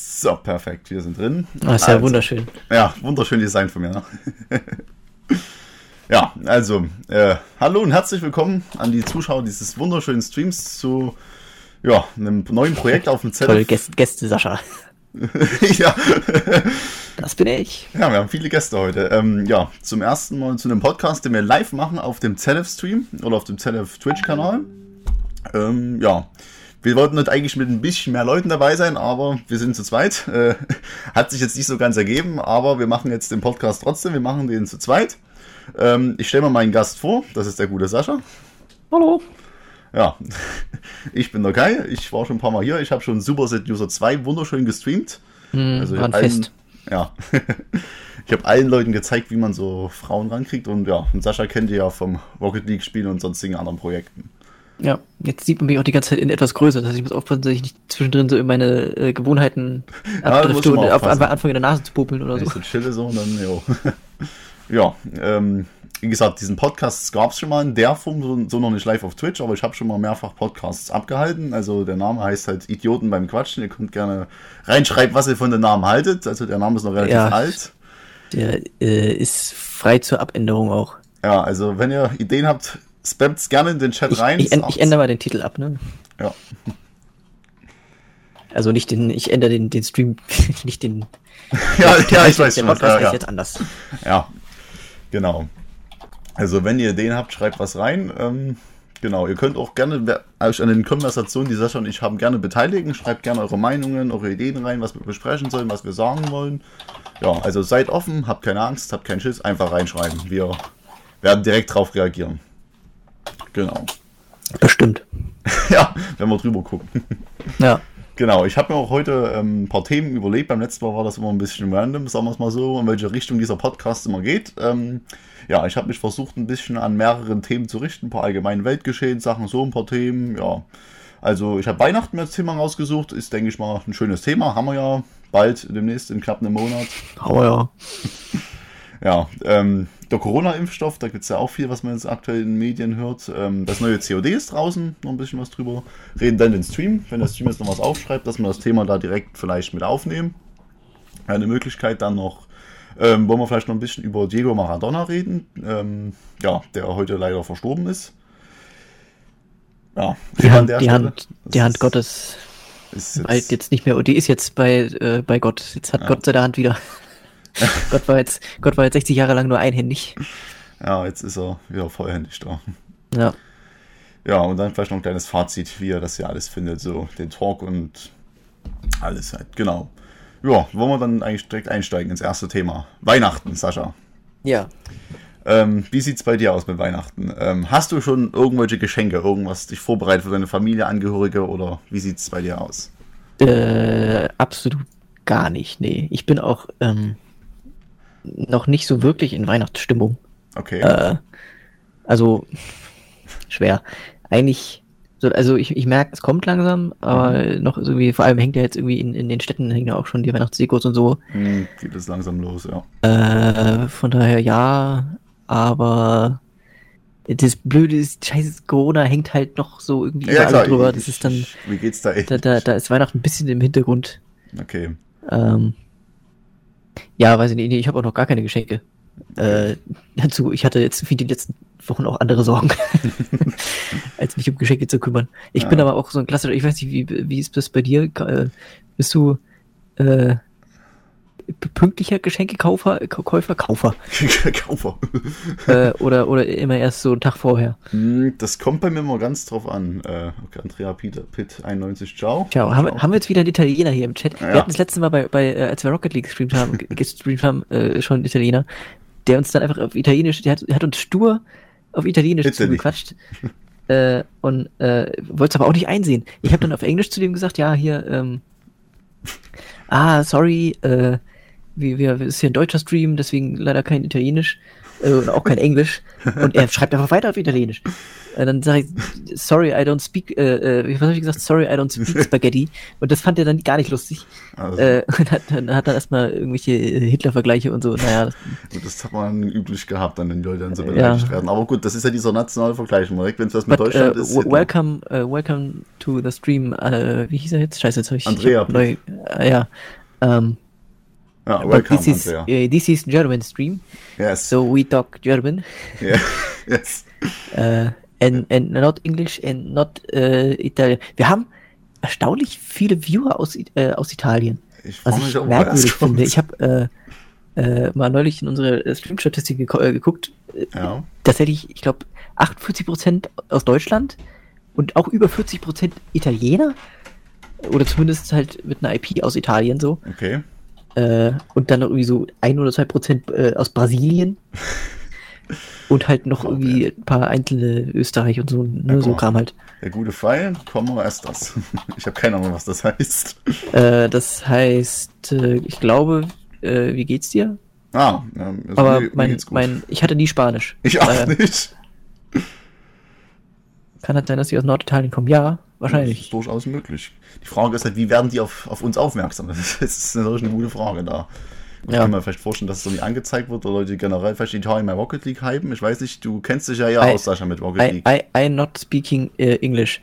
So, perfekt. Wir sind drin. Ah, ist ja also, wunderschön. Ja, wunderschön Design von mir. Ne? ja, also, äh, hallo und herzlich willkommen an die Zuschauer dieses wunderschönen Streams zu ja, einem neuen Projekt auf dem Zettel. Toll, Gäste, Gäste Sascha. ja. Das bin ich. Ja, wir haben viele Gäste heute. Ähm, ja, zum ersten Mal zu einem Podcast, den wir live machen auf dem ZF-Stream oder auf dem ZF-Twitch-Kanal. Ähm, ja, wir wollten heute eigentlich mit ein bisschen mehr Leuten dabei sein, aber wir sind zu zweit. Äh, hat sich jetzt nicht so ganz ergeben, aber wir machen jetzt den Podcast trotzdem. Wir machen den zu zweit. Ähm, ich stelle mal meinen Gast vor. Das ist der gute Sascha. Hallo. Ja, ich bin der Kai. Ich war schon ein paar Mal hier. Ich habe schon Superset User 2 wunderschön gestreamt. Mm, also allen, fest. Ja. ich habe allen Leuten gezeigt, wie man so Frauen rankriegt. Und ja, und Sascha kennt ihr ja vom Rocket League Spielen und sonstigen anderen Projekten. Ja, jetzt sieht man mich auch die ganze Zeit in etwas größer. Das heißt, ich muss aufpassen, dass ich nicht zwischendrin so in meine äh, Gewohnheiten ja, abdrifte und auf, Anfang in der Nase zu popeln oder so. so chille so und dann, jo. ja, ähm, wie gesagt, diesen Podcast gab es schon mal in der Form, so, so, noch nicht live auf Twitch, aber ich habe schon mal mehrfach Podcasts abgehalten. Also der Name heißt halt Idioten beim Quatschen. Ihr könnt gerne reinschreiben, was ihr von dem Namen haltet. Also der Name ist noch relativ ja, alt. Der äh, ist frei zur Abänderung auch. Ja, also wenn ihr Ideen habt, Spamt's gerne in den Chat ich, rein. Ich, ich, ich, ändere mal den Titel ab, ne? Ja. Also nicht den, ich ändere den, den Stream, nicht den. ja, ja, ich weiß schon. Der Podcast ja, ja. jetzt anders. Ja, genau. Also wenn ihr Ideen habt, schreibt was rein. Ähm, genau, ihr könnt auch gerne euch an den Konversationen, die Sascha und ich haben, gerne beteiligen. Schreibt gerne eure Meinungen, eure Ideen rein, was wir besprechen sollen, was wir sagen wollen. Ja, also seid offen, habt keine Angst, habt keinen Schiss, einfach reinschreiben. Wir werden direkt drauf reagieren. Genau. Bestimmt. ja, wenn wir drüber gucken. Ja. Genau, ich habe mir auch heute ähm, ein paar Themen überlegt. Beim letzten Mal war das immer ein bisschen random, sagen wir es mal so, in welche Richtung dieser Podcast immer geht. Ähm, ja, ich habe mich versucht, ein bisschen an mehreren Themen zu richten, ein paar allgemeinen Weltgeschehen-Sachen, so ein paar Themen, ja. Also ich habe Weihnachten als Thema rausgesucht, ist, denke ich mal, ein schönes Thema. Haben wir ja bald demnächst in knapp einem Monat. Haben wir ja. Ja, ähm, der Corona-Impfstoff, da gibt es ja auch viel, was man jetzt aktuell in den Medien hört. Ähm, das neue COD ist draußen, noch ein bisschen was drüber. Reden dann den Stream, wenn der Stream jetzt noch was aufschreibt, dass wir das Thema da direkt vielleicht mit aufnehmen. Eine Möglichkeit dann noch, ähm, wollen wir vielleicht noch ein bisschen über Diego Maradona reden, ähm, ja, der heute leider verstorben ist. Ja, die, Hand, die, Hand, die Hand Gottes ist jetzt, jetzt, nicht mehr, die ist jetzt bei, äh, bei Gott. Jetzt hat ja. Gott seine Hand wieder. Gott, war jetzt, Gott war jetzt 60 Jahre lang nur einhändig. Ja, jetzt ist er wieder vollhändig da. Ja. Ja, und dann vielleicht noch ein kleines Fazit, wie er das ja alles findet, so den Talk und alles halt, genau. Ja, wollen wir dann eigentlich direkt einsteigen ins erste Thema. Weihnachten, Sascha. Ja. Ähm, wie sieht's bei dir aus mit Weihnachten? Ähm, hast du schon irgendwelche Geschenke, irgendwas dich vorbereitet für deine Familie, Angehörige oder wie sieht's bei dir aus? Äh, absolut gar nicht, nee. Ich bin auch, ähm, noch nicht so wirklich in Weihnachtsstimmung. Okay. Äh, also schwer. Eigentlich, so, also ich, ich merke, es kommt langsam, aber mhm. noch irgendwie, vor allem hängt ja jetzt irgendwie in, in den Städten hängen ja auch schon die Weihnachtsdekos und so. Mhm, geht es langsam los, ja. Äh, von daher ja, aber das Blöde ist, scheiße, Corona hängt halt noch so irgendwie ja, klar, drüber. Das ist dann. Wie geht's da echt? Da, da, da ist Weihnachten ein bisschen im Hintergrund. Okay. Ähm, ja, weiß ich nicht, ich habe auch noch gar keine Geschenke. Äh, dazu, ich hatte jetzt wie die letzten Wochen auch andere Sorgen, als mich um Geschenke zu kümmern. Ich ja. bin aber auch so ein klassischer, ich weiß nicht, wie, wie ist das bei dir? Äh, bist du äh, pünktlicher Geschenkekaufer, Käufer, Kaufer. Kaufer. äh, oder, oder immer erst so einen Tag vorher. Hm, das kommt bei mir immer ganz drauf an. Äh, okay, Andrea Peter, Pitt 91, ciao. Ciao. Haben, haben wir jetzt wieder einen Italiener hier im Chat? Ja. Wir hatten das letzte Mal bei, bei äh, als wir Rocket League gestreamt haben, gestreamt haben, äh, schon einen Italiener, der uns dann einfach auf Italienisch, der hat, der hat uns stur auf Italienisch Italy. zugequatscht. äh, und äh, wollte es aber auch nicht einsehen. Ich habe dann auf Englisch zu dem gesagt, ja, hier, ähm, ah, sorry, äh, wie, wir, ist hier ein deutscher Stream, deswegen leider kein Italienisch. äh, und auch kein Englisch. Und er schreibt einfach weiter auf Italienisch. Äh, dann sage ich, sorry, I don't speak, äh, äh, was habe ich gesagt? Sorry, I don't speak Spaghetti. Und das fand er dann gar nicht lustig. Also, Äh, und hat, dann hat er erstmal irgendwelche Hitler-Vergleiche und so. Naja, das, hat man üblich gehabt, dann wenn die Leute dann so Ja. beleidigt werden. Aber gut, das ist ja dieser nationale Vergleich. Wenn es was mit but, Deutschland äh, ist. Hitler. welcome, äh, welcome to the stream. Äh, wie hieß er jetzt? Scheiße, jetzt habe ich. Andrea, hab neu, äh, ja. Um, But welcome, this is, äh, this is German stream, Yes. so we talk German. Yeah. yes. äh, and, and not English and not äh, Italian. Wir haben erstaunlich viele Viewer aus, äh, aus Italien. Ich Was ich auch, merkwürdig finde. Ich habe äh, äh, mal neulich in unsere äh, Stream-Statistik geko- äh, geguckt. Ja. Tatsächlich, ich glaube, 48% aus Deutschland und auch über 40% Italiener. Oder zumindest halt mit einer IP aus Italien so. Okay. Äh, und dann noch irgendwie so ein oder zwei Prozent äh, aus Brasilien. und halt noch Okay. irgendwie ein paar einzelne Österreich und so, ne, so guck mal. Kram halt. Der gute Pfeil, Komma ist das. Ich habe keine Ahnung, was das heißt. Äh, das heißt, äh, ich glaube, äh, wie geht's dir? Ah, ähm, also Aber mir- mir mein, gut. mein, ich hatte nie Spanisch. ich auch Äh, nicht. Kann halt sein, dass die aus Norditalien kommen. Ja, Das wahrscheinlich. ist durchaus möglich. Die Frage ist halt, wie werden die auf, auf uns aufmerksam? Das ist natürlich eine gute Frage da. Ich Ja. kann mir vielleicht vorstellen, dass es so nicht angezeigt wird oder Leute die generell vielleicht Italien bei Rocket League hypen. Ich weiß nicht, du kennst dich ja ja I- aus, Sascha, mit Rocket I, League. I, I not speaking äh, English.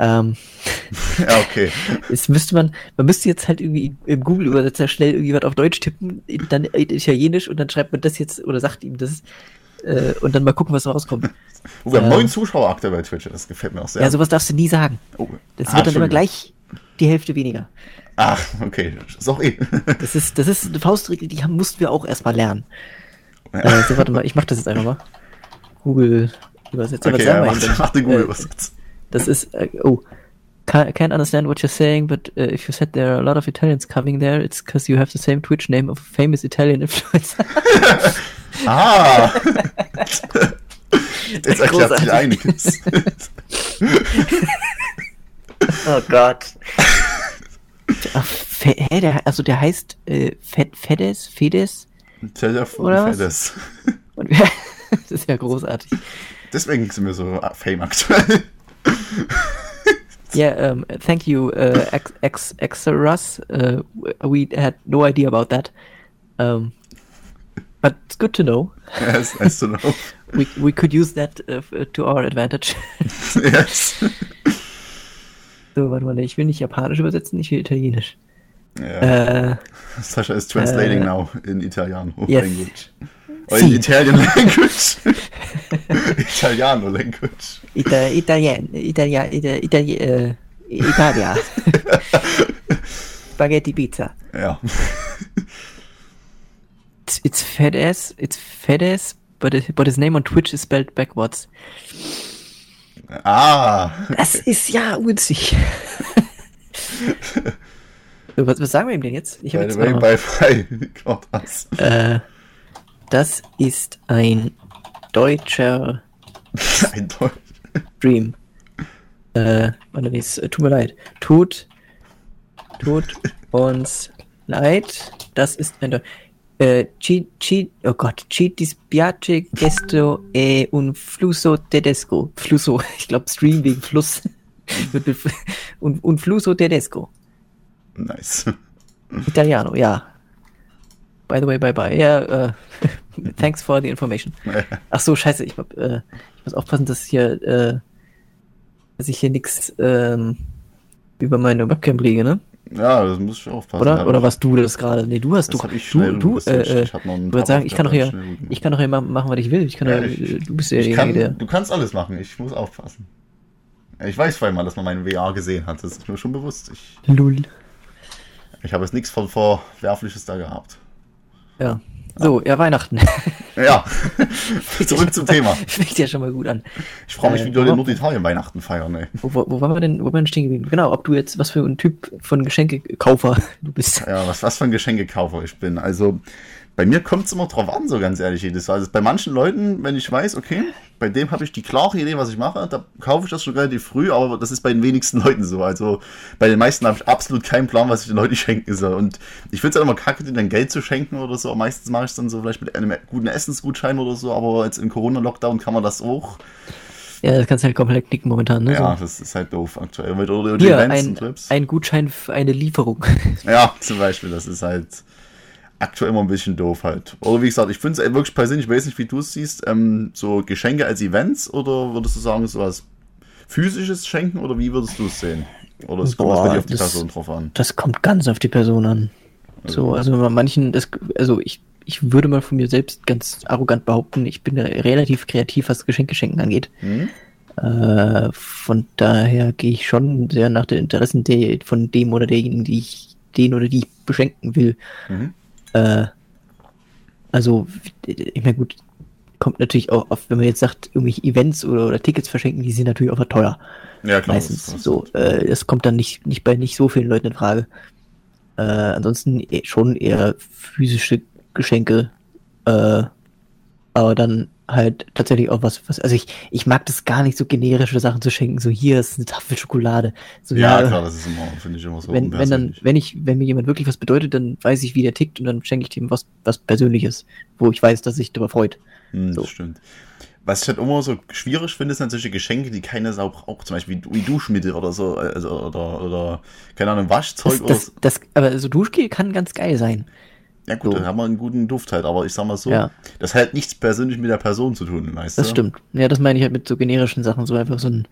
Ähm, Ja, okay. jetzt müsste man, man müsste jetzt halt irgendwie im Google-Übersetzer schnell irgendwie was auf Deutsch tippen, dann in Italienisch und dann schreibt man das jetzt oder sagt ihm das äh, und dann mal gucken, was rauskommt. Oh, wir haben Ähm. neun Zuschauer aktuell bei Twitch. Das gefällt mir auch sehr. Ja, sowas darfst du nie sagen. oh. Das Ah, wird dann immer Entschuldigung. gleich die Hälfte weniger. Ach, okay. Sorry. Das ist, das ist eine Faustregel, die haben, mussten wir auch erstmal lernen. Ja. Äh, so, warte mal, ich mach das jetzt einfach mal. Google Übersetzer. Okay, was ja, mach, mach den Google Äh. Das ist, äh, oh. Ca- Can't understand what you're saying, but uh, if you said there are a lot of Italians coming there, it's because you have the same Twitch name of a famous Italian influencer. Ah! Jetzt erklärt sich einiges. Oh Gott. Hä, der, also der heißt äh, Fed Fedes, Fedes Telefon? Fedes. und das ist ja großartig. Deswegen sind wir so fame aktuell. Yeah, um, thank you, uh, X, X, Xerus. Uh, we had no idea about that. Um, but it's good to know. yes, nice to know. We, we could use that uh, to our advantage. yes. So, warte mal, ich will nicht Japanisch übersetzen, ich will Italienisch. Ja. Äh, Sascha is translating äh, now in Italiano yes. language. Or in Si. Italian language. Italiano language. Ita Italien, Italia, Ita Italia, äh, Italia. Spaghetti Pizza. Ja. It's, it's Fedes, it's Fedes, but, it, but his name on Twitch is spelled backwards. Ah. Das ist ja witzig. so, was, was sagen wir ihm denn jetzt? Ich habe jetzt way, frei. Das. äh, Das ist ein deutscher Ein Deutsch. Stream. Äh, warte, nee, äh, tut mir leid. Tut, tut uns leid. Das ist ein Deu- äh, ci, ci, oh Gott, ci dispiace questo è un flusso tedesco. Flusso, ich glaube Stream wegen Fluss. Mit- mit- un, un flusso tedesco. Nice. Italiano, ja. By the way, bye bye. Ja, äh, thanks for the information. Ach so, scheiße, ich, äh, ich muss aufpassen, dass hier, äh, dass ich hier nix ähm, über meine Webcam lege, ne? Ja, das muss ich aufpassen. Oder? Oder was du das gerade? Nee, du hast Das du. hab ich du, du, äh, äh, Ich würde sagen, ich kann doch hier, ich kann doch hier ma- machen, was ich will. Ich kann Ja, doch, ich- äh, du bist ja derjenige, der. du kannst alles machen, ich muss aufpassen. Ich weiß zweimal, dass man meinen VR gesehen hat, das ist mir schon bewusst. Ich, Lull. ich habe jetzt nichts von Verwerfliches da gehabt. Ja. So, ja, Weihnachten. Ja, zurück zum Thema. Fängt ja schon mal gut an. Ich frage mich, wie die Leute in Norditalien Weihnachten feiern, ey. Wo, wo, wo waren wir denn, wo waren wir stehen geblieben? Genau, ob du jetzt, was für ein Typ von Geschenkekaufer du bist. Ja, was, was für ein Geschenkekaufer ich bin. Also, Bei mir kommt es immer drauf an, so ganz ehrlich jedes Jahr. Also bei manchen Leuten, wenn ich weiß, okay, bei dem habe ich die klare Idee, was ich mache, da kaufe ich das schon relativ früh, aber das ist bei den wenigsten Leuten so. Also bei den meisten habe ich absolut keinen Plan, was ich den Leuten schenken soll. Und ich finde es halt immer kacke, denen dann Geld zu schenken oder so. Meistens mache ich es dann so vielleicht mit einem guten Essensgutschein oder so, aber jetzt im Corona-Lockdown kann man das auch. Ja, das kannst du halt komplett knicken momentan, ne? Ja, so. das ist halt doof aktuell. Oder, oder Hier, Events ein, ein Gutschein für eine Lieferung. Ja, zum Beispiel, das ist halt aktuell immer ein bisschen doof halt. Oder wie gesagt, ich finde es wirklich persönlich, ich weiß nicht, wie du es siehst, ähm, so Geschenke als Events oder würdest du sagen, so was physisches Schenken oder wie würdest du es sehen? Oder es kommt das bei Boah, dir auf die das- Person drauf an? Das kommt ganz auf die Person an. So, also bei manchen, das, also ich, ich würde mal von mir selbst ganz arrogant behaupten, ich bin relativ kreativ, was Geschenke schenken angeht. Hm? Äh, von daher gehe ich schon sehr nach den Interessen der, von dem oder derjenigen, die ich, den oder die ich beschenken will. Mhm. Äh, also, ich meine, gut, kommt natürlich auch auf, wenn man jetzt sagt, irgendwelche Events oder, oder Tickets verschenken, die sind natürlich auch teuer. Ja, klar. Meistens das so. Äh, das kommt dann nicht, nicht bei nicht so vielen Leuten in Frage. Äh, ansonsten eh- schon eher physische Geschenke. Äh, aber dann halt tatsächlich auch was, was, also ich, ich mag das gar nicht so generische Sachen zu schenken, so hier ist eine Tafel Schokolade. So, Ja, ja, klar, das ist immer, finde ich immer so wenn, wenn dann, wenn ich, wenn mir jemand wirklich was bedeutet, dann weiß ich, wie der tickt und dann schenke ich dem was, was Persönliches, wo ich weiß, dass sich darüber freut. Hm, so. Das stimmt. Was ich halt immer so schwierig finde, sind solche Geschenke, die keine Sau braucht. Zum Beispiel wie, wie Duschmittel oder so. Also, oder, oder, keine Ahnung, Waschzeug Das, oder das, das, aber so Duschgel kann ganz geil sein. Ja gut, So. dann haben wir einen guten Duft halt, aber ich sag mal so, Ja. das hat nichts persönlich mit der Person zu tun, weißt Das du? stimmt. Ja, das meine ich halt mit so generischen Sachen, so einfach so ein.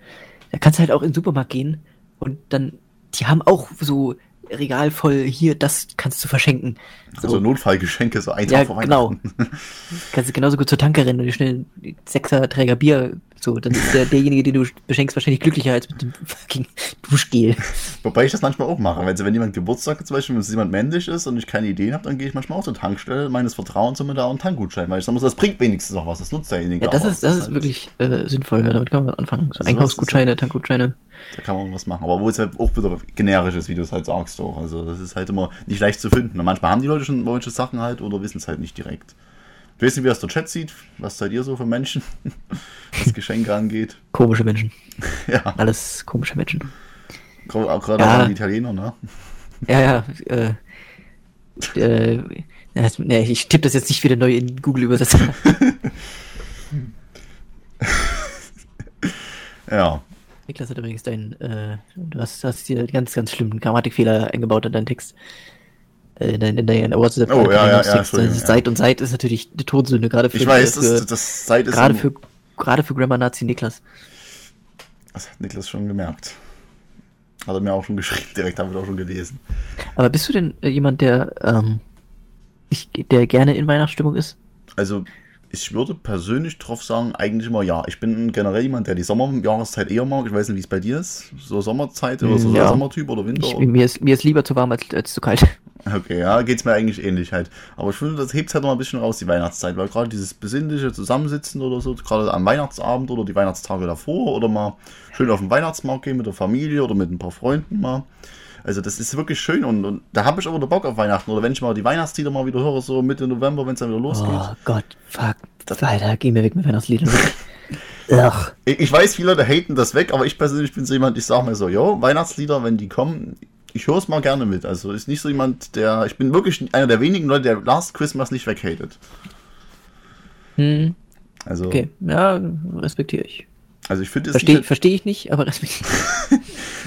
Da kannst du halt auch in den Supermarkt gehen und dann, die haben auch so Regal voll, hier, das kannst du verschenken. So, Also Notfallgeschenke, so ein ja, vor genau. Kannst du genauso gut zur Tanke rennen und dir schnell einen Sechser-Träger Bier, so, dann ist der, derjenige, den du beschenkst, wahrscheinlich glücklicher als mit dem fucking Duschgel. Wobei ich das manchmal auch mache. Also wenn jemand Geburtstag hat, zum Beispiel, wenn es jemand männlich ist und ich keine Ideen habe, dann gehe ich manchmal auch zur Tankstelle meines Vertrauens und mir da auch einen Tankgutschein, weil ich sage, muss, das bringt wenigstens noch was, das nutzt derjenige Ja, das auch. ist, das ist wirklich äh, sinnvoll, ja, damit kann man anfangen. So Also Einkaufsgutscheine, Tankgutscheine. Da kann man was machen. Aber wo es halt auch wieder generisch ist, wie du es halt sagst auch. Also das ist halt immer nicht leicht zu finden. Und manchmal haben die Leute schon manche Sachen halt oder wissen es halt nicht direkt. Ich weiß nicht, wie das der Chat sieht. Was seid ihr so für Menschen, was Geschenke angeht? Komische Menschen. Ja, Alles komische Menschen. auch gerade Ja. die Italiener, ne? Ja, ja, äh, äh, nee, ich tippe das jetzt nicht wieder neu in Google Übersetzer. Ja. Niklas hat übrigens dein, äh, du hast, hast hier ganz, ganz schlimmen Grammatikfehler eingebaut in deinen Text. Äh, in deinen, in deinen WhatsApp Oh, ja, ja, Das ja. Seit und Seit ist natürlich eine Todsünde, gerade für, Ich weiß, für, das, das Seit ist gerade für, gerade für Grammar Nazi Niklas. Das hat Niklas schon gemerkt. Hat er mir auch schon geschrieben, direkt haben wir auch schon gelesen. Aber bist du denn äh, jemand, der, ähm, ich, der gerne in Weihnachtsstimmung ist? Also, ich würde persönlich drauf sagen, eigentlich immer ja. Ich bin generell jemand, der die Sommerjahreszeit eher mag. Ich weiß nicht, wie es bei dir ist. So Sommerzeit oder so Ja. Sommertyp oder Winter. Ich, mir, ist, mir ist lieber zu warm als, als zu kalt. Okay, ja, geht's mir eigentlich ähnlich halt. Aber ich finde, das hebt halt noch ein bisschen raus, die Weihnachtszeit, weil gerade dieses besinnliche Zusammensitzen oder so, gerade am Weihnachtsabend oder die Weihnachtstage davor oder mal schön auf den Weihnachtsmarkt gehen mit der Familie oder mit ein paar Freunden mal. Also das ist wirklich schön und, und da habe ich aber den Bock auf Weihnachten. Oder wenn ich mal die Weihnachtslieder mal wieder höre, so Mitte November, wenn es dann wieder losgeht. Oh Gott, fuck. Alter, geh mir weg mit Weihnachtsliedern. Ich, ich weiß, viele Leute haten das weg, aber ich persönlich bin so jemand, ich sage mir so, jo, Weihnachtslieder, wenn die kommen, ich höre es mal gerne mit. Also ist nicht so jemand, der, ich bin wirklich einer der wenigen Leute, der Last Christmas nicht weghatet. Hm, Also, okay, ja, respektiere ich. also ich finde es Verstehe Lied- versteh ich nicht, aber respektiere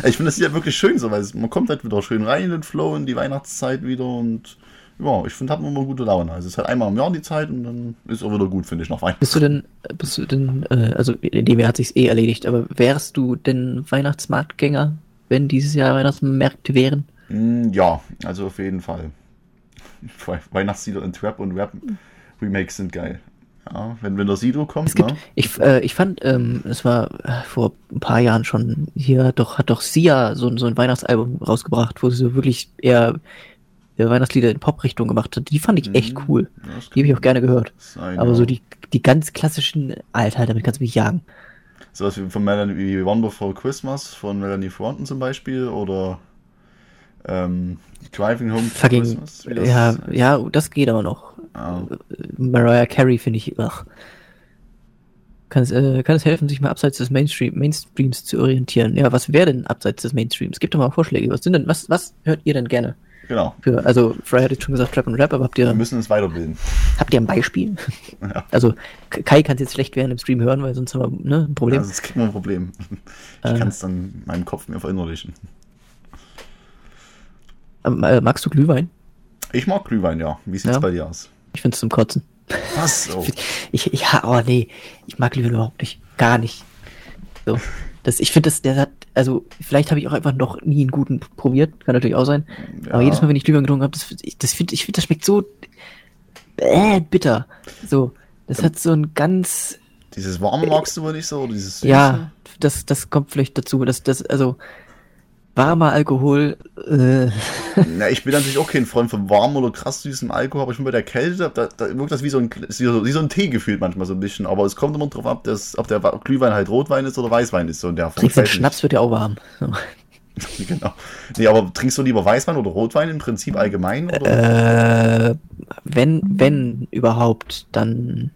ich finde das ja wirklich schön so, weil es, man kommt halt wieder schön rein in den Flow, in die Weihnachtszeit wieder und ja, ich finde, hat man immer gute Laune. Also es ist halt einmal im Jahr die Zeit und dann ist auch wieder gut, finde ich, nach Weihnachten. Bist du denn, bist du denn, äh, also in dem Jahr hat sich's eh erledigt, aber wärst du denn Weihnachtsmarktgänger, wenn dieses Jahr Weihnachtsmärkte wären? Mm, Ja, also auf jeden Fall. We- Weihnachtslieder in Trap und Rap Remakes sind geil. Ja, wenn, wenn der Sido kommt, gibt, ne? ich, äh, ich fand, ähm, es war äh, vor ein paar Jahren schon, hier hat doch, hat doch Sia so, ein- so ein Weihnachtsalbum rausgebracht, wo sie so wirklich eher äh, Weihnachtslieder in Pop-Richtung gemacht hat. Die fand ich echt Mhm. cool. Ja, Die habe ich auch gerne gehört. sein, Aber ja. so die, die ganz klassischen, Alter, damit kannst du mich jagen. Sowas wie von Melanie wie Wonderful Christmas von Melanie Thornton zum Beispiel oder ähm, Driving Home for Fucking, Christmas. ja, ja, das geht aber noch. Ja. Mariah Carey finde ich, ach. Kann es, äh, kann es helfen, sich mal abseits des Mainstream, Mainstreams zu orientieren? Ja, was wäre denn abseits des Mainstreams? Gibt doch mal Vorschläge. Was sind denn, was, was hört ihr denn gerne? Genau. Für, also, Fry hat jetzt schon gesagt, Trap und Rap, aber habt Wir ihr, müssen uns weiterbilden. habt ihr ein Beispiel? Ja. Also, Kai kann es jetzt schlecht während im Stream hören, weil sonst haben wir ne, ein Problem. Also, das kriegt man ein Problem. Ich Äh. kann es dann in meinem Kopf mir verinnerlichen. Ähm, äh, magst du Glühwein? Ich mag Glühwein, ja. Wie sieht's Ja. bei dir aus? Ich finde es zum Kotzen. Was? Oh. Ich, ja, oh nee, ich mag Glühwein überhaupt nicht. Gar nicht. So. Das, ich finde, das, der hat, also, vielleicht habe ich auch einfach noch nie einen guten probiert, kann natürlich auch sein. Aber Ja. jedes Mal, wenn ich Glühwein getrunken habe, das, das finde ich, find, das schmeckt so äh, bitter. So, das hat so ein ganz, Dieses Warme magst du wohl nicht so? Oder dieses Süße? ja, das, das kommt vielleicht dazu, dass das, also, warmer Alkohol, äh, Na, ich bin natürlich auch kein Freund von warmem oder krass süßem Alkohol, aber ich bin bei der Kälte, da, da wirkt das wie so, ein, wie so ein Tee gefühlt manchmal so ein bisschen. Aber es kommt immer drauf ab, dass, ob der Glühwein halt Rotwein ist oder Weißwein ist. So in der Form. trinkst weiß Schnaps, wird ja auch warm. Genau. Nee, aber trinkst du lieber Weißwein oder Rotwein im Prinzip allgemein? Oder? Äh, wenn, wenn überhaupt, dann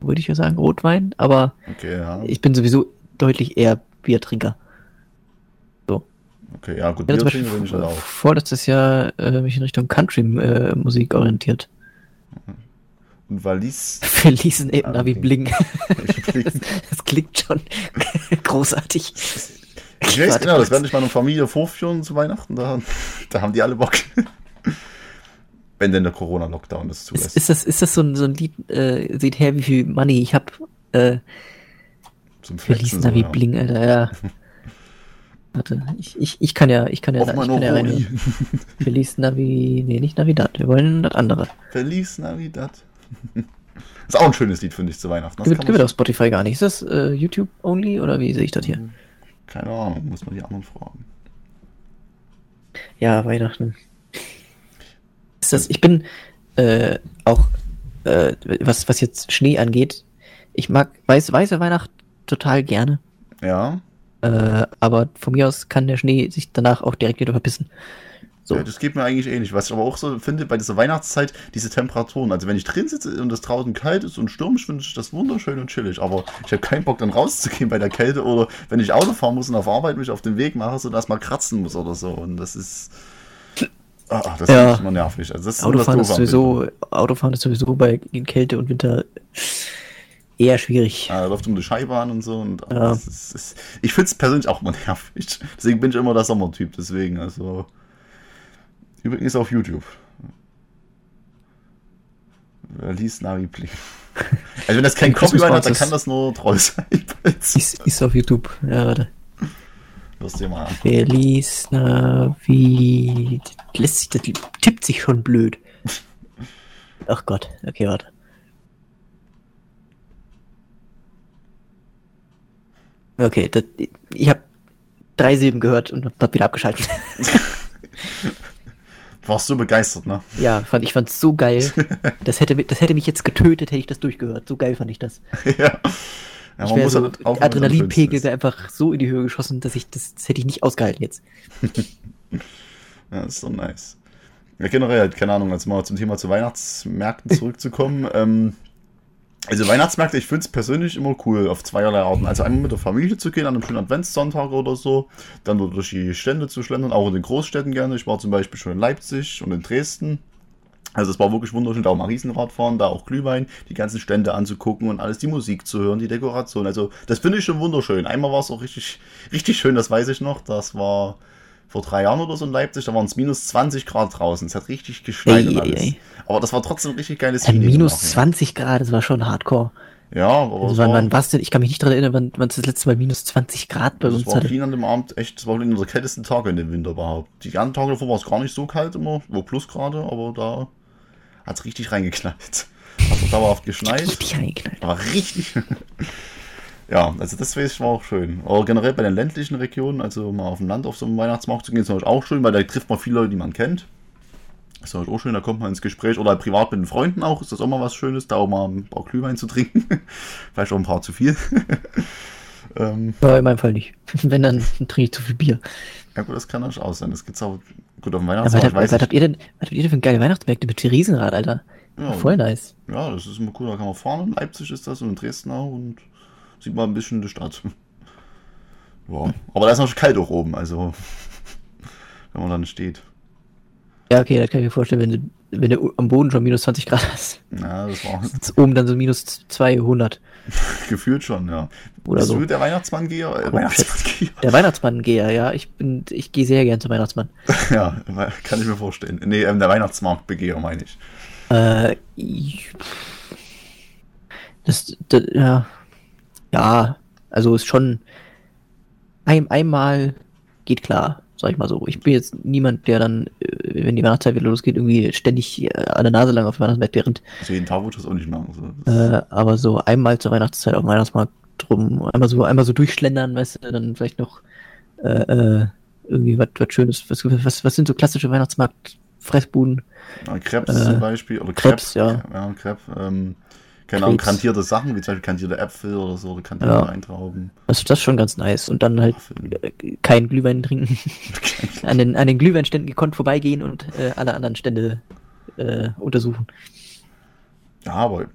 würde ich ja sagen Rotwein, aber Okay, ja. ich bin sowieso deutlich eher Biertrinker. Okay, ja, gut, zum trinken bin ich Beispiel auch. vorletztes Jahr äh, mich in Richtung Country-Musik orientiert. Und Wallis. Feliz in Ah, Navi. Bling. Das, das klingt schon großartig. Ich weiß genau, das werde ich meiner Familie vorführen zu Weihnachten. Da, da haben die alle Bock. Wenn denn der Corona-Lockdown das Ist, zulässt. ist, das, ist das so ein, so ein Lied, äh, seht her, wie viel Money ich hab? Äh, Zum Flexen so, Navi ja. Bling, Alter, ja. Warte, ich, ich, ich kann ja, ich kann ja, Auf ich kann ja reinhören. Feliz Navi, nee, nicht Navidad, wir wollen das andere. Feliz Navidad. ist auch ein schönes Lied, finde ich, zu Weihnachten. Das Gibt, gibt es auf Spotify gar nicht. Ist das äh, YouTube only oder wie sehe ich das hier? Keine Ahnung, muss man die anderen fragen. Ja, Weihnachten. Ist das, ich bin äh, auch, äh, was, was jetzt Schnee angeht, ich mag weiß, weiße Weihnacht total gerne. Ja, Äh, aber von mir aus kann der Schnee sich danach auch direkt wieder verpissen. So. ja, das geht mir eigentlich ähnlich. Was ich aber auch so finde, bei dieser Weihnachtszeit, diese Temperaturen. Also wenn ich drin sitze und es draußen kalt ist und stürmisch, finde ich das wunderschön und chillig. Aber ich habe keinen Bock dann rauszugehen bei der Kälte oder wenn ich Auto fahren muss und auf Arbeit mich auf den Weg mache, so dass mal kratzen muss oder so. Und das ist... Ah, das Ja. ist immer nervig. Also das ist Autofahren ist sowieso. Autofahren ist sowieso bei in Kälte und Winter eher schwierig. Ja, da läuft um die Scheibe an und so. Und Ja. ist, ist, ich finde es persönlich auch immer nervig. Deswegen bin ich immer der Sommertyp. Deswegen, also. Übrigens auf YouTube. Wer liest Navi Bling? Also, wenn das kein Copyright hat, dann kann das nur Troll sein. Ist, ist auf YouTube. Ja, warte. Wirst dir mal an. Feliz Navi. Lässt sich, das tippt sich schon blöd. Ach Gott. Okay, warte. Okay, das, ich habe drei Silben gehört und hab wieder abgeschaltet. Du warst so begeistert, ne? ja, fand, ich fand's so geil. Das hätte, das hätte mich jetzt getötet, hätte ich das durchgehört. So geil fand ich das. ja. Ja, ich man so, halt aufhören, Adrenalinpegel wäre einfach so in die Höhe geschossen, dass ich das, das hätte ich nicht ausgehalten jetzt. Ja, ist so nice. Ja, generell, halt, keine Ahnung, jetzt mal zum Thema zu Weihnachtsmärkten zurückzukommen. ähm, also Weihnachtsmärkte, ich finde es persönlich immer cool auf zweierlei Arten. Also einmal mit der Familie zu gehen an einem schönen Adventssonntag oder so, dann durch die Stände zu schlendern, auch in den Großstädten gerne. Ich war zum Beispiel schon in Leipzig und in Dresden. Also es war wirklich wunderschön, da auch mal Riesenrad fahren, da auch Glühwein, die ganzen Stände anzugucken und alles, die Musik zu hören, die Dekoration. Also das finde ich schon wunderschön. Einmal war es auch richtig, richtig schön, das weiß ich noch. Das war vor drei Jahren oder so in Leipzig, da waren es minus 20 Grad draußen. Es hat richtig geschneit Ei, und alles. ei. Aber das war trotzdem richtig geiles Ein Feeling minus nachher. 20 Grad, das war schon hardcore. Ja, aber Also es wann, war, wann war's denn? Ich kann mich nicht daran erinnern, wann wann es das letzte Mal minus 20 Grad bei das uns war hatte. Berlin an dem Abend echt, das war einer der kältesten Tage in dem Winter überhaupt. Die ganzen Tage davor war es gar nicht so kalt immer, war Plusgrade, aber da hat es richtig reingeknallt. Hat dauerhaft geschneit. Richtig reingeknallt. Aber richtig. ja, also das war auch schön. Aber generell bei den ländlichen Regionen, also mal auf dem Land auf so einen Weihnachtsmarkt zu gehen, ist natürlich auch schön, weil da trifft man viele Leute, die man kennt. Ist natürlich auch schön, da kommt man ins Gespräch. Oder privat mit den Freunden auch, ist das auch mal was Schönes, da auch mal ein paar Glühwein zu trinken. Vielleicht auch ein paar zu viel. ähm, Aber in meinem Fall nicht. Wenn, dann trinke ich zu viel Bier. ja gut, das kann natürlich auch sein. Das gibt's auch gut auf dem was, Weihnachtsmarkt, habt- weiß was ich. habt ihr denn, was habt ihr denn für geile Weihnachtsmärkte mit Riesenrad, Alter? Ja, Voll nice. ja, das ist immer cool, da kann man fahren. In Leipzig ist das und in Dresden auch und sieht man ein bisschen die Stadt. Ja, aber da ist noch kalt auch oben, also wenn man dann steht. Ja, okay, das kann ich mir vorstellen, wenn du, wenn du am Boden schon minus 20 Grad hast. Ja, das war Ist oben dann so minus 200 gefühlt schon, ja. oder Bist so. du der Weihnachtsmann-Geher? Äh, Weihnachtsmann-Geher? Der Weihnachtsmann-Geher, ja. Ich bin, ich gehe sehr gern zum Weihnachtsmann. Ja, kann ich mir vorstellen. Nee, ähm, der Weihnachtsmarktbegeher meine ich. Äh, ich- das, das, ja, ja, also ist schon ein, einmal geht klar, sag ich mal so. Ich bin jetzt niemand, der dann, äh, wenn die Weihnachtszeit wieder losgeht, irgendwie ständig äh, an der Nase lang auf dem Weihnachtsmarkt während. Also jeden Tag ich das auch nicht machen. So. Äh, aber so einmal zur Weihnachtszeit auf dem Weihnachtsmarkt drum, einmal so, einmal so durchschlendern, weißt du, dann vielleicht noch äh, äh, irgendwie was, Schönes. Was, was, was sind so klassische Weihnachtsmarkt-Fressbuden? ja, Krebs äh, zum Beispiel. Oder Krebs, Krebs, ja. ja Krebs. Ähm, keine Ahnung, Krebs. kantierte Sachen, wie zum Beispiel kantierte Äpfel oder so, oder kantierte Ja. Weintrauben. Das, das ist schon ganz nice. Und dann halt Waffeln. äh, kein Glühwein trinken. an den, an den Glühweinständen gekonnt vorbeigehen und äh, alle anderen Stände äh, untersuchen. Ja, aber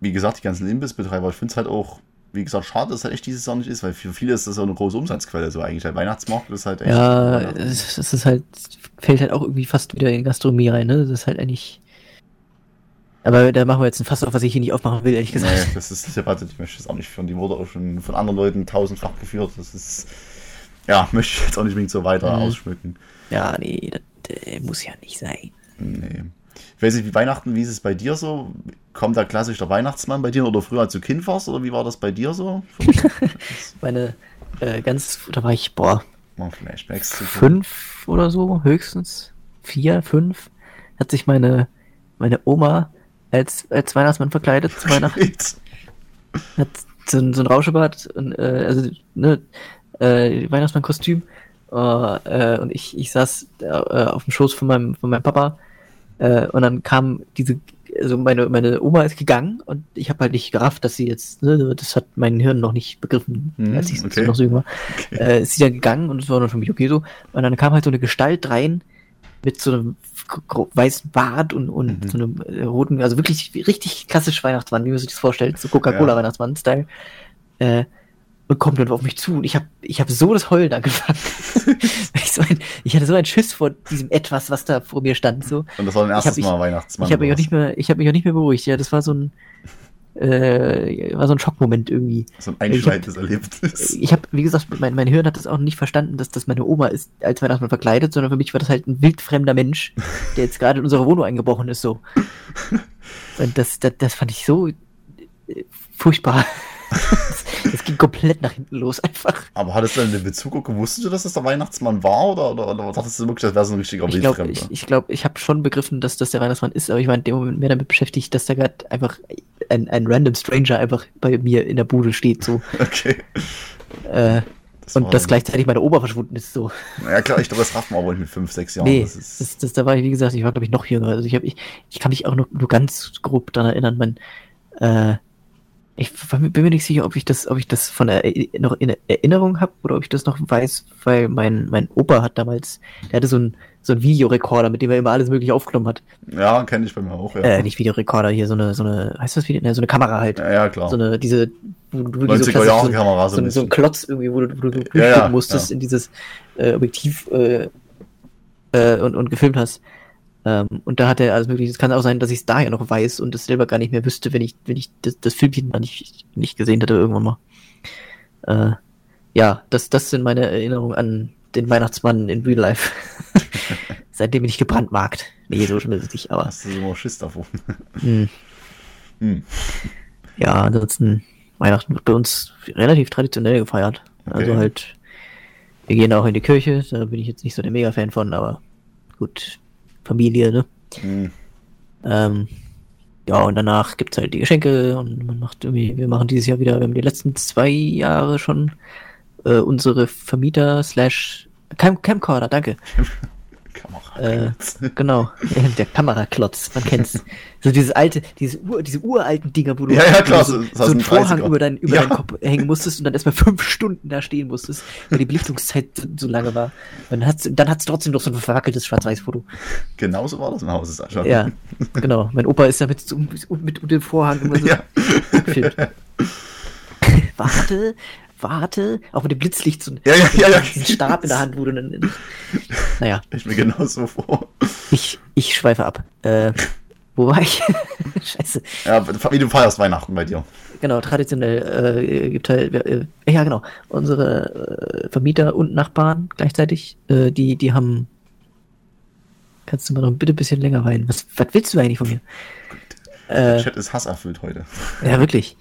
wie gesagt, die ganzen Imbissbetreiber, ich finde es halt auch, wie gesagt, schade, dass es halt echt dieses Jahr nicht ist, weil für viele ist das auch eine große Umsatzquelle. So eigentlich der Weihnachtsmarkt ist halt echt. Ja, es ist halt, fällt halt auch irgendwie fast wieder in Gastronomie rein, ne? Das ist halt eigentlich. Aber da machen wir jetzt ein Fass auf, was ich hier nicht aufmachen will, ehrlich gesagt. Nee, das ist eine Debatte, die möchte ich jetzt auch nicht führen. Die wurde auch schon von anderen Leuten tausendfach geführt. Das ist, ja, möchte ich jetzt auch nicht unbedingt so weiter Mhm. ausschmücken. Ja, nee, das äh, muss ja nicht sein. Nee. Ich weiß nicht, wie Weihnachten, wie ist es bei dir so? Kommt da klassisch der Weihnachtsmann bei dir oder früher als du Kind warst? Oder wie war das bei dir so? Meine äh, ganz, da war ich, boah, Mal Flashbacks fünf oder so, höchstens. Vier, fünf. Hat sich meine, meine Oma als, als Weihnachtsmann verkleidet zu Weihnachten. hat so, ein- so ein Rauschebart und äh, also ne äh, Weihnachtsmann-Kostüm äh, äh, und ich ich saß äh, auf dem Schoß von meinem von meinem Papa äh, und dann kam diese also meine meine Oma ist gegangen und ich habe halt nicht gerafft, dass sie jetzt ne, das hat mein Hirn noch nicht begriffen, Mhm, als ich okay. noch so jung war. Okay. Äh, ist sie dann gegangen und es war dann für mich okay so und dann kam halt so eine Gestalt rein mit so einem weißen Bart und, und Mhm. so einem äh, roten, also wirklich richtig klassisch Weihnachtsmann, wie man sich das vorstellt, so Coca-Cola-Weihnachtsmann-Style. Äh, und kommt dann auf mich zu und ich habe ich hab so das Heulen angefangen. ich, so ein, ich hatte so einen Schiss vor diesem Etwas, was da vor mir stand. So. Und das war dein Ich hab erstes Mal Weihnachtsmann. ich habe mich auch oder nicht mehr, ich habe mich auch nicht mehr beruhigt. Ja, das war so ein, äh, war so ein Schockmoment irgendwie. So ein einschneidendes Erlebnis. Ich habe, wie gesagt, mein, mein Hirn hat das auch nicht verstanden, dass das meine Oma ist als Weihnachtsmann verkleidet, sondern für mich war das halt ein wildfremder Mensch, der jetzt gerade in unsere Wohnung eingebrochen ist, so. Und das, das, das fand ich so äh, furchtbar. Das, das ging komplett nach hinten los, einfach. Aber hattest du denn den Bezug auch gewusst, dass das der Weihnachtsmann war? Oder, oder, oder dachtest du wirklich, das wäre so ein richtiger Ich glaube, ich, ich, glaub, ich habe schon begriffen, dass das der Weihnachtsmann ist, aber ich war in dem Moment mehr damit beschäftigt, dass da gerade einfach ein, ein random Stranger einfach bei mir in der Bude steht, so. Okay. Äh, und war dass gleichzeitig meine Oma verschwunden ist, so. Ja klar, ich glaube, das rafft man aber nicht mit 5, 6 Jahren. Nee, das das, ist, das, da war ich, wie gesagt, ich war, glaube ich, noch jünger. Also ich, hab, ich, ich kann mich auch nur, nur ganz grob daran erinnern, man, äh, ich bin mir nicht sicher, ob ich das, ob ich das von der, noch in Erinnerung habe oder ob ich das noch weiß, weil mein, mein Opa hat damals, der hatte so einen, so einen Videorekorder, mit dem er immer alles mögliche aufgenommen hat. ja, kenne ich bei mir auch, ja. Äh, nicht Videorekorder, hier so eine, so eine, heißt das Video? Ne, so eine Kamera halt. ja, ja, klar. So eine, diese, wo du die 90er klassisch Jahre so, Kamera, so, ein- so ein Klotz irgendwie, wo du, wo du Ja, ja, musstest ja. in dieses äh, Objektiv äh, äh, und, und gefilmt hast. Ähm, und da hat er alles mögliche. Es kann auch sein, dass ich es daher noch weiß und das selber gar nicht mehr wüsste, wenn ich, wenn ich das, das Filmchen mal nicht, nicht gesehen hätte irgendwann mal. Äh, ja, das, das sind meine Erinnerungen an den Weihnachtsmann in Real Life. Seitdem bin ich gebrandmarkt. Nee, so schlimm ist es nicht, aber. Hast du so immer Schiss davor? Hm. Hm. Ja, ansonsten Weihnachten wird bei uns relativ traditionell gefeiert. Also Okay. halt, wir gehen auch in die Kirche, da bin ich jetzt nicht so der Mega-Fan von, aber gut, Familie, ne? Hm. Ähm, ja, und danach gibt's halt die Geschenke und man macht irgendwie, wir machen dieses Jahr wieder, wir haben die letzten zwei Jahre schon äh, unsere Vermieter slash Cam Camcorder, danke. Äh, genau, der Kameraklotz, man kennt's. So dieses alte, diese, Ur, diese uralten Dinger, wo du, Ja, ja, klar, so, so- einen ein Vorhang 30er. über, dein, über Ja. deinen Kopf hängen musstest und dann erstmal fünf Stunden da stehen musstest, weil die Belichtungszeit so, lange war. Und dann hat's, dann hat's trotzdem noch so ein verwackeltes Schwarz-Weiß-Foto. Genauso war das im Haus, Sascha. Ja, genau. Mein Opa ist damit so, mit, mit dem Vorhang immer so Ja. gefilmt. warte, warte, auch mit dem Blitzlicht so Ja, ja, ja, ja. Stab in der Hand, wo du dann. Naja, Ich mir genauso vor. ich, ich schweife ab. Äh, wo war ich? Scheiße. Ja, wie du feierst Weihnachten bei dir. Genau, traditionell äh, gibt halt, äh, ja genau, unsere äh, Vermieter und Nachbarn gleichzeitig, äh, die, die haben. Kannst du mal noch bitte ein bisschen länger weinen? Was, was willst du eigentlich von mir? Der Äh, Chat ist hasserfüllt heute. ja, wirklich.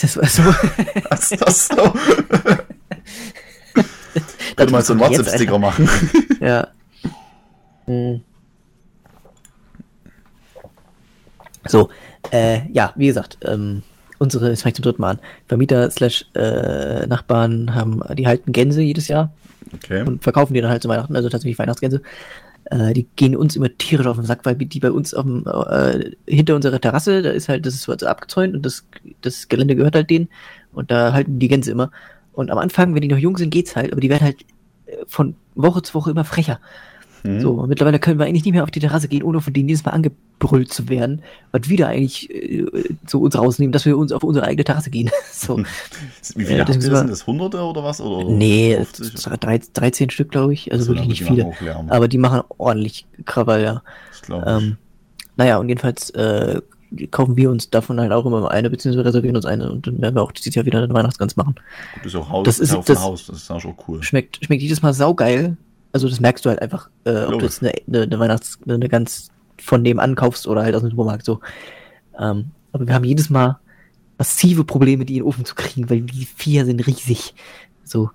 Das war so. Was ist das so? Könnte mal so einen jetzt, WhatsApp-Sticker machen. Ja. Hm. So, äh, ja, wie gesagt, ähm, unsere, das fange ich zum dritten Mal an, Vermieter slash äh, Nachbarn haben, die halten Gänse jedes Jahr Okay. und verkaufen die dann halt zu Weihnachten, also tatsächlich Weihnachtsgänse. Äh, die gehen uns immer tierisch auf den Sack, weil die bei uns auf dem, äh, hinter unserer Terrasse, da ist halt, das ist so abgezäunt und das, das Gelände gehört halt denen und da halten die Gänse immer. Und am Anfang, wenn die noch jung sind, geht's halt, aber die werden halt äh, von Woche zu Woche immer frecher. Hm. So, mittlerweile können wir eigentlich nicht mehr auf die Terrasse gehen, ohne von denen jedes Mal angebrüllt zu werden, was wieder eigentlich äh, so uns rausnehmen, dass wir uns auf unsere eigene Terrasse gehen. so. Wie viele ihr? das Sind das Hunderte oder was? Oder Nee, 50? es war drei- 13 Stück, glaube ich. Also So, wirklich nicht viele. Aber die machen ordentlich Krawall, ja. Ähm, naja, und jedenfalls äh, kaufen wir uns davon halt auch immer mal eine, beziehungsweise reservieren uns eine und dann werden wir auch dieses Jahr wieder eine Weihnachtsgans machen. das ist auch Haus, das ist- das- Haus. Das ist auch schon cool. Schmeckt, schmeckt jedes Mal saugeil. Also das merkst du halt einfach, äh, ob du jetzt eine, eine, Weihnachts-, eine Gans von dem ankaufst oder halt aus dem Supermarkt so. Ähm, aber wir haben jedes Mal massive Probleme, die in den Ofen zu kriegen, weil die Viecher sind riesig. So.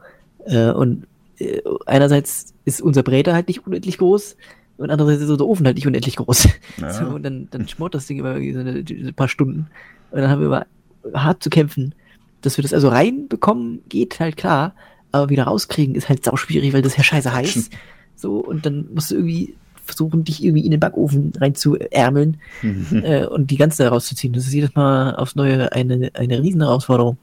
Äh, und äh, einerseits ist unser Bräter halt nicht unendlich groß und andererseits ist unser Ofen halt nicht unendlich groß. Ja. So, und dann, dann schmort das Ding immer irgendwie so eine, ein paar Stunden. Und dann haben wir immer hart zu kämpfen. Dass wir das also reinbekommen, geht halt klar, aber wieder rauskriegen ist halt sau schwierig, weil das ist ja scheiße heiß. So, und dann musst du irgendwie versuchen, dich irgendwie in den Backofen reinzuärmeln äh, und die ganze rauszuziehen. Das ist jedes Mal aufs Neue eine, eine riesen Herausforderung.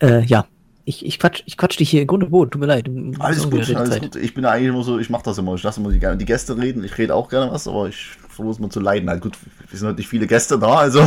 Äh, ja, ich, ich, quatsch, ich quatsch dich hier in Grund und Boden, tut mir leid. Alles gut, alles Zeit. gut. Ich bin eigentlich immer so, ich mache das immer. Ich lasse immer die, die Gäste reden. Ich rede auch gerne was, aber ich versuche immer zu leiden. Halt gut, wir sind halt nicht viele Gäste da, also.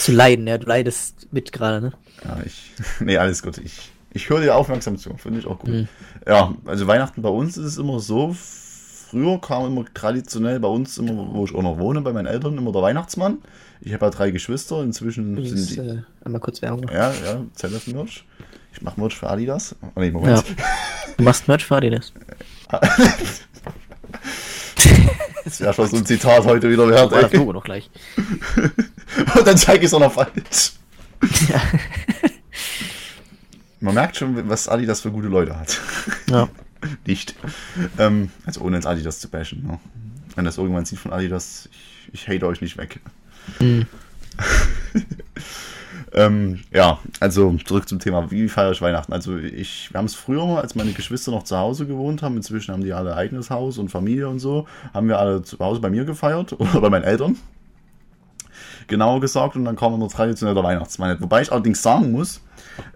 Zu leiden, ja, du leidest mit gerade, ne? Ja, ich. Nee, alles gut. Ich, ich höre dir aufmerksam zu. Finde ich auch gut. Mhm. Ja, also Weihnachten bei uns ist es immer so. Früher kam immer traditionell bei uns, immer, wo ich auch noch wohne, bei meinen Eltern, immer der Weihnachtsmann. Ich habe ja drei Geschwister. Inzwischen Übrigens, sind die. äh, einmal kurz Werbung. Ja, ja, ZF Merch. Ich mache Merch für Adidas. Oh, nee, Moment. Ja. Du machst Merch für Adidas. Das wäre schon so ein Zitat heute wieder wert. Das Ey. Logo noch gleich. Und dann zeige ich es auch noch falsch. ja. Man merkt schon, was Adidas für gute Leute hat. ja. Nicht. Ähm, also ohne ins Adidas zu bashen. Ne? Wenn das irgendwann sieht von Adidas, ich, ich hate euch nicht weg. Mhm. Ähm, ja, also zurück zum Thema, wie feiere ich Weihnachten? Also ich, wir haben es früher mal, als meine Geschwister noch zu Hause gewohnt haben, inzwischen haben die alle eigenes Haus und Familie und so, haben wir alle zu Hause bei mir gefeiert oder bei meinen Eltern. Genauer gesagt, und dann kam immer traditionell der Weihnachtsmann. Wobei ich allerdings sagen muss,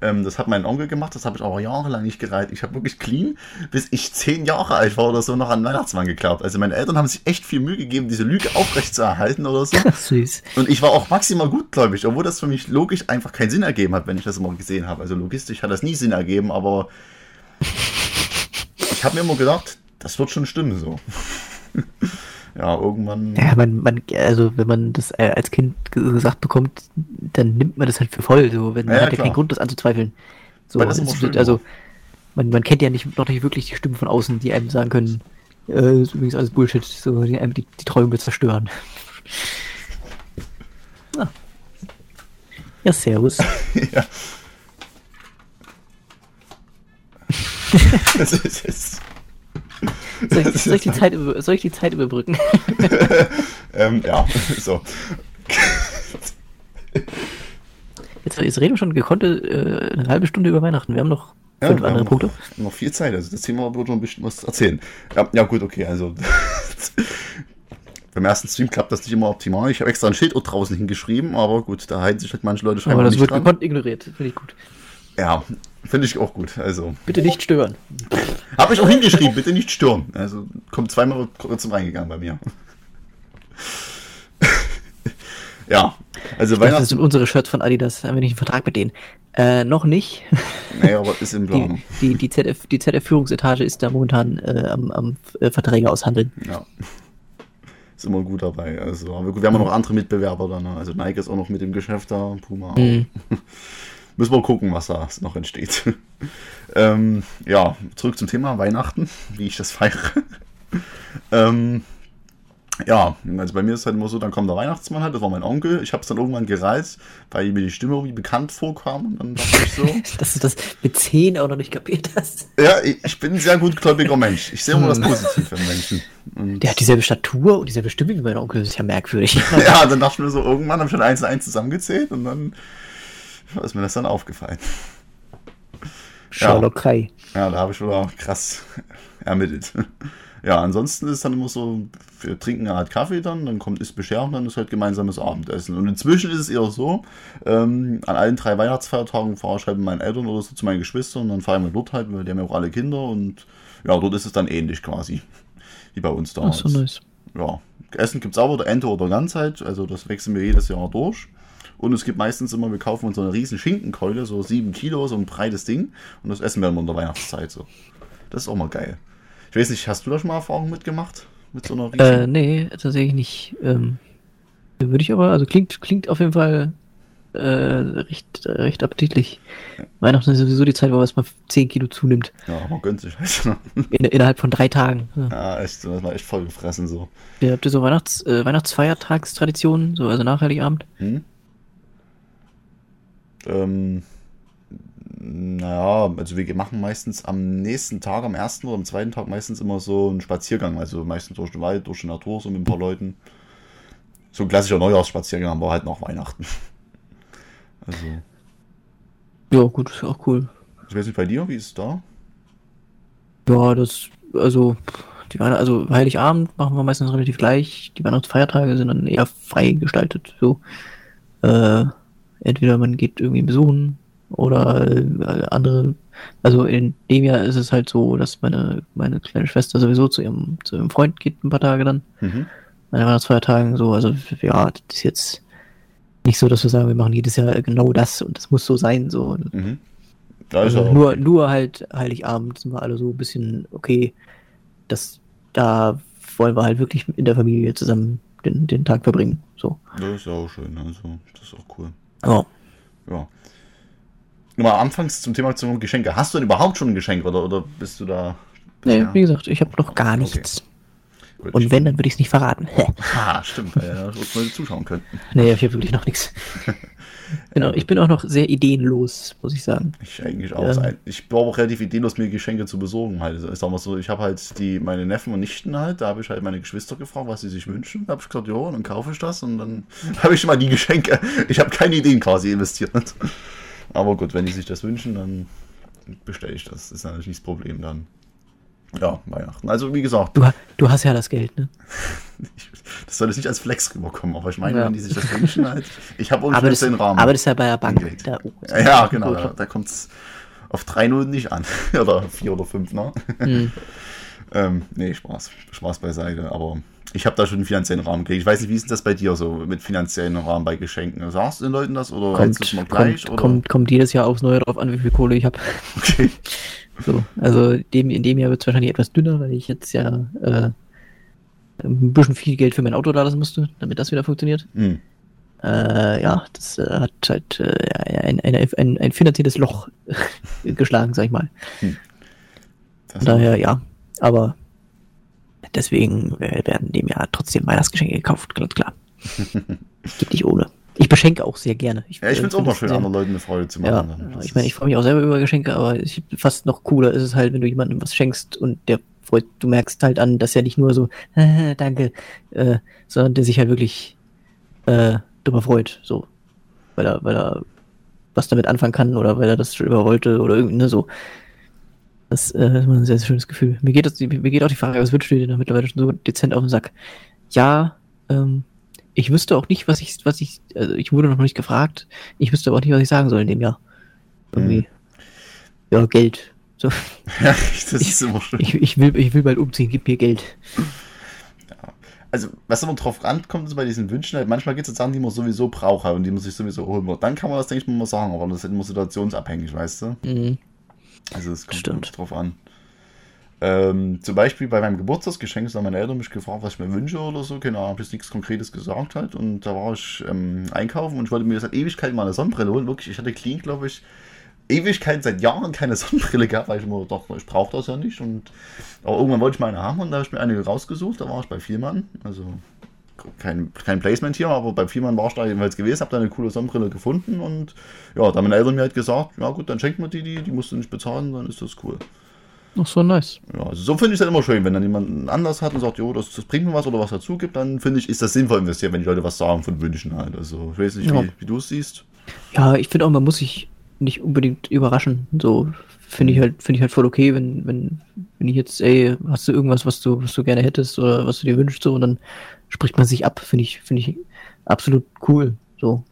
ähm, das hat mein Onkel gemacht, das habe ich aber jahrelang nicht gereiht. Ich habe wirklich clean, bis ich zehn Jahre alt war oder so, noch an Weihnachtsmann geglaubt. Also meine Eltern haben sich echt viel Mühe gegeben, diese Lüge aufrecht zu erhalten oder so. Süß. Und ich war auch maximal gutgläubig, obwohl das für mich logisch einfach keinen Sinn ergeben hat, wenn ich das immer gesehen habe. Also logistisch hat das nie Sinn ergeben, aber ich habe mir immer gedacht, das wird schon stimmen so. ja, irgendwann. Ja, man, man, also wenn man das äh, als Kind ge- gesagt bekommt, dann nimmt man das halt für voll. So, wenn man Ja, hat ja klar. keinen Grund, das anzuzweifeln. So, das es ist- also man, man kennt ja nicht noch nicht wirklich die Stimmen von außen, die einem sagen können, äh, ist übrigens alles Bullshit, so die einem die, die Träume zerstören. Ah. Ja, servus. ja. das ist jetzt. Soll ich, soll ich, die, Zeit über, soll ich die Zeit überbrücken? Ähm, ja, so. Jetzt, jetzt reden wir schon gekonnte äh, eine halbe Stunde über Weihnachten. Wir haben noch Ja, Fünf andere haben Punkte. Noch, noch viel Zeit, also das Thema wird noch ein bisschen was erzählen. Ja, ja gut, okay, also beim ersten Stream klappt das nicht immer optimal. Ich habe extra ein Schild draußen hingeschrieben, aber gut, da halten sich halt manche Leute scheinbar Aber das nicht wird dran. gekonnt ignoriert. Finde ich gut. Ja, finde ich auch gut. Also Bitte nicht stören. habe ich auch hingeschrieben, bitte nicht stören. Also kommt zweimal kurz zum Reingegangen bei mir. ja, also Das Weihnachten, sind unsere Shirts von Adidas. Haben wir nicht einen Vertrag mit denen? Äh, noch nicht. naja, aber ist in Die, Planung. die, die ZF, die ZF-Führungsetage ist da momentan äh, am, am äh, Verträge aushandeln. Ja. Ist immer gut dabei. Also, gut, wir haben noch andere Mitbewerber dann. ne? Also Nike ist auch noch mit dem Geschäft da, Puma auch. Mhm. Müssen wir gucken, was da noch entsteht. ähm, ja, zurück zum Thema Weihnachten, wie ich das feiere. ähm, ja, also bei mir ist halt immer so, dann kommt der Weihnachtsmann halt, das war mein Onkel. Ich habe es dann irgendwann gereizt, weil mir die Stimme irgendwie bekannt vorkam. Und dann dachte ich so, Dass du das mit 10 auch noch nicht kapiert hast. ja, ich bin ein sehr gutgläubiger Mensch. Ich sehe immer das Positive im Menschen. Und Der hat dieselbe Statur und dieselbe Stimme wie mein Onkel. Das ist ja merkwürdig. ja, dann dachte ich mir so, irgendwann habe ich schon eins und eins zusammengezählt und dann ist mir das dann aufgefallen. Sherlock Kai. Ja, da habe ich wieder krass ermittelt. Ja, ansonsten ist dann immer so, wir trinken eine Art Kaffee dann, dann kommt ist Bescherung, dann ist halt gemeinsames Abendessen. Und inzwischen ist es eher so, ähm, an allen drei Weihnachtsfeiertagen fahre ich halt mit meinen Eltern oder so zu meinen Geschwistern und dann feiern wir dort halt, weil die haben ja auch alle Kinder und ja, dort ist es dann ähnlich quasi, wie bei uns da. Ach so, nice. ja, Essen gibt es auch oder Ente oder Ganzheit, also das wechseln wir jedes Jahr durch. Und es gibt meistens immer, wir kaufen uns so eine riesen Schinkenkeule, so sieben Kilo, so ein breites Ding. Und das essen wir immer in der Weihnachtszeit so. Das ist auch mal geil. Ich weiß nicht, hast du da schon mal Erfahrungen mitgemacht? Mit so einer riesen... Äh, nee, tatsächlich nicht. Ähm, würde ich aber, also klingt, klingt auf jeden Fall äh, recht, recht appetitlich. Weihnachten ist sowieso die Zeit, wo man erstmal 10 Kilo zunimmt. Ja, man gönnt sich halt. ne? In, innerhalb von drei Tagen. Ja. Ja, echt, das war echt voll gefressen so. Ja, Habt ihr so Weihnachts, äh, Weihnachtsfeiertagstraditionen, so also nach Heiligabend? Hm? Ähm, naja, also wir machen meistens am nächsten Tag, am ersten oder am zweiten Tag meistens immer so einen Spaziergang. Also meistens durch den Wald, durch die Natur, so mit ein paar Leuten. So ein klassischer Neujahrsspaziergang, aber halt nach Weihnachten. Also, Ja, gut, ist auch cool. ich weiß nicht, bei dir, wie ist es da? Ja, das, also, die Weihnacht, also Heiligabend machen wir meistens relativ gleich. Die Weihnachtsfeiertage sind dann eher frei gestaltet. So, äh, entweder man geht irgendwie besuchen oder äh, andere. Also in dem Jahr ist es halt so, dass meine meine kleine Schwester sowieso zu ihrem zu ihrem Freund geht ein paar Tage dann. Mhm. An den Weihnachtsfeiertagen so. Also ja, das ist jetzt nicht so, dass wir sagen, wir machen jedes Jahr genau das und das muss so sein so. Mhm. Da ist Also er auch. nur, nur halt Heiligabend sind wir alle so ein bisschen, okay, das, da wollen wir halt wirklich in der Familie zusammen den, den Tag verbringen. So. Das ist ja auch schön, also, das ist auch cool. Ja. Ja. Nochmal anfangs zum Thema zum Geschenke. Hast du denn überhaupt schon ein Geschenk oder, oder bist du da? Nee, Ja. wie gesagt, ich habe noch gar nichts. Gut, Und wenn, dann würde ich es nicht verraten. Ah, stimmt, weil ja Leute zuschauen könnten. nee, ich habe wirklich noch nichts. Genau, ich bin auch noch sehr ideenlos, muss ich sagen. Ich eigentlich auch. Ja. Ich war auch relativ ideenlos, mir Geschenke zu besorgen. Halt. Ich sag mal so, ich habe halt die, meine Neffen und Nichten halt, da habe ich halt meine Geschwister gefragt, was sie sich wünschen. Da habe ich gesagt, ja, und dann kaufe ich das und dann habe ich schon mal die Geschenke. Ich habe keine Ideen quasi investiert. Aber gut, wenn die sich das wünschen, dann bestelle ich das. Das ist natürlich nicht das Problem dann. Ja, Weihnachten. Also wie gesagt, Du, du hast ja das Geld, ne? das soll jetzt nicht als Flex rüberkommen, aber ich meine, Ja. wenn die sich das wünschen halt. Ich habe das, den Rahmen. aber das ist ja bei der Bank. Da, oh, Ja, ja, genau. Da, da kommt es auf drei Noten nicht an. oder vier oder fünf, ne? Hm. ähm, nee, Spaß. Spaß beiseite. Aber ich habe da schon einen finanziellen Rahmen gekriegt. Ich weiß nicht, wie ist denn das bei dir so mit finanziellen Rahmen bei Geschenken? Sagst du den Leuten das oder hältst du es kommt, mal gleich? kommt, kommt, kommt jedes Jahr aufs Neue drauf an, wie viel Kohle ich habe. Okay. So, also dem, in dem Jahr wird es wahrscheinlich etwas dünner, weil ich jetzt ja äh, ein bisschen viel Geld für mein Auto da lassen musste, damit das wieder funktioniert. Hm. Äh, ja, das äh, hat halt äh, ein, ein, ein, ein finanzielles Loch geschlagen, sag ich mal. Von daher, ja. Aber deswegen äh, werden dem Jahr trotzdem Weihnachtsgeschenke gekauft, ganz klar. Geht nicht ohne. Ich beschenke auch sehr gerne. Ich, ja, ich finde es auch mal schön, anderen Leuten eine Freude zu machen. Ja, ich meine, ich freue mich auch selber über Geschenke, aber ich, fast noch cooler ist es halt, wenn du jemandem was schenkst und der freut, du merkst halt an, dass er nicht nur so, äh, danke, äh, sondern der sich halt wirklich äh, darüber freut, so. Weil er, weil er was damit anfangen kann oder weil er das schon immer wollte oder irgendwie, ne, so. Das äh, ist immer ein sehr, sehr schönes Gefühl. Mir geht, das, mir geht auch die Frage, was wünschst du dir denn mittlerweile schon so dezent auf den Sack? Ja, ähm, ich wüsste auch nicht, was ich, was ich, also ich wurde noch nicht gefragt, ich wüsste aber auch nicht, was ich sagen soll in dem Jahr. Irgendwie. Hm. Ja, Geld. So, Ja, das ist immer schön. ich, ich, will, ich will bald umziehen, gib mir Geld. Also, was immer drauf rankommt, ist bei diesen Wünschen halt, manchmal gibt es Sachen, die man sowieso braucht halt und die man sich sowieso holen muss. Dann kann man das, denke ich mal, sagen, aber das ist halt immer situationsabhängig, weißt du? Mhm. Also, es kommt Stimmt. drauf an. Ähm, zum Beispiel bei meinem Geburtstagsgeschenk haben meine Eltern mich gefragt, was ich mir wünsche oder so. Keine Ahnung, jetzt nichts Konkretes gesagt halt. Und da war ich ähm, einkaufen und ich wollte mir seit Ewigkeit mal eine Sonnenbrille holen. Wirklich, ich hatte clean, glaube ich, Ewigkeit, seit Jahren keine Sonnenbrille gehabt, weil ich immer dachte, ich brauche das ja nicht. Und, aber irgendwann wollte ich meine haben und da habe ich mir eine rausgesucht. Da war ich bei Viermann. Also kein, kein Placement hier, aber bei Viermann war ich da jedenfalls gewesen, habe da eine coole Sonnenbrille gefunden und ja, da haben meine Eltern mir halt gesagt, ja gut, dann schenkt mir die, die, die musst du nicht bezahlen, dann ist das cool. Ach so, nice. Ja, also so finde ich es halt immer schön, wenn dann jemand anders hat und sagt, jo, das, das bringt mir was oder was dazu gibt, dann finde ich, ist das sinnvoll investiert, wenn die Leute was sagen von Wünschen halt. Also ich weiß nicht, Ja. wie, wie du es siehst. Ja, ich finde auch, man muss sich nicht unbedingt überraschen. So finde ich halt, finde ich halt voll okay, wenn, wenn, wenn ich jetzt, ey, hast du irgendwas, was du, was du gerne hättest oder was du dir wünschst, so, und dann spricht man sich ab, finde ich, finde ich absolut cool. So.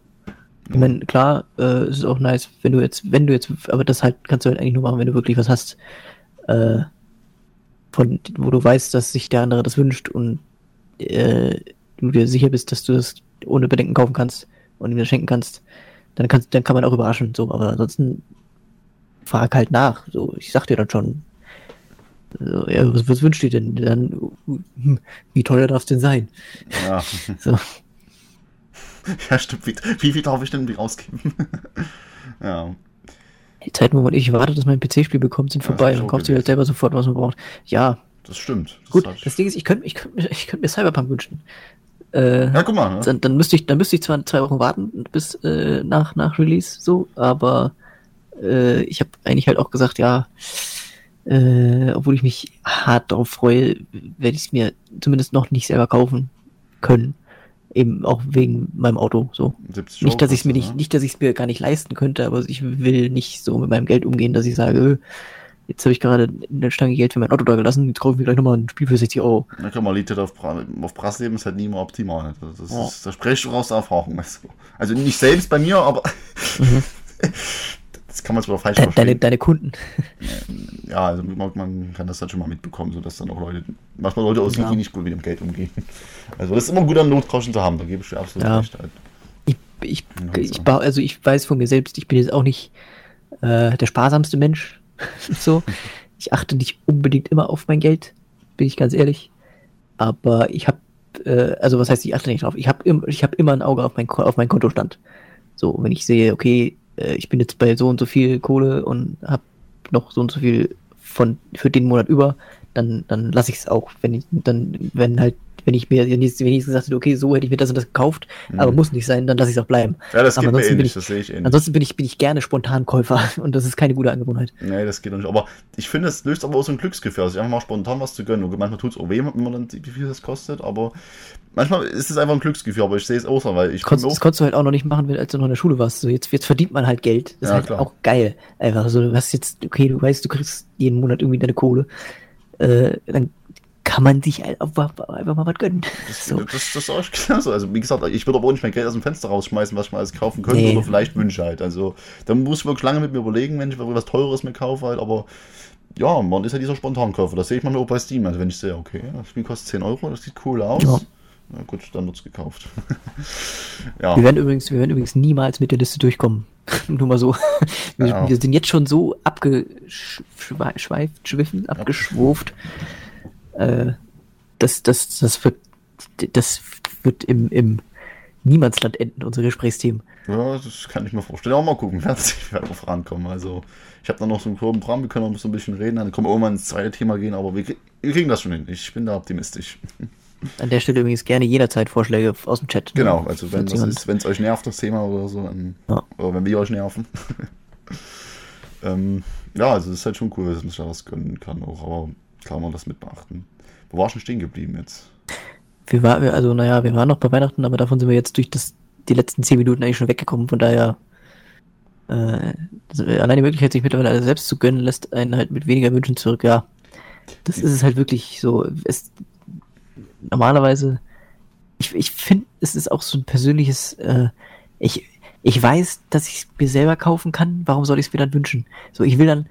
Ich meine, klar, äh, es ist auch nice, wenn du jetzt, wenn du jetzt, aber das halt kannst du halt eigentlich nur machen, wenn du wirklich was hast, äh, von, wo du weißt, dass sich der andere das wünscht und äh, du dir sicher bist, dass du das ohne Bedenken kaufen kannst und ihm das schenken kannst, dann kannst, dann kann man auch überraschen, so, aber ansonsten frag halt nach, so, ich sag dir dann schon, so, ja, was, was wünscht ihr denn? Dann, wie teuer darf es denn sein? Ja, So, ja stimmt. Wie, wie viel darf ich denn rausgeben? ja. Die Zeiten, wo man ich warte, dass mein PC-Spiel bekommt, sind Ja, vorbei. Man so kauft sich halt selber sofort, was man braucht. Ja, Das stimmt. Das gut, das Ding ist, ich könnte ich könnt, mir- ich könnt mir Cyberpunk wünschen. Äh, ja, guck mal. Ne? dann, dann müsste ich, dann müsste ich zwar zwei Wochen warten bis äh, nach, nach Release, so, aber äh, ich habe eigentlich halt auch gesagt, ja, äh, obwohl ich mich hart darauf freue, werde ich es mir zumindest noch nicht selber kaufen können. Eben auch wegen meinem Auto. So. 70 Nicht, dass ich es mir nicht, ne? nicht, dass ich es mir gar nicht leisten könnte, aber ich will nicht so mit meinem Geld umgehen, dass ich sage, äh, jetzt habe ich gerade eine Stange Geld für mein Auto da gelassen, jetzt kaufe ich mir gleich nochmal ein Spiel für 60 Euro. Na komm mal, Lied auf, Bra auf Brass leben ist halt nie immer optimal. Das, das Ja. ist, da sprichst du aus der Erfahrung. Also nicht selbst bei mir, aber das kann man zwar falsch De deine, verstehen. deine Kunden. Ja, also man, kann das dann schon mal mitbekommen, sodass dann auch Leute, manchmal Leute aus Ja. Wiki nicht gut mit dem Geld umgehen. Also das ist immer gut, einen Notgroschen zu haben, da gebe ich dir absolut Ja. recht. Halt. Ich, ich, Ja, ich, also ich weiß von mir selbst, ich bin jetzt auch nicht äh, der sparsamste Mensch. so. Ich achte nicht unbedingt immer auf mein Geld, bin ich ganz ehrlich. Aber ich habe, äh, also was heißt, ich achte nicht drauf? Ich habe im, ich hab immer ein Auge auf mein, auf meinen Kontostand. So, wenn ich sehe, okay, äh, ich bin jetzt bei so und so viel Kohle und habe noch so und so viel von für den Monat über, dann, dann lasse ich es auch. Wenn ich, dann, wenn halt, wenn ich mir, wenn ich, gesagt hätte, okay, so hätte ich mir das und das gekauft, aber muss nicht sein, dann lasse ich es auch bleiben. Ja, das Aber geht mir bin ähnlich, ich- das sehe ich ähnlich. Ansonsten bin ich, bin ich gerne Spontankäufer und das ist keine gute Angewohnheit. Nee, das geht doch nicht. Aber ich finde, es löst aber auch so ein Glücksgefühl, sich einfach mal spontan was zu gönnen. Und manchmal tut es auch weh, wenn man dann sieht, wie viel das kostet, aber manchmal ist es einfach ein Glücksgefühl, aber ich sehe es auch so, weil ich Konntest, das auch. konntest du halt auch noch nicht machen, wenn- als du noch in der Schule warst. So, jetzt, jetzt verdient man halt Geld. Das ist Ja, halt klar. auch geil. Einfach so, du hast jetzt, okay, du weißt, du kriegst jeden Monat irgendwie deine Kohle. Äh, dann kann man sich einfach, einfach mal was gönnen. Das, So. das, das ist auch genauso. Also, wie gesagt, ich würde aber auch nicht mein Geld aus dem Fenster rausschmeißen, was ich mal alles kaufen könnte Nee. oder vielleicht Wünsche halt. Also, da muss ich wirklich lange mit mir überlegen, wenn ich was Teures mir kaufe halt, aber ja, man ist ja dieser Spontankäufer. Das sehe ich manchmal auch bei Steam. Also, wenn ich sehe, okay, das Spiel kostet 10 Euro, das sieht cool aus. Ja. Na gut, dann wird's gekauft. ja. Wir werden übrigens, wir werden übrigens niemals mit der Liste durchkommen. Nur mal so. Wir, Ja. wir sind jetzt schon so abgeschweift, schwiffen, abgeschwurft. Äh, das, das, das wird, das wird im, im Niemandsland enden, unsere Gesprächsthemen. Ja, das kann ich mir vorstellen. Aber mal gucken, wer sich wer drauf rankommen. Also, ich habe da noch so einen groben Programm, wir können noch so ein bisschen reden, dann können wir irgendwann ins zweite Thema gehen, aber wir, wir kriegen das schon hin. Ich bin da optimistisch. An der Stelle übrigens gerne jederzeit Vorschläge aus dem Chat. Genau, also wenn es euch nervt, das Thema oder so, dann, Ja. oder wenn wir euch nerven. ähm, ja, also es ist halt schon cool, dass man sich da was gönnen kann auch, aber kann man das mit beachten. Wo war ich denn stehen geblieben jetzt? Wir war, wir- also naja, wir waren noch bei Weihnachten, aber davon sind wir jetzt durch das, die letzten zehn Minuten eigentlich schon weggekommen, von daher äh, allein die Möglichkeit, sich mittlerweile alles selbst zu gönnen, lässt einen halt mit weniger Wünschen zurück, ja. Das ist es halt wirklich so. Es, normalerweise, ich, ich finde, es ist auch so ein persönliches, äh, ich, ich weiß, dass ich es mir selber kaufen kann, warum soll ich es mir dann wünschen? So, ich will dann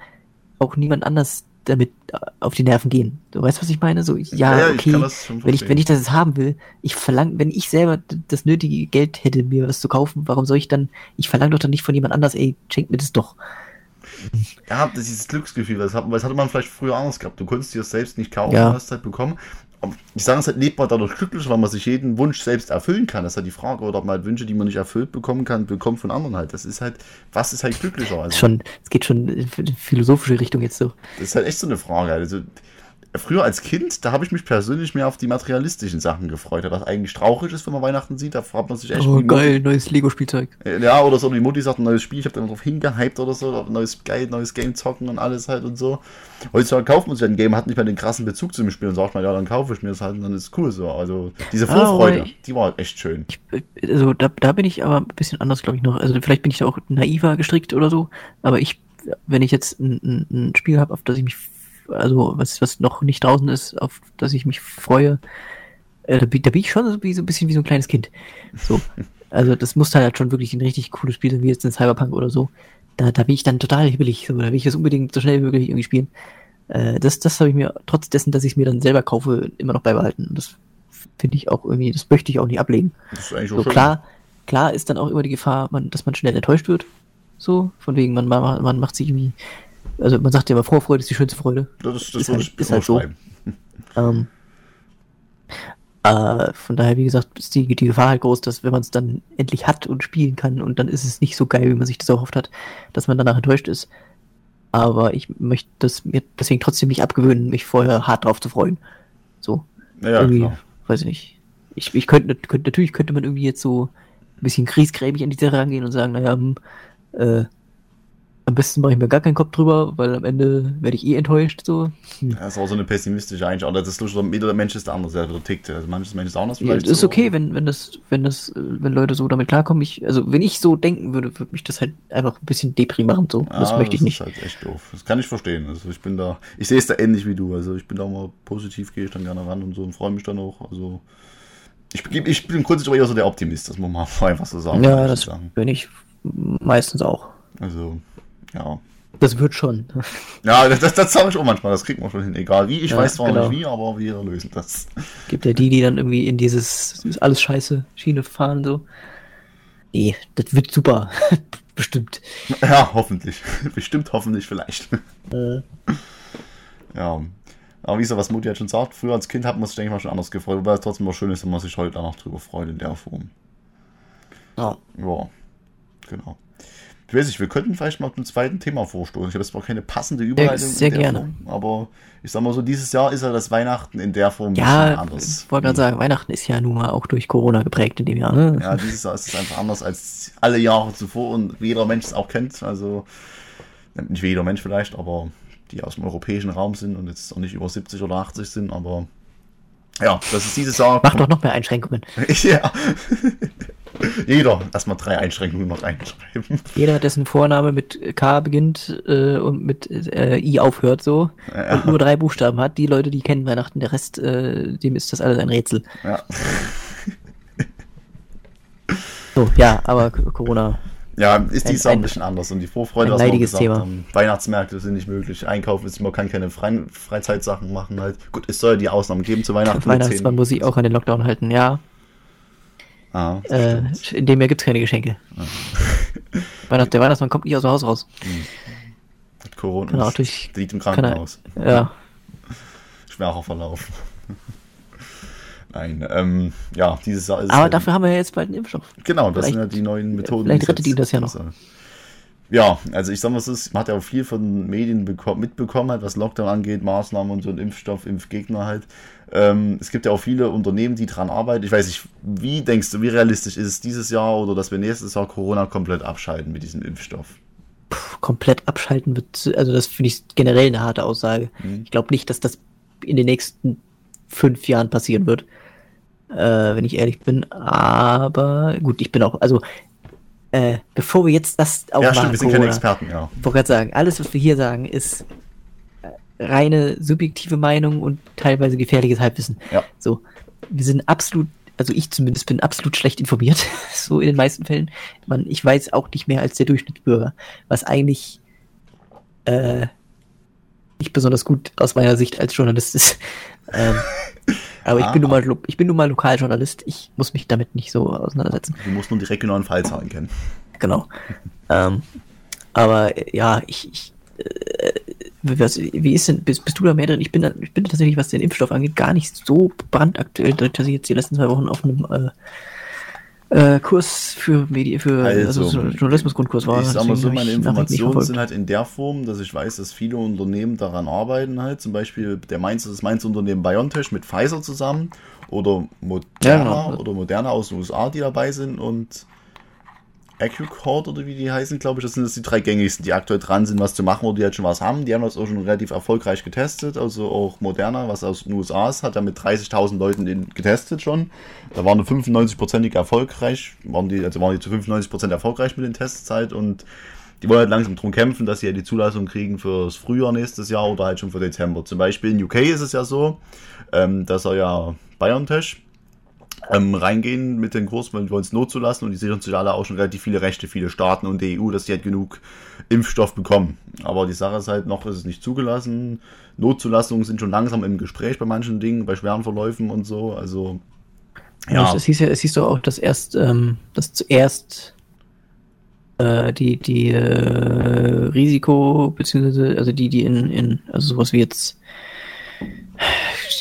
auch niemand anders damit äh, auf die Nerven gehen. Du weißt, was ich meine? So, ja, Ja, ja, ich okay, schon wenn ich, wenn ich das jetzt haben will, ich verlange, wenn ich selber das nötige Geld hätte, mir was zu kaufen, warum soll ich dann, ich verlange doch dann nicht von jemand anders, ey, schenk mir das doch. Ja, das ist dieses Glücksgefühl, das, hat, das hatte man vielleicht früher anders gehabt. Du konntest dir das selbst nicht kaufen, Ja. hast halt bekommen. Ich sage es halt, lebt man dadurch glücklich, weil man sich jeden Wunsch selbst erfüllen kann. Das ist halt die Frage, oder ob man halt Wünsche, die man nicht erfüllt bekommen kann, bekommt von anderen halt. Das ist halt, was ist halt glücklicher? Also, schon, es geht schon in eine philosophische Richtung jetzt so. das ist halt echt so eine Frage. Also, früher als Kind, da habe ich mich persönlich mehr auf die materialistischen Sachen gefreut, was eigentlich traurig ist, wenn man Weihnachten sieht. Da fragt man sich echt, Oh, geil, neues Lego-Spielzeug. Ja, oder so, die Mutti sagt, ein neues Spiel, ich habe dann drauf hingehypt oder so, neues geil, neues Game zocken und alles halt und so. Heutzutage kauft man sich ein Game, hat nicht mehr den krassen Bezug zu dem Spiel und sagt man, ja, dann kaufe ich mir das halt und dann ist es cool so. Also diese Ah, Vorfreude, aber ich- die war echt schön. Ich, also da, da bin ich aber ein bisschen anders, glaube ich, noch. Also vielleicht bin ich da auch naiver gestrickt oder so, aber ich, wenn ich jetzt ein, ein, ein Spiel habe, auf das ich mich, also was, was noch nicht draußen ist, auf das ich mich freue, äh, da, bin, da bin ich schon so, wie, so ein bisschen wie so ein kleines Kind. So. Also das muss halt schon wirklich ein richtig cooles Spiel sein, wie jetzt ein Cyberpunk oder so. Da, da bin ich dann total hibbelig, so, da will ich das unbedingt so schnell wie möglich irgendwie spielen. Äh, das das habe ich mir, trotz dessen, dass ich es mir dann selber kaufe, immer noch beibehalten. Und das finde ich auch irgendwie, das möchte ich auch nicht ablegen. Das ist eigentlich auch schön. klar, klar ist dann auch immer die Gefahr, man, dass man schnell enttäuscht wird. So, von wegen, man, man, man macht sich irgendwie, also man sagt ja immer, Vorfreude ist die schönste Freude. Das, das ist halt- ist halt so. Ähm, äh, von daher, wie gesagt, ist die, die Gefahr halt groß, dass wenn man es dann endlich hat und spielen kann und dann ist es nicht so geil, wie man sich das erhofft hat, dass man danach enttäuscht ist. Aber ich möchte das mir deswegen trotzdem nicht abgewöhnen, mich vorher hart drauf zu freuen. So. Ja, irgendwie, klar. weiß ich nicht. Ich, ich könnte, könnte, natürlich könnte man irgendwie jetzt so ein bisschen kriesgräbig an die Sache rangehen und sagen, naja, hm, äh, am besten mache ich mir gar keinen Kopf drüber, weil am Ende werde ich eh enttäuscht, so. Hm. Das ist auch so eine pessimistische Einstellung. Das ist lustig, jeder Mensch ist der andere, der tickt. Also manches Mensch ist anders Ja, vielleicht. das ist so. okay, wenn, wenn das, wenn das, äh, wenn Leute so damit klarkommen. Ich, also wenn ich so denken würde, würde mich das halt einfach ein bisschen deprimierend so. das Ja, möchte ich nicht. Das ist halt echt doof. Das kann ich verstehen. Also ich bin da, ich sehe es da ähnlich wie du. Also ich bin da mal positiv, gehe ich dann gerne ran und so und freue mich dann auch. Also ich, bin- ich bin grundsätzlich eher so der Optimist, das muss man einfach so sagen. ja, das sagen. bin ich meistens auch. Also, ja. Das wird schon. Ja, das, das, das sage ich auch manchmal, das kriegt man schon hin. Egal wie, ich Ja, weiß zwar genau. nicht wie, aber wir lösen das. Gibt ja die, die dann irgendwie in dieses alles scheiße Schiene fahren so. Nee, das wird super. Bestimmt. Ja, hoffentlich. Bestimmt, hoffentlich, vielleicht. Äh, Ja. Aber wie gesagt, was Mutti halt schon sagt, früher als Kind hat man sich, denke ich mal, schon anders gefreut, wobei es trotzdem auch schön ist, wenn man sich heute noch drüber freut in der Form. ja. Ja, genau. Ich weiß nicht, wir könnten vielleicht mal zum zweiten Thema vorstoßen. Ich habe jetzt zwar keine passende Überleitung. sehr der gerne. Form, aber ich sag mal so, dieses Jahr ist ja das Weihnachten in der Form ein Ja, bisschen ich anders. wollte gerade sagen, Weihnachten ist ja nun mal auch durch Corona geprägt in dem Jahr, ne? Ja, dieses Jahr ist es einfach anders als alle Jahre zuvor und wie jeder Mensch es auch kennt. Also, nicht wie jeder Mensch vielleicht, aber die aus dem europäischen Raum sind und jetzt auch nicht über 70 oder 80 sind, aber ja, das ist dieses Jahr. Mach doch noch mehr Einschränkungen. ja. Jeder erstmal drei Einschränkungen noch reinschreiben. Jeder, dessen Vorname mit K beginnt äh, und mit äh, I aufhört so Ja. und nur drei Buchstaben hat, die Leute, die kennen Weihnachten, der Rest, äh, dem ist das alles ein Rätsel. Ja. So, ja, aber Corona. Ja, ist dies ein ein- bisschen anders und die Vorfreude, ein was wir gesagt Thema. haben. Weihnachtsmärkte sind nicht möglich, einkaufen ist, man kann keine Freien, Freizeitsachen machen halt. Gut, es soll ja die Ausnahmen geben zu Weihnachten. Weihnachtsmann muss sich auch an den Lockdown halten, ja. Ah, Äh, in dem Jahr gibt's keine Geschenke. Weihnacht, der Weihnachtsmann kommt nicht aus dem Haus raus. Mit Corona ist- durch- liegt im Kann er, Krankenhaus. ja. Schwerer Verlauf. Nein, ähm, ja, dieses Jahr ist es Aber dafür haben wir ja jetzt bald einen Impfstoff. Genau, das sind ja Vielleicht- die neuen Methoden. vielleicht die es rettet ihn das ja noch. Ja, also ich sag mal, es ist, man hat ja auch viel von Medien beko- mitbekommen, halt, was Lockdown angeht, Maßnahmen und so ein Impfstoff, Impfgegner halt. Ähm, es gibt ja auch viele Unternehmen, die dran arbeiten. Ich weiß nicht, wie denkst du, wie realistisch ist es dieses Jahr oder dass wir nächstes Jahr Corona komplett abschalten mit diesem Impfstoff? Puh, komplett abschalten wird, also das finde ich generell eine harte Aussage. Mhm. Ich glaube nicht, dass das in den nächsten fünf Jahren passieren wird, äh, wenn ich ehrlich bin. Aber gut, ich bin auch, also äh, bevor wir jetzt das aufmachen, ja, stimmt, wir sind Corona, keine Experten, ja. Ich wollte gerade sagen, alles, was wir hier sagen, ist äh, reine subjektive Meinung und teilweise gefährliches Halbwissen. Ja. So, wir sind absolut, also ich zumindest bin absolut schlecht informiert, so in den meisten Fällen. Man, ich weiß auch nicht mehr als der Durchschnittsbürger, was eigentlich äh, nicht besonders gut aus meiner Sicht als Journalist ist. Ähm, aber ich, bin nun mal, ich bin nun mal Lokaljournalist. Ich muss mich damit nicht so auseinandersetzen. Du musst nur die regionalen Fallzahlen kennen. Genau. ähm, aber ja, ich, ich äh, was, wie ist denn, bist, bist, du da mehr drin? Ich bin, da, ich bin tatsächlich, was den Impfstoff angeht, gar nicht so brandaktuell, dass ich jetzt die letzten zwei Wochen auf einem äh, äh, Kurs für Medien, für also, also Journalismusgrundkurs war. Ich sag mal so, meine Informationen sind halt in der Form, dass ich weiß, dass viele Unternehmen daran arbeiten halt. Zum Beispiel der Mainz, das Mainz Unternehmen BioNTech mit Pfizer zusammen oder Moderna ja, genau. oder Moderna aus den USA, die dabei sind und AccuCord oder wie die heißen, glaube ich, das sind das die drei gängigsten, die aktuell dran sind, was zu machen oder die halt schon was haben. Die haben das auch schon relativ erfolgreich getestet. Also auch Moderna, was aus den USA ist, hat ja mit 30.000 Leuten getestet schon. Da waren 95%ig erfolgreich, waren die, also waren die zu 95% erfolgreich mit den Testzeit und die wollen halt langsam drum kämpfen, dass sie ja die Zulassung kriegen fürs Frühjahr nächstes Jahr oder halt schon für Dezember. Zum Beispiel in UK ist es ja so, ähm, dass er ja BioNTech ähm, reingehen mit den uns Not zulassen und die sichern sich alle auch schon relativ viele Rechte, viele Staaten und die EU, dass die halt genug Impfstoff bekommen. Aber die Sache ist halt noch, ist es nicht zugelassen. Notzulassungen sind schon langsam im Gespräch bei manchen Dingen, bei schweren Verläufen und so. Also ja. Es hieß ja, es hieß doch auch, dass erst, ähm, dass zuerst äh, die, die äh, Risiko, beziehungsweise, also die, die in, in, also sowas wie jetzt,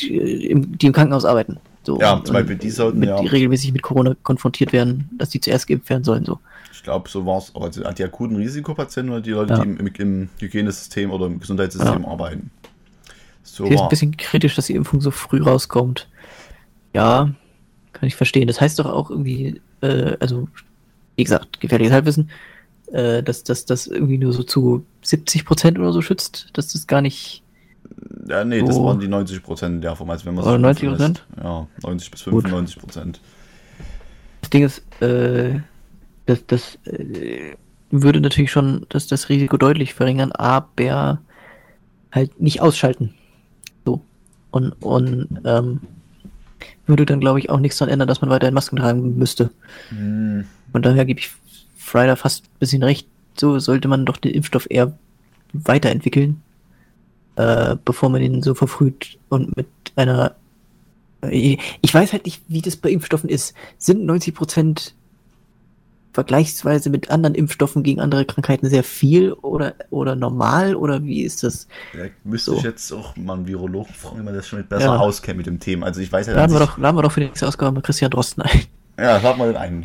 die im Krankenhaus arbeiten, so, ja, zum Beispiel die sollten mit, ja. Die regelmäßig mit Corona konfrontiert werden, dass die zuerst geimpft werden sollen. So. Ich glaube, so war es. Also die akuten Risikopatienten oder die Leute, ja. die im, im, Hygienesystem oder im Gesundheitssystem ja. arbeiten. So ist ein bisschen kritisch, dass die Impfung so früh rauskommt. Ja, kann ich verstehen. Das heißt doch auch irgendwie, äh, also, wie gesagt, gefährliches Halbwissen, äh, dass das irgendwie nur so zu 70 Prozent oder so schützt, dass das gar nicht ja, nee, so. das waren die 90 Prozent der Form. Also wenn man Oder 90 Prozent? Ja, 90 bis 95 Prozent. Das Ding ist, äh, das, das äh, würde natürlich schon das, das Risiko deutlich verringern, aber halt nicht ausschalten. So. Und, und ähm, würde dann, glaube ich, auch nichts daran ändern, dass man weiterhin Masken tragen müsste. Hm. Und daher gebe ich Friday fast ein bisschen recht. So sollte man doch den Impfstoff eher weiterentwickeln äh, bevor man ihn so verfrüht und mit einer. Äh, ich weiß halt nicht, wie das bei Impfstoffen ist. Sind 90 Prozent vergleichsweise mit anderen Impfstoffen gegen andere Krankheiten sehr viel oder, oder normal oder wie ist das? Ja, müsste so. ich jetzt auch mal einen Virologen fragen, wenn man das schon besser ja. auskennt mit dem Thema. Also ich weiß ja laden, wir doch, laden wir doch für die nächste Ausgabe mal Christian Drosten ein. Ja, laden wir den einen.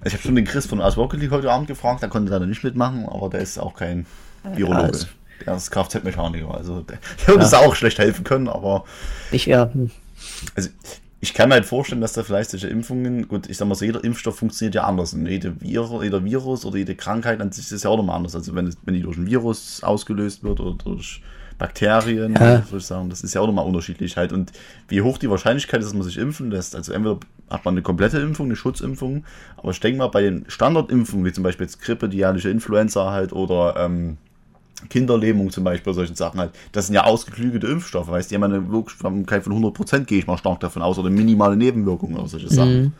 Also ich habe schon den Chris von Aswokely heute Abend gefragt, der konnte leider nicht mitmachen, aber der ist auch kein Virologe. Ja, also der ist Kfz-Mechaniker. Also der, der würde ja. auch schlecht helfen können, aber. Ich ja. Hm. Also ich kann mir halt vorstellen, dass da vielleicht solche Impfungen, gut, ich sag mal so, jeder Impfstoff funktioniert ja anders. Und jede Vir jeder Virus oder jede Krankheit an sich ist ja auch nochmal anders. Also wenn, es, wenn die durch ein Virus ausgelöst wird oder durch Bakterien, ja. würde ich sagen, das ist ja auch nochmal unterschiedlich halt. Und wie hoch die Wahrscheinlichkeit ist, dass man sich impfen lässt, also entweder hat man eine komplette Impfung, eine Schutzimpfung, aber ich denke mal, bei den Standardimpfungen, wie zum Beispiel jetzt Grippe, die jährliche Influenza halt oder ähm, Kinderlähmung zum Beispiel, solchen Sachen halt. Das sind ja ausgeklügelte Impfstoffe, weißt du, die haben eine Wirksamkeit von 100%, gehe ich mal stark davon aus, oder minimale Nebenwirkungen oder solche Sachen. Mhm.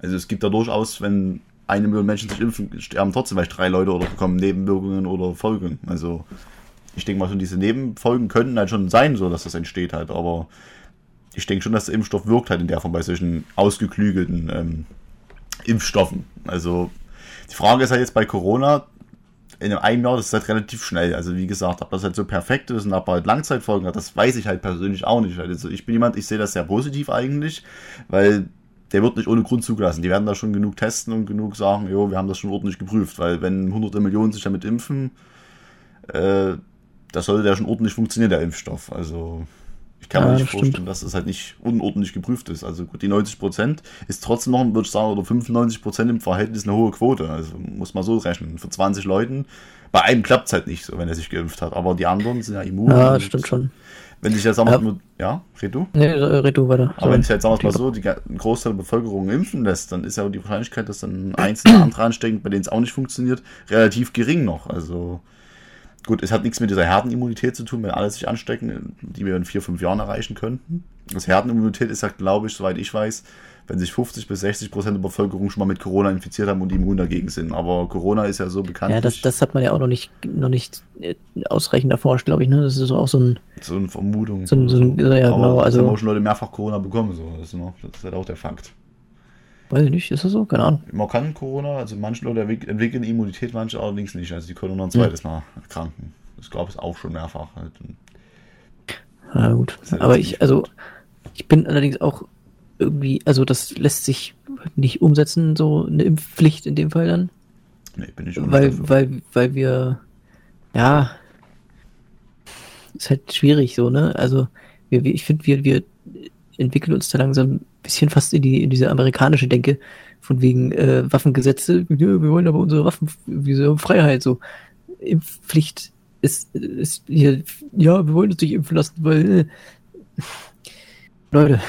Also es gibt da durchaus, wenn eine Million Menschen sich impfen, sterben trotzdem vielleicht drei Leute oder bekommen Nebenwirkungen oder Folgen. Also ich denke mal schon, diese Nebenfolgen könnten halt schon sein, so dass das entsteht halt, aber ich denke schon, dass der Impfstoff wirkt halt in der Form bei solchen ausgeklügelten ähm, Impfstoffen. Also die Frage ist halt jetzt bei Corona, in einem Jahr, das ist halt relativ schnell. Also wie gesagt, ob das halt so perfekt ist und ob halt Langzeitfolgen hat, das weiß ich halt persönlich auch nicht. Also ich bin jemand, ich sehe das sehr positiv eigentlich, weil der wird nicht ohne Grund zugelassen. Die werden da schon genug testen und genug sagen, jo, wir haben das schon ordentlich geprüft, weil wenn hunderte Millionen sich damit impfen, äh, das sollte ja schon ordentlich funktionieren, der Impfstoff. Also Ich kann mir Ja, nicht das stimmt. vorstellen, dass es halt nicht unordentlich geprüft ist. Also gut, die 90 Prozent ist trotzdem noch, würde ich sagen, oder 95 Prozent im Verhältnis eine hohe Quote. Also muss man so rechnen. Für 20 Leuten, bei einem klappt es halt nicht so, wenn er sich geimpft hat. Aber die anderen sind ja immun. Ja, stimmt schon. Wenn sich jetzt sagen Ja. nur, ja, red du? Nee, red du weiter. Aber wenn sich jetzt sagen wir mal so, die Großteil der Bevölkerung impfen lässt, dann ist ja die Wahrscheinlichkeit, dass dann ein einzelner andere ansteckt, bei denen es auch nicht funktioniert, relativ gering noch. Also gut, es hat nichts mit dieser Herdenimmunität zu tun, wenn alle sich anstecken, die wir in vier, fünf Jahren erreichen könnten. Das Herdenimmunität ist ja, glaube ich, soweit ich weiß, wenn sich 50 bis 60 Prozent der Bevölkerung schon mal mit Corona infiziert haben und immun dagegen sind. Aber Corona ist ja so bekannt. Ja, das, das hat man ja auch noch nicht, noch nicht äh, ausreichend erforscht, glaube ich. Ne? Das ist auch so ein, so eine Vermutung. so ein, so ein ja, genau, es haben also, auch schon Leute mehrfach Corona bekommen. So. Das, ist noch, das ist halt auch der Fakt. Weiß ich nicht, ist das so? Keine Ahnung. Man kann Corona, also manche Leute entwick- entwickeln Immunität, manche allerdings nicht. Also die können noch ein zweites Mal erkranken. Das glaube ich auch schon mehrfach. Halt. Ja, gut. Halt Aber ich, also, ich bin allerdings auch irgendwie, also das lässt sich nicht umsetzen, so eine Impfpflicht in dem Fall dann. Nee, bin ich Weil, dafür. weil, weil wir, ja, ist halt schwierig so, ne? Also, wir, ich finde, wir, wir entwickeln uns da langsam ein bisschen fast in, die, in diese amerikanische Denke, von wegen äh, Waffengesetze. Wir wollen aber unsere Waffen, diese Freiheit so. Impfpflicht ist, ist hier, ja, wir wollen uns nicht impfen lassen, weil, äh, Leute,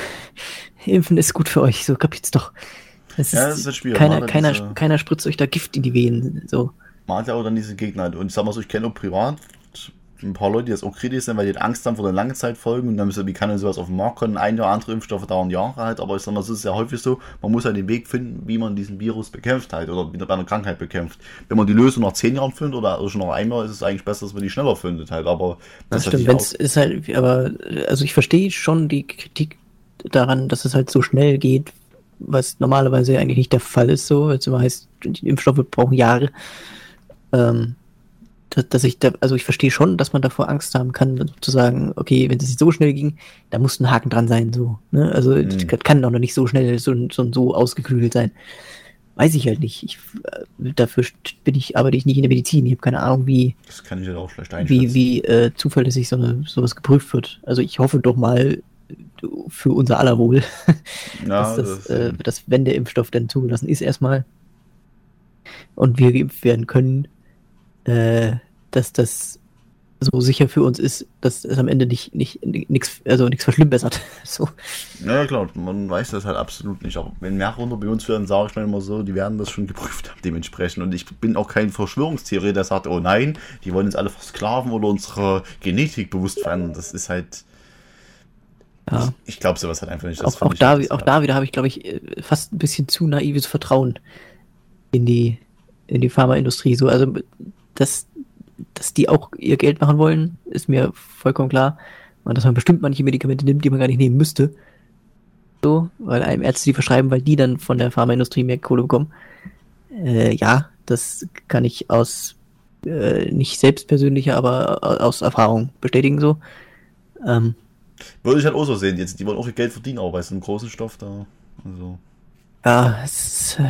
impfen ist gut für euch, so kapiert's doch. Es Ja, das ist halt schwierig. Keiner, keiner, diese- keiner spritzt euch da Gift in die Venen, so. Man hat ja auch dann diese Gegner. Und ich sag mal so, ich kenne auch privat ein paar Leute, die jetzt auch kritisch sind, weil die halt Angst haben vor den Langzeitfolgen und dann müssen, wie kann denn sowas auf den Markt kommen? Ein oder andere Impfstoffe dauern Jahre halt, aber ich sag mal, es ist ja häufig so, man muss halt den Weg finden, wie man diesen Virus bekämpft halt oder wieder bei einer Krankheit bekämpft. Wenn man die Lösung nach zehn Jahren findet oder schon nach einem Jahr, ist es eigentlich besser, dass man die schneller findet halt, aber Das, ist stimmt, natürlich wenn es ist halt, aber also ich verstehe schon die Kritik daran, dass es halt so schnell geht, was normalerweise eigentlich nicht der Fall ist, so, jetzt immer heißt, die Impfstoffe brauchen Jahre. Ähm, dass, dass ich da, also ich verstehe schon, dass man davor Angst haben kann, zu sagen, okay, wenn es jetzt so schnell ging, da muss ein Haken dran sein, so. Ne? Also Mhm. das kann doch noch nicht so schnell so, so, so ausgeklügelt sein. Weiß ich halt nicht. Ich, äh, dafür bin ich, arbeite ich nicht in der Medizin. Ich habe keine Ahnung, wie, das kann ich halt auch schlecht wie, wie äh, zuverlässig so eine, sowas geprüft wird. Also ich hoffe doch mal für unser aller Wohl, ja, dass, das, das, äh, dass wenn der Impfstoff dann zugelassen ist erstmal und wir geimpft werden können, äh, dass das so sicher für uns ist, dass es am Ende nicht nicht nichts also nichts verschlimmbessert. So. Ja, klar, man weiß das halt absolut nicht. Aber wenn mehr runter bei uns werden, sage ich mal immer so, die werden das schon geprüft haben, dementsprechend. Und ich bin auch kein Verschwörungstheorie, der sagt, oh nein, die wollen uns alle versklaven oder unsere Genetik bewusst verändern. Das ist halt. Ja. Ich, ich glaube sowas halt einfach nicht. Das Auch, auch da auch da wieder habe ich glaube ich äh, fast ein bisschen zu naives Vertrauen in die in die Pharmaindustrie so also dass dass die auch ihr Geld machen wollen, ist mir vollkommen klar. Und dass man bestimmt manche Medikamente nimmt, die man gar nicht nehmen müsste. So, weil einem Ärzte die verschreiben, weil die dann von der Pharmaindustrie mehr Kohle bekommen. Äh, ja, das kann ich aus äh, nicht selbst persönlicher, aber au- aus Erfahrung bestätigen so. Ähm, Würde ich halt auch so sehen. Jetzt, die wollen auch ihr Geld verdienen, aber bei so einem großen Stoff da. Also. ja, es ist, äh,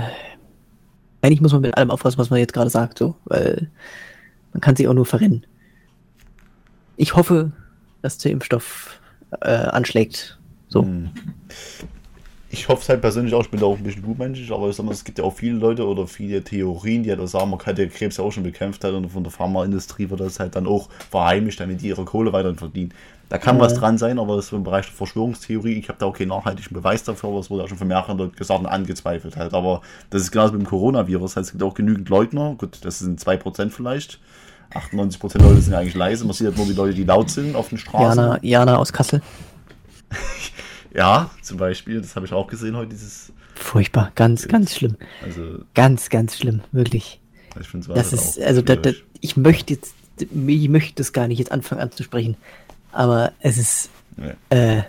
eigentlich muss man mit allem aufpassen, was man jetzt gerade sagt, so, weil man kann sich auch nur verrennen. Ich hoffe, dass der Impfstoff äh, anschlägt. So. Hm. Ich hoffe es halt persönlich auch, ich bin da auch ein bisschen gutmenschlich, aber ich sag mal, es gibt ja auch viele Leute oder viele Theorien, die halt auch sagen, man kann den Krebs ja auch schon bekämpft hat und von der Pharmaindustrie wird das halt dann auch verheimlicht, damit die ihre Kohle weiterhin verdienen. Da kann Ja. was dran sein, aber das ist im Bereich der Verschwörungstheorie. Ich habe da auch keinen nachhaltigen Beweis dafür, aber es wurde auch schon von mehreren Leuten gesagt und angezweifelt halt. Aber das ist genauso mit dem Coronavirus. Es gibt auch genügend Leugner. Gut, das sind 2% vielleicht. 98% der Leute sind ja eigentlich leise. Man sieht halt nur die Leute, die laut sind auf den Straßen. Jana, Jana aus Kassel. Ja, zum Beispiel, das habe ich auch gesehen heute, dieses, Furchtbar, ganz, ganz schlimm. also Ganz, ganz schlimm, wirklich. ich finde es Das ist, also, da, da, ich möchte jetzt, ich möchte das gar nicht jetzt anfangen anzusprechen, aber es ist, Nee. äh,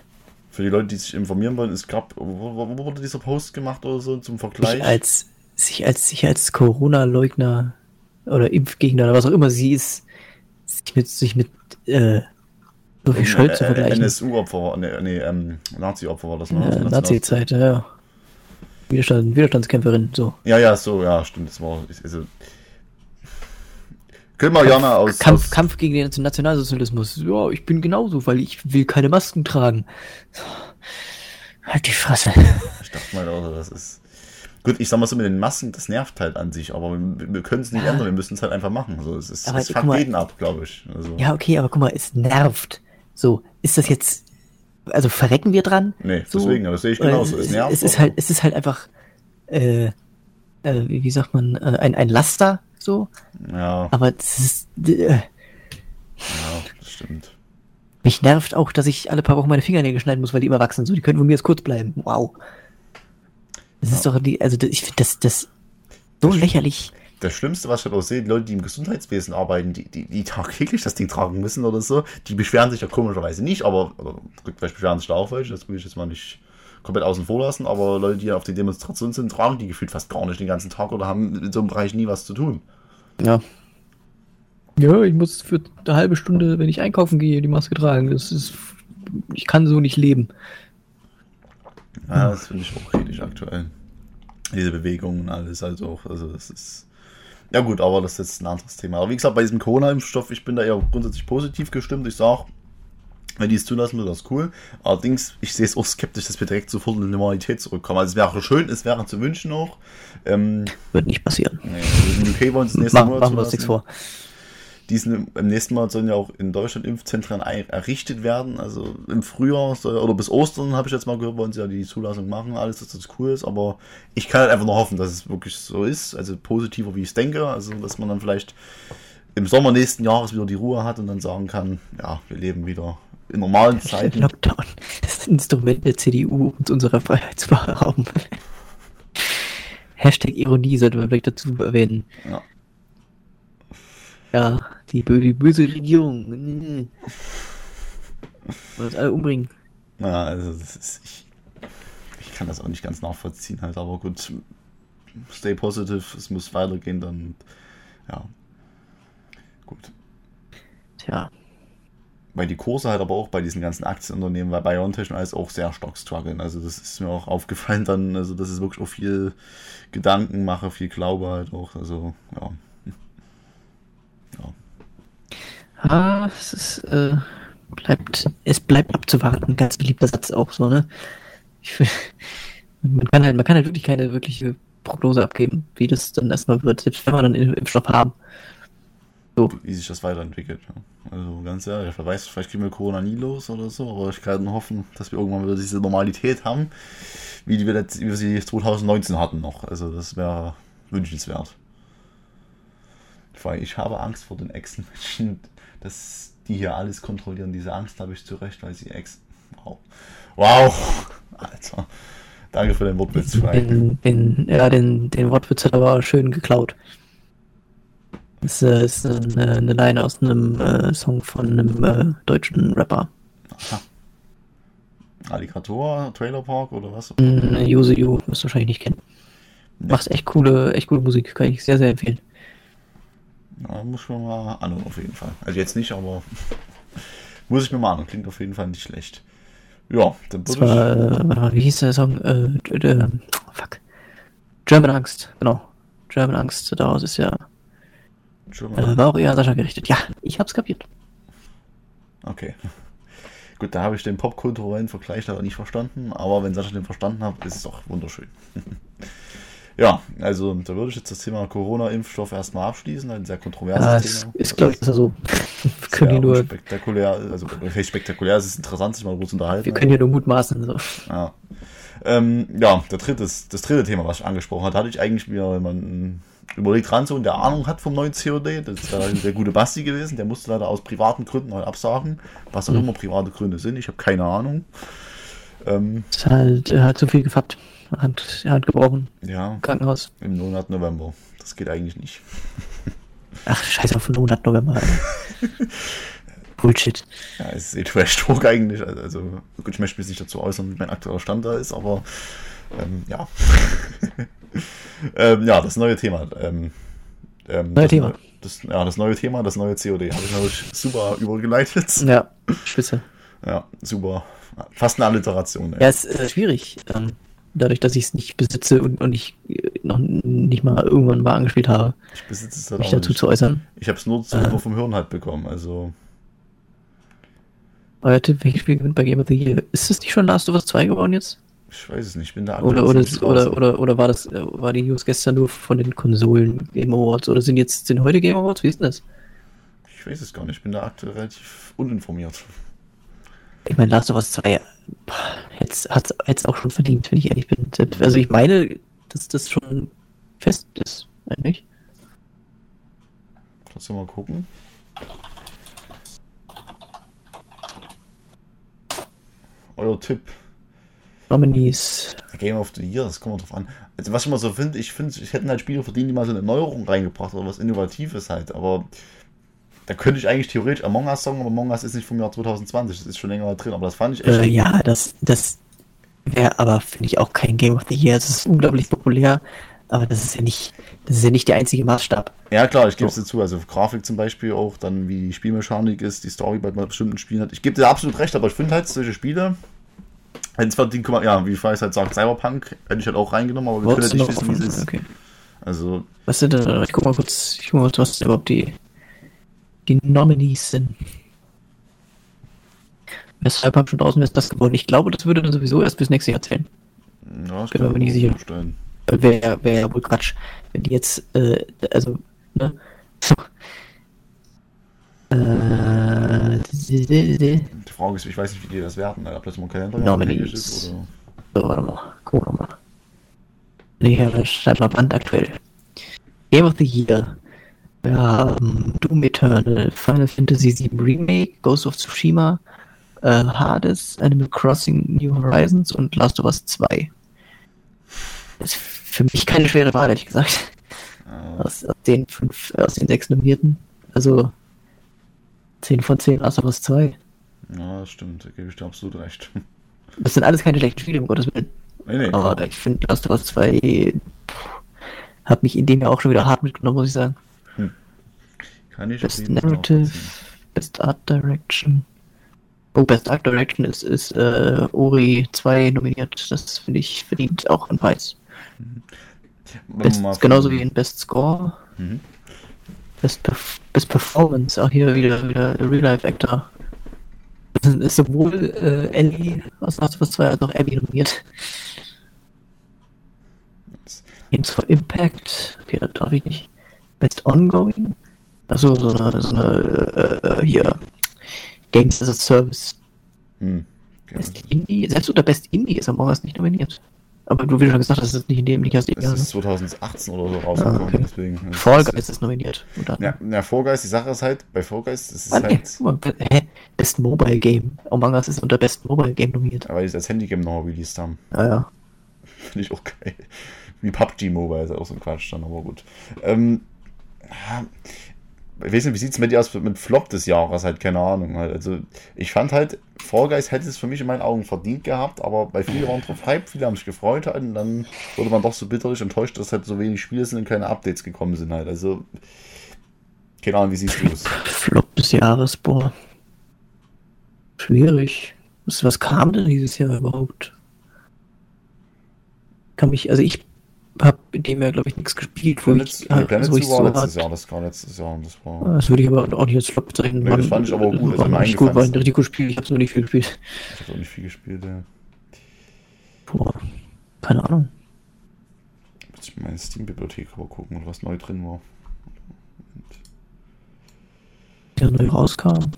Für die Leute, die sich informieren wollen, es gab, wo, wo, wurde dieser Post gemacht oder so zum Vergleich? sich als, sich als, sich als Corona-Leugner oder Impfgegner oder was auch immer sie ist, sich mit, sich mit, äh, so viel Schuld zu Äh, vergleichen. NSU-Opfer, war- nee, nee ähm, Nazi-Opfer war das, ne? Ja, Nazi-Zeit, ja. Widerstand, Widerstandskämpferin, so. Ja, ja, so, ja, stimmt, das war, also, Können wir gerne aus. Kampf, aus Kampf gegen den Nationalsozialismus. Ja, ich bin genauso, weil ich will keine Masken tragen. Halt die Fresse. Ich dachte mal, also, das ist. Gut, ich sag mal so mit den Masken, das nervt halt an sich, aber wir, wir können es nicht Ja. ändern, wir müssen es halt einfach machen. Also, es ist, Aber es fuckt mal- jeden ab, glaube ich. Also, Ja, okay, aber guck mal, es nervt. So, ist das jetzt. Also verrecken wir dran? Nee, so? deswegen, aber das sehe ich genauso. Es Es, nervt, es ist halt, es ist halt einfach, äh, äh, wie, wie sagt man, äh, ein, ein Laster, so. Ja, Aber es ist, äh, ja, das stimmt. mich nervt auch, dass ich alle paar Wochen meine Fingernägel schneiden muss, weil die immer wachsen. So, die können von mir jetzt kurz bleiben. Wow. Das ist doch die, also das- ich finde das, das so lächerlich. Das Schlimmste, was ich auch sehe, die Leute, die im Gesundheitswesen arbeiten, die, die, die tagtäglich das Ding tragen müssen oder so, die beschweren sich ja komischerweise nicht, aber, oder vielleicht beschweren sich da auch welche, das will ich jetzt mal nicht komplett außen vor lassen, aber Leute, die auf die Demonstration sind, tragen die gefühlt fast gar nicht den ganzen Tag oder haben in so einem Bereich nie was zu tun. Ja. Ja, ich muss für eine halbe Stunde, wenn ich einkaufen gehe, die Maske tragen. Das ist, ich kann so nicht leben. Ja, das finde ich auch kritisch aktuell. Diese Bewegungen und alles, also auch, also das ist. Ja gut, aber das ist jetzt ein anderes Thema. Aber wie gesagt, bei diesem Corona-Impfstoff, ich bin da eher grundsätzlich positiv gestimmt. Ich sage, wenn die es zulassen, wird das cool. Allerdings, ich sehe es auch skeptisch, dass wir direkt sofort in die Normalität zurückkommen. Also es wäre schön, es wäre zu wünschen auch. Ähm, Wird nicht passieren. nee, also in UK wollen sie es Machen, Monat machen wir uns nichts vor. Diesen, Im nächsten Monat sollen ja auch in Deutschland Impfzentren errichtet werden. Also im Frühjahr soll, oder bis Ostern, habe ich jetzt mal gehört, wollen sie ja die Zulassung machen, alles, dass das cool ist. Aber ich kann halt einfach nur hoffen, dass es wirklich so ist. Also positiver, wie ich es denke. Also, dass man dann vielleicht im Sommer nächsten Jahres wieder die Ruhe hat und dann sagen kann, ja, wir leben wieder in normalen Zeiten. Lockdown. Das Instrument der CDU, uns unsere Freiheit zu berauben. Hashtag Ironie sollte man vielleicht dazu erwähnen. Ja. Ja, die, die böse Regierung. Wollen uns alle umbringen. Ja, also das ist, ich, ich kann das auch nicht ganz nachvollziehen halt, aber gut, stay positive, es muss weitergehen, dann, ja, gut. Tja, Weil die Kurse halt aber auch bei diesen ganzen Aktienunternehmen, bei BioNTech und alles auch sehr stark strugglen, also das ist mir auch aufgefallen dann, also das ist wirklich auch viel Gedankenmache, viel Glaube halt auch, also, ja. ah, es ist, äh, bleibt, es bleibt abzuwarten. Ganz beliebter Satz auch so, ne? Find- man kann halt, man kann halt wirklich keine wirkliche Prognose abgeben, wie das dann erstmal wird, selbst wenn wir dann Impfstoff haben. Wie sich das weiterentwickelt. Also ganz ehrlich, wer weiß, vielleicht kriegen wir Corona nie los oder so, aber ich kann nur hoffen, dass wir irgendwann wieder diese Normalität haben, wie wir, letzt, wie wir sie 2019 hatten noch. Also das wäre wünschenswert. Vor allem, ich habe Angst vor den Echsenmenschen, dass die hier alles kontrollieren. Diese Angst habe ich zu Recht, weil sie Ex... Wow. Wow! Alter. Danke für den Wortwitz, Frank. Den, den, ja, den, den Wortwitz hat aber schön geklaut. Das äh, ist eine, eine Line aus einem äh, Song von einem äh, deutschen Rapper. Alligator, Trailer Park oder was? Äh, Yose Yu, wirst du wahrscheinlich nicht kennen. Nee. Macht echt coole, echt coole Musik, kann ich sehr, sehr empfehlen. Ja, muss ich mir mal anhören, auf jeden Fall. Also jetzt nicht, aber muss ich mir mal anhören. Klingt auf jeden Fall nicht schlecht. Ja, dann würde war, äh, warte mal, wie hieß der Song? Äh, äh, fuck. German Angst, genau. German Angst, daraus ist ja, ich. Schon mal, war auch eher an Sascha gerichtet. Ja, ich hab's kapiert. okay. Gut, da habe ich den popkulturellen Vergleich leider nicht verstanden, aber wenn Sascha den verstanden hat, ist es doch wunderschön. ja, also da würde ich jetzt das Thema Corona-Impfstoff erstmal abschließen, ein sehr kontroverses Ja, es Thema. ist, glaube ich, besser so. Wir können Sehr nur, spektakulär, also spektakulär, es ist interessant, sich mal zu unterhalten. wir können hier nur mutmaßen. So. Ja. Ähm, ja, der dritte, das dritte Thema, was ich angesprochen hatte, hatte ich eigentlich mir jemanden überlegt ranzuholen, der Ahnung hat vom neuen COD. Das ist der, der gute Basti gewesen. Der musste leider aus privaten Gründen halt absagen. Was auch immer private Gründe sind. Ich habe keine Ahnung. Ähm, hat halt, er hat zu viel gefappt. Hand, Hand gebrochen. ja, Krankenhaus. im Monat November. Das geht eigentlich nicht. Ach, scheiß auf den Monat November. Bullshit. Ja, es ist eh Trash-Talk eigentlich. Also, also, gut, ich möchte mich nicht dazu äußern, wie mein aktueller Stand da ist, aber ähm, ja. ähm, ja, das neue Thema. Ähm, ähm, Neue das Thema. Das, ja, das neue Thema, das neue COD. Habe ich natürlich super übergeleitet. Ja, spitze. Ja, super. Fast eine Alliteration. ey. Ja, ist äh, schwierig. Ähm, dadurch, dass ich es nicht besitze und, und ich äh, noch nicht mal irgendwann mal angespielt habe, Ich besitze es halt mich auch dazu nicht. zu äußern. Ich habe es nur, Äh. nur vom Hören halt bekommen. Also, Euer Tipp, welches Spiel gewinnt bei Game of the Year? Ist das nicht schon Last of Us 2 geworden jetzt? Ich weiß es nicht. Ich bin da Oder, aktuell oder, oder, oder, oder war das, äh, war die News gestern nur von den Konsolen Game Awards? Oder sind jetzt, sind heute Game Awards? Wie ist denn das? Ich weiß es gar nicht. Ich bin da aktuell relativ uninformiert. Ich meine, Last of Us 2 hat es auch schon verdient, wenn ich ehrlich bin. Also ich meine, dass das schon fest ist, eigentlich. Trotzdem mal gucken. Euer Tipp. Nominees. Game of the Year, das kommt drauf an. Also was ich mal so finde, ich finde, ich hätten halt Spiele verdient, die mal so eine Neuerung reingebracht oder was Innovatives halt, aber da könnte ich eigentlich theoretisch Among Us sagen, aber Among Us ist nicht vom Jahr 2020, das ist schon länger drin, aber das fand ich echt. Äh, ja, das, das wäre aber, finde ich, auch kein Game of the Year. Es ist unglaublich populär, aber das ist ja nicht, das ist ja nicht der einzige Maßstab. Ja, klar, ich gebe es dir zu. Also Grafik zum Beispiel auch, dann wie die Spielmechanik ist, die Story bei bestimmten Spielen hat. Ich gebe dir absolut recht, aber ich finde halt solche Spiele, wenn es verdient, guck mal, ja, wie ich weiß halt sagt, Cyberpunk hätte ich halt auch reingenommen, aber wir können halt nicht wissen, wie es ist. Okay. Also, Was sind denn, ich guck mal kurz, ich guck mal was überhaupt die, die Nominees sind. Wäre Cyberpunk schon draußen, wäre es das geworden. Ich glaube, das würde dann sowieso erst bis nächstes Jahr zählen. ja, ich Bin mir kann nicht sicher. Wäre wär ja wohl Quatsch, wenn die jetzt, äh, also, ne? Äh, Die Frage ist, ich weiß nicht, wie die das werten, ob das mal ein Kalender Nominees. ist oder. So, warte mal. Gucken wir mal. Ja, schreib mal brandaktuell. Game of the Year. Wir haben Doom Eternal, Final Fantasy VII Remake, Ghost of Tsushima, äh, Hades, Animal Crossing New Horizons und Last of Us 2. Das ist für mich keine schwere Wahl, ehrlich gesagt. Aus, aus den fünf, aus den sechs Nominierten. Also 10 von 10 Last of Us 2. ja, das stimmt, da gebe ich dir absolut recht. Das sind alles keine schlechten Spiele, um Gottes Willen. nee, nee, Aber ich finde Last of Us 2 pff, hat mich in dem ja auch schon wieder hart mitgenommen, muss ich sagen. kann ich Best Narrative. Best Art Direction. Oh, Best Art Direction ist, ist äh, Ori 2 nominiert. Das finde ich verdient auch einen Preis. Man Best, genauso wie in Best Score. Mhm. Best, Perf Best Performance, auch hier wieder, wieder Real Life Actor. Das ist sowohl äh, Ellie aus Last of Us 2 als auch Abby nominiert. Games for Impact. Okay, das darf ich nicht. Best Ongoing. Achso, so eine, so eine äh, hier. Games as a Service. Hm. Best Indie. Selbst unter Best Indie ist Among Us nicht nominiert. Aber du, wie du schon gesagt hast, das ist nicht in dem Liga. Es ist 2018 oder so rausgekommen, Ah, okay. deswegen. es Fall ist- Guys ist nominiert. unter Ja, ja, Fall Guys, die Sache ist halt, bei Fall Guys, das ist Ah, nee, halt, guck mal, be- hä? Best Mobile Game. Among Us ist unter Best Mobile Game nominiert. weil die es als Handygame noch released haben. Ah ja. Finde ich auch geil. Wie PUBG Mobile ist auch so ein Quatsch dann, aber gut. Ähm, ja, ich weiß nicht, wie sieht es mit dir aus mit Flop des Jahres? Halt, keine Ahnung. Halt. Also, ich fand halt, Fall Guys hätte es für mich in meinen Augen verdient gehabt, aber bei vielen waren drauf Hype, viele haben sich gefreut halt, und dann wurde man doch so bitterlich enttäuscht, dass halt so wenig Spiele sind und keine Updates gekommen sind halt. Also, keine Ahnung, wie siehst du es? Flop des Jahres, boah. Schwierig. Was, was kam denn dieses Jahr überhaupt? Kann mich, also ich habe in dem Jahr, glaube ich, nichts gespielt, wo Planet, ich, nee, Planet wo ich Zoo war so letztes Jahr, das war letztes Jahr und das war. das würde ich aber auch nicht als Flop bezeichnen. Nee, das fand ich aber gut, das War hat mir nicht gut, war ein richtig gutes Spiel, ich habe nur nicht viel gespielt. Ich habe auch nicht viel gespielt, ja. Boah, keine Ahnung. Muss ich meine Steam-Bibliothek aber gucken, was neu drin war. Der neu rauskam.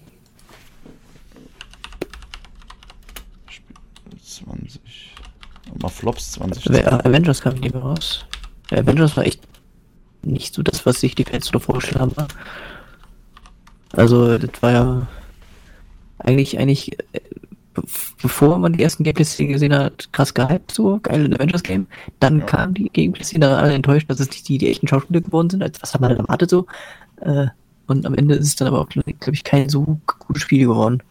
Spiel 20. Mal Flops 20. Ave- Avengers kam nicht mehr raus. Der Avengers war echt nicht so das, was sich die Fans so vorgestellt haben. Also, das war ja eigentlich, eigentlich, äh, be- bevor man die ersten Gameplay-Szenen gesehen hat, krass gehypt, so, geil, ein Avengers-Game. Dann Ja. kamen die Gameplay-Szenen dann alle enttäuscht, dass es nicht die, die echten Schauspieler geworden sind, als was hat man denn erwartet, so. Äh, und am Ende ist es dann aber auch, glaube ich, kein so gutes Spiel geworden.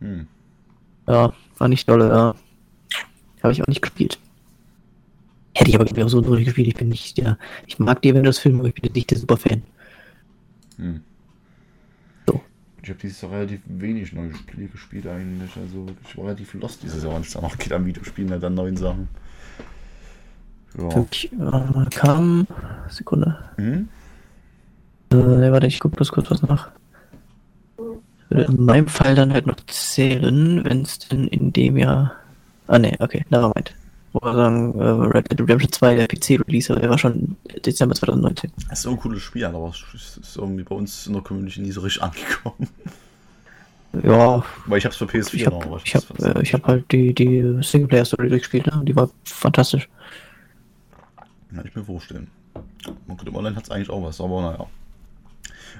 Hm. Ja, war nicht dolle, ja. Habe ich auch nicht gespielt. Hätte ich aber ich, auch so noch nicht gespielt. Ich bin nicht der. Ich mag die Avengers-Filme, aber ich bin nicht der Superfan. Hm. So. Ich habe dieses Jahr relativ wenig neue Spiele gespielt eigentlich. Also ich war relativ lost dieses Jahr, wenn es danach geht am Videospielen, halt an neuen Sachen. Ja. Wirklich, äh, kam. Sekunde. Mhm. Äh, warte, ich guck bloß kurz was nach. Würde in meinem Fall dann halt noch zählen, wenn es denn in dem Jahr. Ah ne, okay, nevermind. Wollte sagen, äh, Red Dead Redemption 2, der PC-Release, aber der war schon Dezember 2019. Das ist so ein cooles Spiel, aber es ist irgendwie bei uns in der Community nie so richtig angekommen. Ja, Weil ich hab's für PS4 ich hab, noch, ich hab, äh, ich hab halt die, die Singleplayer-Story durchgespielt, ne? Die war fantastisch. Kann ich mir vorstellen. Man könnte online hat es eigentlich auch was, aber naja.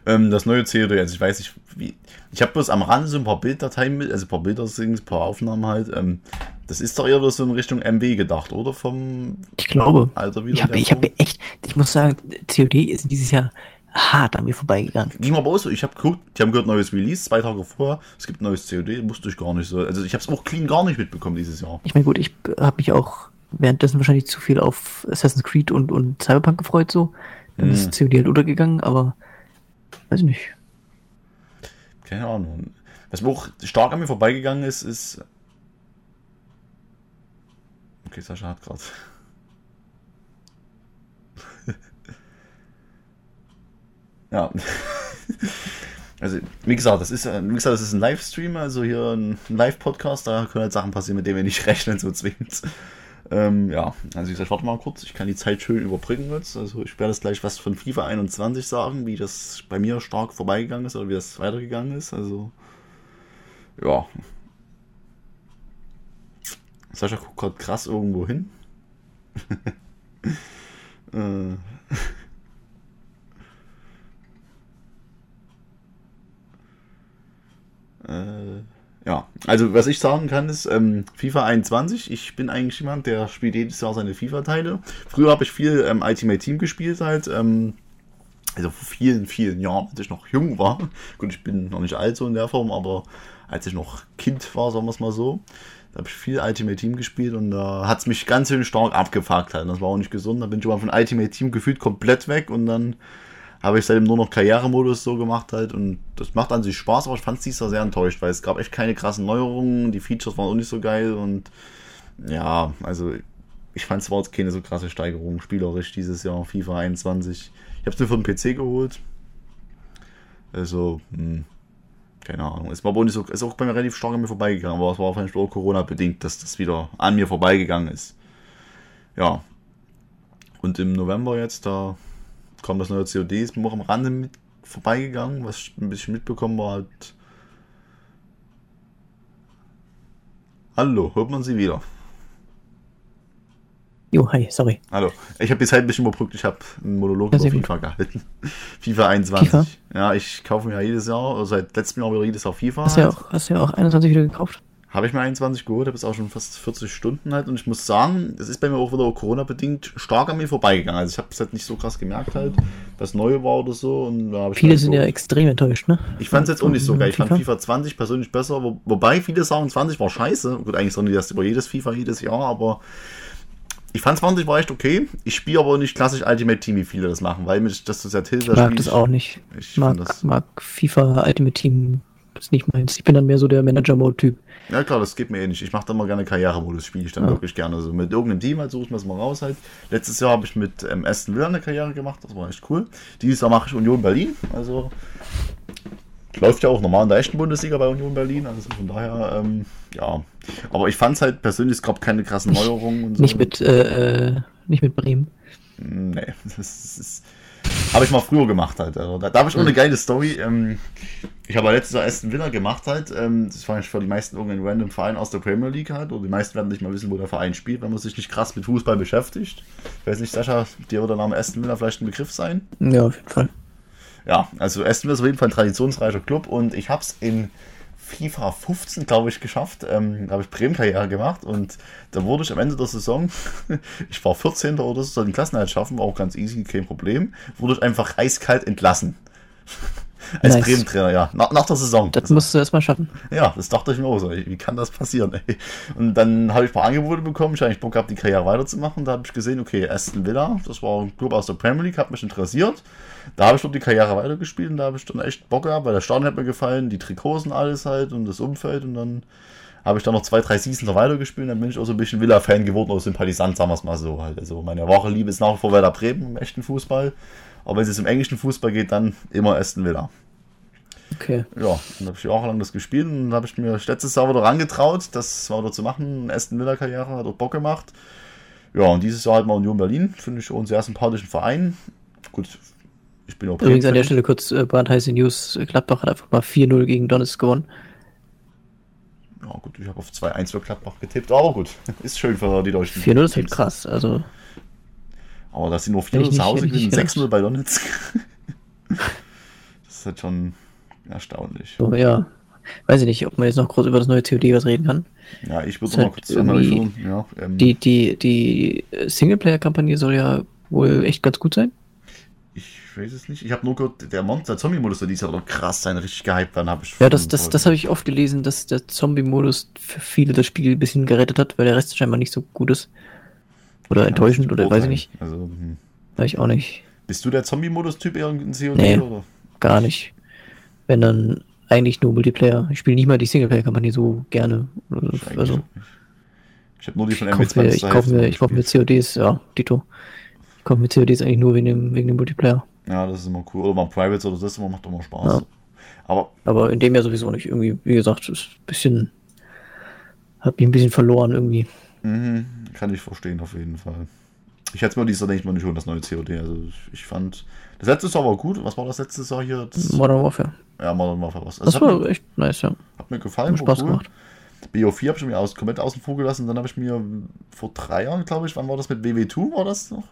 Ähm, das neue COD, also ich weiß nicht, wie. Ich habe bloß am Rand so ein paar Bilddateien mit, also ein paar Bilder, ein paar Aufnahmen halt. Ähm, das ist doch eher so in Richtung MW gedacht, oder? Vom Ich glaube. Alter wieder. Ich habe hab echt, ich muss sagen, COD ist dieses Jahr hart an mir vorbeigegangen. Ging aber auch so, ich habe geguckt, die haben gehört, neues Release, zwei Tage vorher, es gibt ein neues COD, wusste ich gar nicht so. Also ich habe es auch clean gar nicht mitbekommen dieses Jahr. Ich meine, gut, ich habe mich auch währenddessen wahrscheinlich zu viel auf Assassin's Creed und, und Cyberpunk gefreut, so. Dann Mhm. ist COD halt untergegangen, aber weiß ich nicht. Keine Ahnung. Was mir auch stark an mir vorbeigegangen ist, ist. Okay, Sascha hat gerade. ja. Also, wie gesagt, das ist, wie gesagt, das ist ein Livestream, also hier ein Live-Podcast, da können halt Sachen passieren, mit denen wir nicht rechnen, so zwingend. Ähm, ja, also wie gesagt, warte mal kurz, ich kann die Zeit schön überbrücken jetzt. Also ich werde jetzt gleich was von FIFA 21 sagen, wie das bei mir stark vorbeigegangen ist oder wie das weitergegangen ist. Also, ja. Sascha guckt gerade krass irgendwo hin. äh. Äh, ja, also was ich sagen kann ist, ähm, FIFA 21, ich bin eigentlich jemand, der spielt jedes Jahr seine FIFA-Teile. Früher habe ich viel ähm, Ultimate Team gespielt halt, ähm, also vor vielen, vielen Jahren, als ich noch jung war. Gut, ich bin noch nicht alt so in der Form, aber als ich noch Kind war, sagen wir es mal so, da habe ich viel Ultimate Team gespielt und da hat es mich ganz schön stark abgefuckt halt. Das war auch nicht gesund. Da bin ich mal von Ultimate Team gefühlt komplett weg und dann habe ich seitdem nur noch Karrieremodus so gemacht halt und das macht an sich Spaß, aber ich fand es dieses Jahr sehr enttäuscht, weil es gab echt keine krassen Neuerungen, die Features waren auch nicht so geil und ja, also ich fand es war jetzt keine so krasse Steigerung spielerisch dieses Jahr, FIFA 21. Ich habe es nur für den PC geholt. Also, hm, keine Ahnung. Es war aber nicht so, ist auch bei mir relativ stark an mir vorbeigegangen, aber es war wahrscheinlich auch Corona-bedingt, dass das wieder an mir vorbeigegangen ist. Ja. Und im November jetzt, da kam das neue COD, ist mir auch am Rande mit vorbeigegangen, was ich ein bisschen mitbekommen war halt. Hallo, hört man sie wieder? Jo, hi, sorry. Hallo. Ich habe die Zeit ein bisschen überbrückt, ich habe einen Monolog über sehr gut. FIFA gehalten. FIFA 21. FIFA? Ja, ich kaufe mir ja jedes Jahr, also seit letztem Jahr wieder jedes Jahr FIFA. Hast du ja halt. auch, hast du ja auch 21 wieder gekauft? Habe ich mir 21 geholt, habe jetzt auch schon fast 40 Stunden halt und ich muss sagen, das ist bei mir auch wieder Corona-bedingt stark an mir vorbeigegangen. Also ich habe es halt nicht so krass gemerkt halt, was neu war oder so. Und da Viele halt sind so, ja extrem enttäuscht, ne? Ich fand es jetzt auch nicht so Von geil. Ich fand FIFA? FIFA 20 persönlich besser, wo, wobei viele sagen 20 war scheiße. Gut, eigentlich sagen die das über jedes FIFA jedes Jahr, aber ich fand 20 war echt okay. Ich spiele aber nicht klassisch Ultimate Team, wie viele das machen, weil mich das so sehr tilgt. Ich mag das auch nicht. Ich mag, das- mag FIFA Ultimate Team ist nicht meins. Ich bin dann mehr so der Manager-Mode-Typ. Ja klar, das geht mir eh nicht. Ich mache dann mal gerne Karrieremodus, spiele ich dann Ja. wirklich gerne. So mit irgendeinem Team halt suche ich mir das mal raus halt. Letztes Jahr habe ich mit ähm, Aston Villa eine Karriere gemacht, das war echt cool. Dieses Jahr mache ich Union Berlin, also läuft ja auch normal in der echten Bundesliga bei Union Berlin, also von daher, ähm, ja. Aber ich fand es halt persönlich, es gab keine krassen Neuerungen und so. Nicht mit, äh, äh, nicht mit Bremen. Nee, das ist, ist habe ich mal früher gemacht halt. Also, da da habe ich auch eine geile Story. Ähm, ich habe letztes Jahr Aston Villa gemacht halt. Ähm, das war eigentlich für die meisten irgendein random Verein aus der Premier League halt. Oder die meisten werden nicht mal wissen, wo der Verein spielt, wenn man sich nicht krass mit Fußball beschäftigt. Ich weiß nicht, Sascha, dir wird der Name Aston Villa vielleicht ein Begriff sein. Ja, auf jeden Fall. Ja, also Aston Villa ist auf jeden Fall ein traditionsreicher Club und ich habe es in FIFA 15, glaube ich, geschafft. Ähm, da habe ich Bremen-Karriere gemacht und da wurde ich am Ende der Saison, ich war 14. oder so, den Klassenhalt schaffen, war auch ganz easy, kein Problem, wurde ich einfach eiskalt entlassen. Als Nice. Bremen-Trainer, ja. Nach, nach der Saison. Das musst du erstmal schaffen. Ja, das dachte ich mir auch so. Wie kann das passieren? Ey? Und dann habe ich ein paar Angebote bekommen. Ich habe eigentlich Bock gehabt, die Karriere weiterzumachen. Da habe ich gesehen, okay, Aston Villa, das war ein Club aus der Premier League, hat mich interessiert. Da habe ich dort die Karriere weitergespielt und da habe ich dann echt Bock gehabt, weil der Stadion hat mir gefallen, die Trikots und alles halt und das Umfeld. Und dann habe ich dann noch zwei, drei Seasons weitergespielt, dann bin ich auch so ein bisschen Villa-Fan geworden oder Sympathisant, sagen wir es mal so halt. Also meine wahre Liebe ist nach wie vor Werder Bremen im echten Fußball. Aber wenn es im englischen Fußball geht, dann immer Aston Villa. Okay. Ja, dann habe ich jahrelang das gespielt und dann habe ich mir letztes Jahr wieder rangetraut, das mal wieder zu machen. Aston Villa-Karriere hat auch Bock gemacht. Ja, und dieses Jahr halt mal Union Berlin, finde ich auch einen sehr sympathischen Verein. Gut, ich bin auch Übrigens an der. Stelle kurz äh, brandheiße News. Gladbach hat einfach mal 4-0 gegen Donetsk gewonnen. Ja, gut, ich habe auf 2-1 für Gladbach getippt, aber gut, ist schön für die deutschen 4-0 ist halt krass. Also, Aber dass sie nur 4 Hätte ich zu nicht- Hause gewinnen, nicht 6-0 bei Donetsk. das ist halt schon erstaunlich. so, ja. Weiß ich nicht, ob man jetzt noch groß über das neue COD was reden kann. Ja, ich würde noch mal halt kurz irgendwie- schauen. Ja, ähm, Die, die, die Singleplayer-Kampagne soll ja wohl echt ganz gut sein. ich weiß es nicht. Ich habe nur gehört, der Monster-Zombie-Modus soll dieses Jahr doch krass sein, richtig gehypt werden, habe ich Ja, das, das, das habe ich oft gelesen, dass der Zombie-Modus für viele das Spiel ein bisschen gerettet hat, weil der Rest scheinbar nicht so gut ist. Oder enttäuschend, Ja, oder weiß ich nicht. Also, hm. Weiß ich auch nicht. Bist du der Zombie-Modus-Typ eher in COD? Nee. Oder? Gar nicht. Wenn dann eigentlich nur Multiplayer. Ich spiele nicht mal die Singleplayer-Kampagne so gerne. Ich Also. Ich habe nur die von ich kaufe mir, MB20 ich kaufe mir, ich kaufe mir CODs, ja, Dito. Ich kaufe mir CODs eigentlich nur wegen dem, wegen dem Multiplayer. Ja, das ist immer cool. Oder mal Privates oder das immer, macht immer Spaß. Ja. Aber Aber in dem ja sowieso nicht. Irgendwie, wie gesagt, ist ein bisschen. Hat mich ein bisschen verloren irgendwie. Mhm, kann ich verstehen, auf jeden Fall. Ich hätte mir dieses Jahr, denke ich mal, nicht schon das neue COD. Also ich fand. Das letzte Jahr war gut. Was war das letzte Jahr hier? Das, Modern Warfare. ja, Modern Warfare was. Das hat, war mir, echt nice, ja. hat mir gefallen. Hat Spaß cool. gemacht. BO4 habe ich mir aus, komplett außen vor gelassen. Dann habe ich mir vor drei Jahren, glaube ich, wann war das mit WW2? War das noch?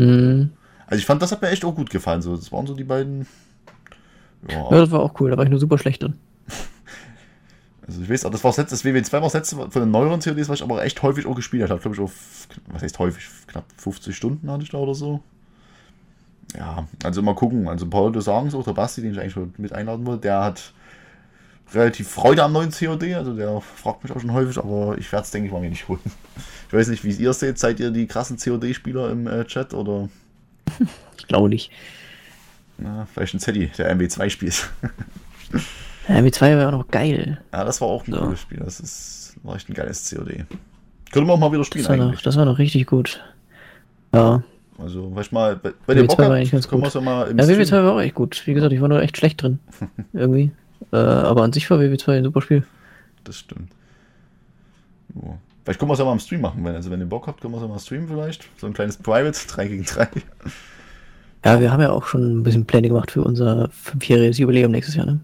Mhm. Also ich fand, das hat mir echt auch gut gefallen. So, das waren so die beiden. Ja, Ja, das war auch cool. Da war ich nur super schlecht drin. also ich weiß, das war das letzte, das WW2 war das letzte von den neueren CODs, was ich aber echt häufig auch gespielt habe. glaube ich, auf, was heißt häufig, knapp 50 Stunden hatte ich da oder so. Ja, also mal gucken. Also Leute sagen es auch, der Basti, den ich eigentlich schon mit einladen wollte, der hat relativ Freude am neuen COD, also der fragt mich auch schon häufig, aber ich werde es, denke ich mal, mir nicht holen. Ich weiß nicht, wie es ihr seht, seid ihr die krassen COD-Spieler im äh, Chat oder Ich glaube nicht. na, vielleicht ein Zeddy, der MW2 spielt. Ja, mit zwei war auch noch geil. ja, das war auch ein So. cooles Spiel, das ist, war echt ein geiles COD. Können wir auch mal wieder spielen Das war, noch, das war noch richtig gut. Ja. Also, vielleicht mal, bei, bei dem WW2 Bock war habt, eigentlich ganz gut. im Ja, Stream- WW2 war auch echt gut. Wie gesagt, ich war nur echt schlecht drin. Irgendwie. Äh, aber an sich war WW2 ein super Spiel. Das stimmt. So. Vielleicht können wir es ja mal im Stream machen, wenn, also wenn ihr Bock habt, können wir es ja mal streamen vielleicht. So ein kleines Private, 3 gegen 3. Ja, wir haben ja auch schon ein bisschen Pläne gemacht für unser fünfjähriges Jubiläum nächstes Jahr, ne?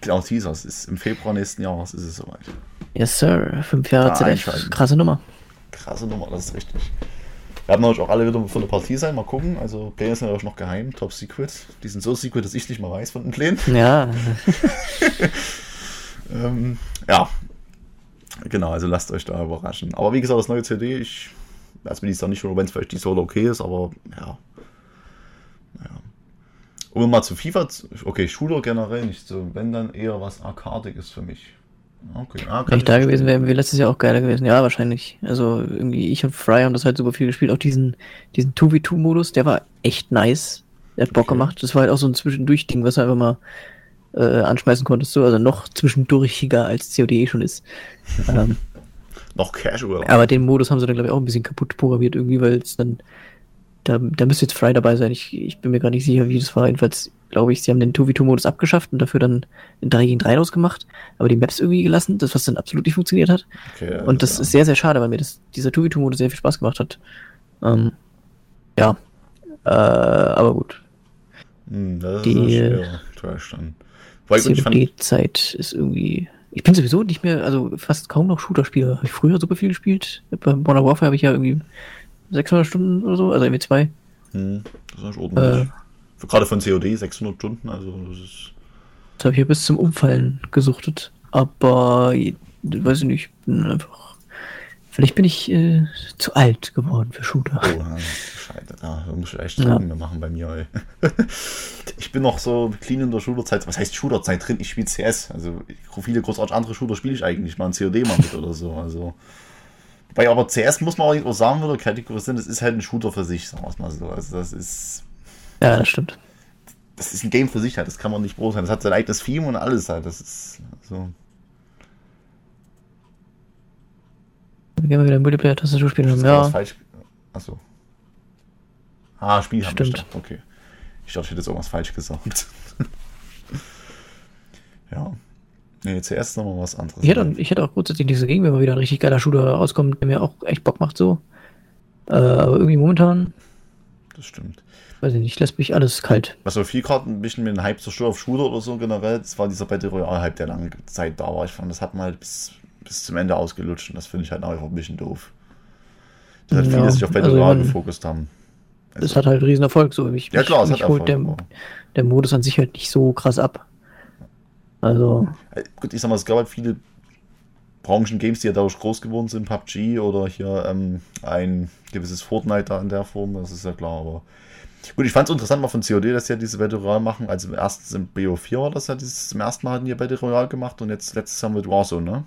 Genau, Teaser, es ist im Februar nächsten Jahres ist es soweit. Yes, Sir. Fünf Jahre ZF. einschalten. Krasse Nummer. Krasse Nummer, das ist richtig. Wir haben natürlich auch alle wieder von der Partie sein, mal gucken. Also Pläne sind natürlich noch geheim, top secret. Die sind so secret, dass ich nicht mal weiß von den Plänen. Ja, Ähm, ja. Genau, also lasst euch da überraschen. Aber wie gesagt, das neue CD, ich weiß mir noch nicht schon, wenn es vielleicht die Solo okay ist, aber ja. Naja. Um mal zu FIFA, zu- okay, Shooter generell nicht so, wenn dann eher was Arkadiges für mich. Okay, ah, wenn ich da gewesen wäre, wäre letztes Jahr auch geiler gewesen. Ja, wahrscheinlich. Also irgendwie, ich und Fry haben das halt super viel gespielt. Auch diesen, diesen 2v2-Modus, der war echt nice. Der hat Bock Okay. gemacht. Das war halt auch so ein Zwischendurch-Ding, was du einfach mal äh, anschmeißen konntest. So. Also noch zwischendurchiger als COD eh schon ist. ähm, Noch casual. aber den Modus haben sie dann, glaube ich, auch ein bisschen kaputt programmiert irgendwie, weil es dann. Da, da müsste jetzt Fry dabei sein. Ich, ich bin mir gar nicht sicher, wie das war. Jedenfalls glaube ich, sie haben den 2v2-Modus abgeschafft und dafür dann in 3 gegen 3 rausgemacht, aber die Maps irgendwie gelassen, das was dann absolut nicht funktioniert hat. Okay, Und das ja. ist sehr, sehr schade, weil mir das, dieser 2v2-Modus sehr viel Spaß gemacht hat. Ähm, ja. Äh, aber gut. Hm, das ist die- schwer. Trash dann. Weil ich fand, Zeit ist irgendwie. Ich bin sowieso nicht mehr, also fast kaum noch Shooter-Spieler. Habe ich früher super viel gespielt. Bei Modern Warfare habe ich ja irgendwie 600 Stunden oder so, also irgendwie zwei. hm, das ist ordentlich. Äh. Für- Gerade von COD 600 Stunden, also das ist. Das habe ich ja bis zum Umfallen gesuchtet. Aber, weiß ich nicht, bin einfach. Vielleicht bin ich äh, zu alt geworden für Shooter. Oh, Scheiße, da muss ich echt Ja. Mehr machen bei mir, ey. Ich bin noch so clean in der Shooterzeit. Was heißt Shooterzeit drin? Ich spiele CS. Also viele großartig andere Shooter spiele ich eigentlich. Mal ein COD mal mit oder so. Also. Wobei aber CS muss man auch sagen würde, kategorisieren, das ist halt ein Shooter für sich, sagen wir es mal so. Also das ist. Ja, das stimmt. Das ist ein Game für sich halt, das kann man nicht beurteilen. Das hat sein eigenes Theme und alles halt. Das ist so. Dann gehen wir wieder Multiplayer-Tastatur spielen. Ja, falsch. Achso. Ah, Spiel haben Stimmt. wir. Okay. Ich dachte, ich hätte jetzt irgendwas falsch gesagt. ja. Nee, zuerst nochmal was anderes. ich hätte, ich hätte auch grundsätzlich nichts dagegen, wenn mal wieder ein richtig geiler Shooter rauskommt, der mir auch echt Bock macht so. Äh, aber irgendwie momentan, Das stimmt. Weiß ich nicht, lässt mich alles kalt. Was auf viel gerade ein bisschen mit dem Hype zerstört auf Shooter oder so generell, das war dieser Battle Royale-Hype, der lange Zeit da war. Ich fand, das hat man halt bis, bis zum Ende ausgelutscht und das finde ich halt einfach ein bisschen doof. Dass halt Ja, viele sich auf Battle also Royale gefokust haben. Also, Es hat halt riesen Erfolg so. Ich, ja klar, es mich hat holt Erfolg. der, der Modus an sich halt nicht so krass ab. Also, Äh, Gut, ich sag mal, es gab halt viele Branchen-Games, die ja dadurch groß geworden sind, PUBG oder hier ähm, ein gewisses Fortnite da in der Form, das ist ja klar, aber gut, ich fand es interessant mal von COD, dass sie ja diese Battle Royale machen, also im ersten im BO4 war das ja dieses, zum ersten Mal hatten die ja Battle Royale gemacht und jetzt letztes Jahr mit Warzone, ne?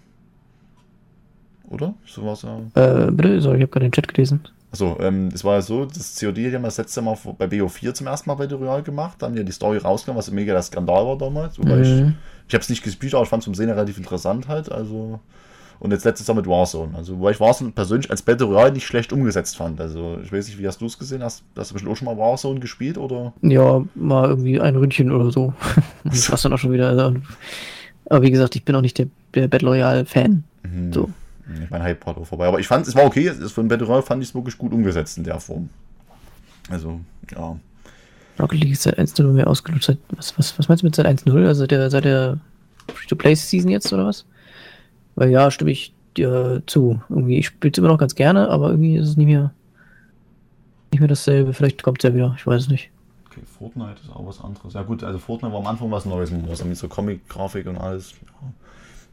Oder? So war es ja. äh, bitte, sorry, ich habe gerade den Chat gelesen. Also, ähm, es war ja so, das COD hat ja mal das letzte Mal bei BO4 zum ersten Mal Battle Royale gemacht, da haben die ja die Story rausgenommen, was mega der Skandal war damals, wobei ich Mhm. ich habe es nicht gespielt, aber ich fand es zum Sehen relativ interessant halt. Also und jetzt letztes Jahr mit Warzone. Also weil ich Warzone persönlich als Battle Royale nicht schlecht umgesetzt fand. Also ich weiß nicht, wie hast du es gesehen? Hast, hast du bestimmt auch schon mal Warzone gespielt oder? Ja, mal irgendwie ein Ründchen oder so. Das war's dann auch schon wieder. Also, aber wie gesagt, ich bin auch nicht der, der Battle Royale-Fan. Mhm. So. Ich mein Hype war vorbei. Aber ich fand, es war okay. Es- Von Battle Royale fand ich es wirklich gut umgesetzt in der Form. Also, ja. Rocket League ist seit 1.0 mehr ausgelutscht. Was, was, was meinst du mit seit 1.0? Also der, seit der Free-to-Play-Season jetzt oder was? Weil ja, stimme ich dir zu. Irgendwie, ich spiele es immer noch ganz gerne, aber irgendwie ist es nicht mehr, nicht mehr dasselbe. Vielleicht kommt es ja wieder, ich weiß es nicht. Okay, Fortnite ist auch was anderes. Ja gut, also Fortnite war am Anfang was Neues mit Warzone, mit so Comic-Grafik und alles. Ja.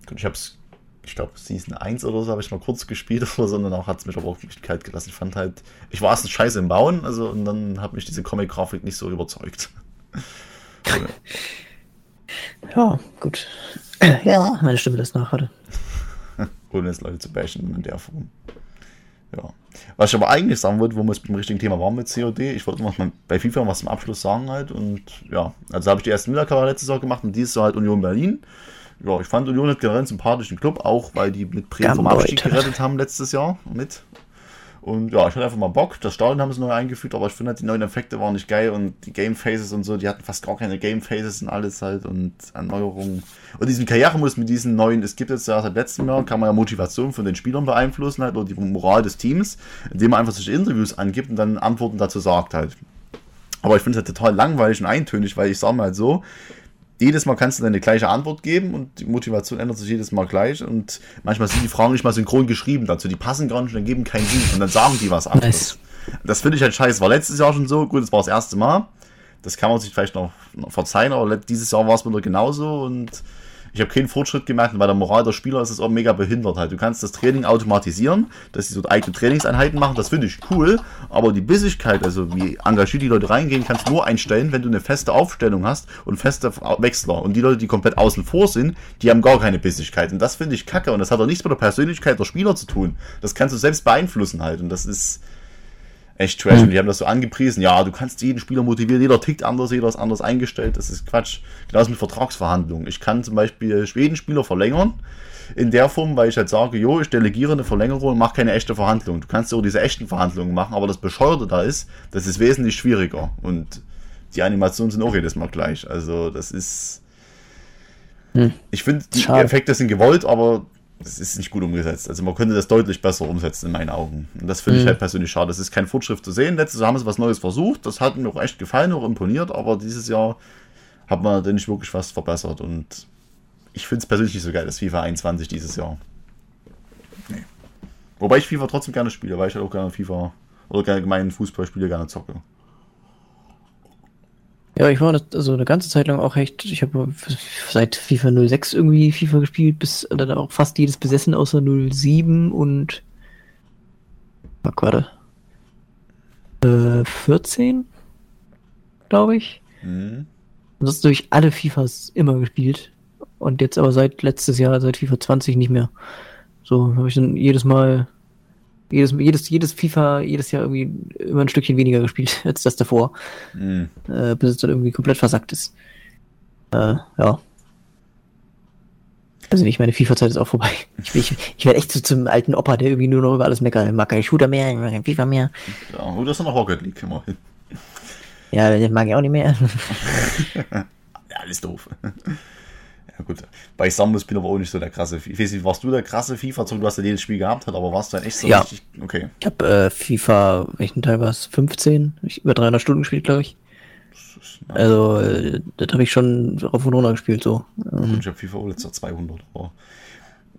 Gut, ich hab's, ich glaube Season 1 oder so habe ich mal kurz gespielt oder so, und danach hat es mich aber auch wirklich kalt gelassen. Ich fand halt, ich war erst ein Scheiße im Bauen, also und dann hat mich diese Comic-Grafik nicht so überzeugt. Ja, gut. Ja, meine Stimme lässt nach, warte. Ohne jetzt Leute zu bashen in der Form. Ja. Was ich aber eigentlich sagen wollte, wo wir jetzt beim richtigen Thema waren mit COD, ich wollte noch mal bei FIFA was zum Abschluss sagen halt und ja, also habe ich die ersten Wiederkehr letztes Jahr gemacht und dieses Jahr halt Union Berlin. Ja, ich fand Union halt generell einen sympathischen Club, auch weil die mit Bremen vom. Abstieg gerettet haben letztes Jahr mit. Und ja, ich hatte einfach mal Bock. Das Stadion haben sie neu eingefügt, aber ich finde halt, die neuen Effekte waren nicht geil und die Game Phases und so, die hatten fast gar keine Game Phases und alles halt und Erneuerungen. Und diesen Karrieremodus mit diesen neuen, es gibt jetzt ja seit letztem Jahr, kann man ja Motivation von den Spielern beeinflussen halt oder die Moral des Teams, indem man einfach solche Interviews angibt und dann Antworten dazu sagt halt. Aber ich finde es halt total langweilig und eintönig, weil ich sage mal halt so, jedes Mal kannst du deine gleiche Antwort geben und die Motivation ändert sich jedes Mal gleich und manchmal sind die Fragen nicht mal synchron geschrieben dazu, die passen gar nicht und dann geben keinen Sinn und dann sagen die was anderes. Das finde ich halt scheiße. War letztes Jahr schon so, gut, das war das erste Mal. Das kann man sich vielleicht noch, noch verzeihen, aber dieses Jahr war es wieder genauso und ich habe keinen Fortschritt und bei der Moral der Spieler ist es auch mega behindert halt. Du kannst das Training automatisieren, dass sie so eigene Trainingseinheiten machen, das finde ich cool, aber die Bissigkeit, also wie engagiert die Leute reingehen, kannst du nur einstellen, wenn du eine feste Aufstellung hast und feste Wechsler. Und die Leute, die komplett außen vor sind, die haben gar keine Bissigkeit. Und das finde ich kacke und das hat auch nichts mit der Persönlichkeit der Spieler zu tun. Das kannst du selbst beeinflussen halt und das ist echt trash. Und die haben das so angepriesen. Ja, du kannst jeden Spieler motivieren, jeder tickt anders, jeder ist anders eingestellt. Das ist Quatsch. Genauso mit Vertragsverhandlungen. Ich kann zum Beispiel jeden Spieler verlängern. In der Form, weil ich halt sage, jo, ich delegiere eine Verlängerung und mache keine echte Verhandlung. Du kannst auch diese echten Verhandlungen machen, aber das Bescheuerte da ist, das ist wesentlich schwieriger. Und die Animationen sind auch jedes Mal gleich. Also, das ist. Hm. Ich finde, die Schade. Effekte sind gewollt, aber es ist nicht gut umgesetzt. Also man könnte das deutlich besser umsetzen in meinen Augen. Und das finde ich Mhm. halt persönlich schade. Das ist kein Fortschritt zu sehen. Letztes Jahr haben sie was Neues versucht. Das hat mir auch echt gefallen, auch imponiert. Aber dieses Jahr hat man da nicht wirklich was verbessert. Und ich finde es persönlich nicht so geil, das FIFA 21 dieses Jahr. Nee. Wobei ich FIFA trotzdem gerne spiele, weil ich halt auch gerne FIFA oder gerne allgemein Fußballspiele gerne zocke. Ja, ich war das, also eine ganze Zeit lang auch echt, ich habe seit FIFA 06 irgendwie FIFA gespielt, bis dann auch fast jedes besessen, außer 07 und fuck, warte. Äh, 14, glaube ich. Mhm. Ansonsten habe ich alle FIFAs immer gespielt. Und jetzt aber seit letztes Jahr, seit FIFA 20 nicht mehr. So habe ich dann jedes Mal, jedes, jedes, jedes FIFA, jedes Jahr irgendwie immer ein Stückchen weniger gespielt als das davor. Mhm. Äh, bis es dann irgendwie komplett versackt ist. Äh, ja. Also nicht, meine FIFA-Zeit ist auch vorbei. Ich, ich, ich werde echt so zum alten Opa, der irgendwie nur noch über alles meckert. Ich mag keinen Shooter mehr, ich mag keinen FIFA mehr. Ja, und das ist noch Rocket League immerhin. Ja, den mag ich auch nicht mehr. alles doof. Ja gut, bei Samus bin ich aber auch nicht so der krasse. Ich weiß nicht, warst du der krasse FIFA? Du hast ja jedes Spiel gehabt, aber warst du dann echt so Ja. richtig? Okay. Ich habe äh, FIFA, welchen Teil war es? 15? Hab Ich über 300 Stunden gespielt, glaube ich. Also, äh, das habe ich schon rauf und runter gespielt, so. Ähm, Ich habe FIFA auch letzter 200. Aber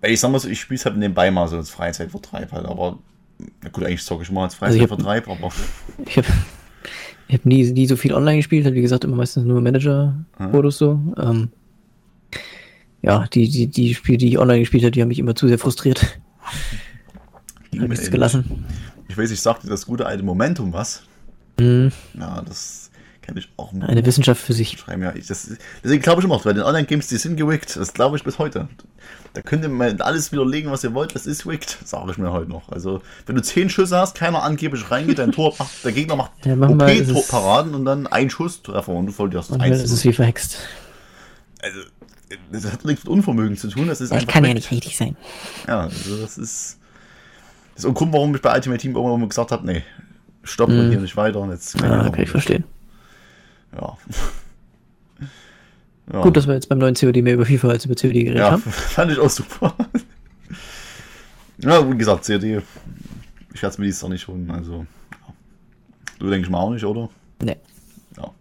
ich sag mal so, ich spiele es halt nebenbei mal so als Freizeitvertreib halt, aber na gut, eigentlich zocke ich mal als Also Freizeitvertreib, aber ich habe hab nie, nie so viel online gespielt, halt wie gesagt, immer meistens nur Manager-Modus so. Ähm, ja, die, die, die Spiele, die ich online gespielt habe, die haben mich immer zu sehr frustriert. ging mir gelassen. Ich weiß, ich sagte das gute alte Momentum was. Mhm. Ja, das kenne ich auch. Eine Wissenschaft für sich. schreiben ja. Ich, das, deswegen glaube ich immer, bei den Online-Games, die sind gewickt. Das glaube ich bis heute. Da könnt ihr mal alles widerlegen, was ihr wollt. Das ist wickt, sage ich mir heute noch. Also, wenn du zehn Schüsse hast, keiner angeblich reingeht, dein Tor macht, der Gegner macht Ja, OP-Paraden und dann ein Schusstreffer und du verlierst Und dann ist wie verhext. Also, das hat nichts mit Unvermögen zu tun. Das ist Das einfach kann ja nicht richtig sein. Ja, also das ist. Das ist ein Grund, warum ich bei Ultimate Team irgendwann mal gesagt habe, nee, stopp und hier nicht weiter. Und jetzt kann. Ja, ich kann ich verstehen. Ja. ja. Gut, dass wir jetzt beim neuen COD mehr über FIFA als über COD geredet Ja, haben. fand ich auch super. ja, wie gesagt, CRD. Ich werde es mir dieses Jahr nicht holen. Also, du denkst mal auch nicht, oder? Nee, Ja.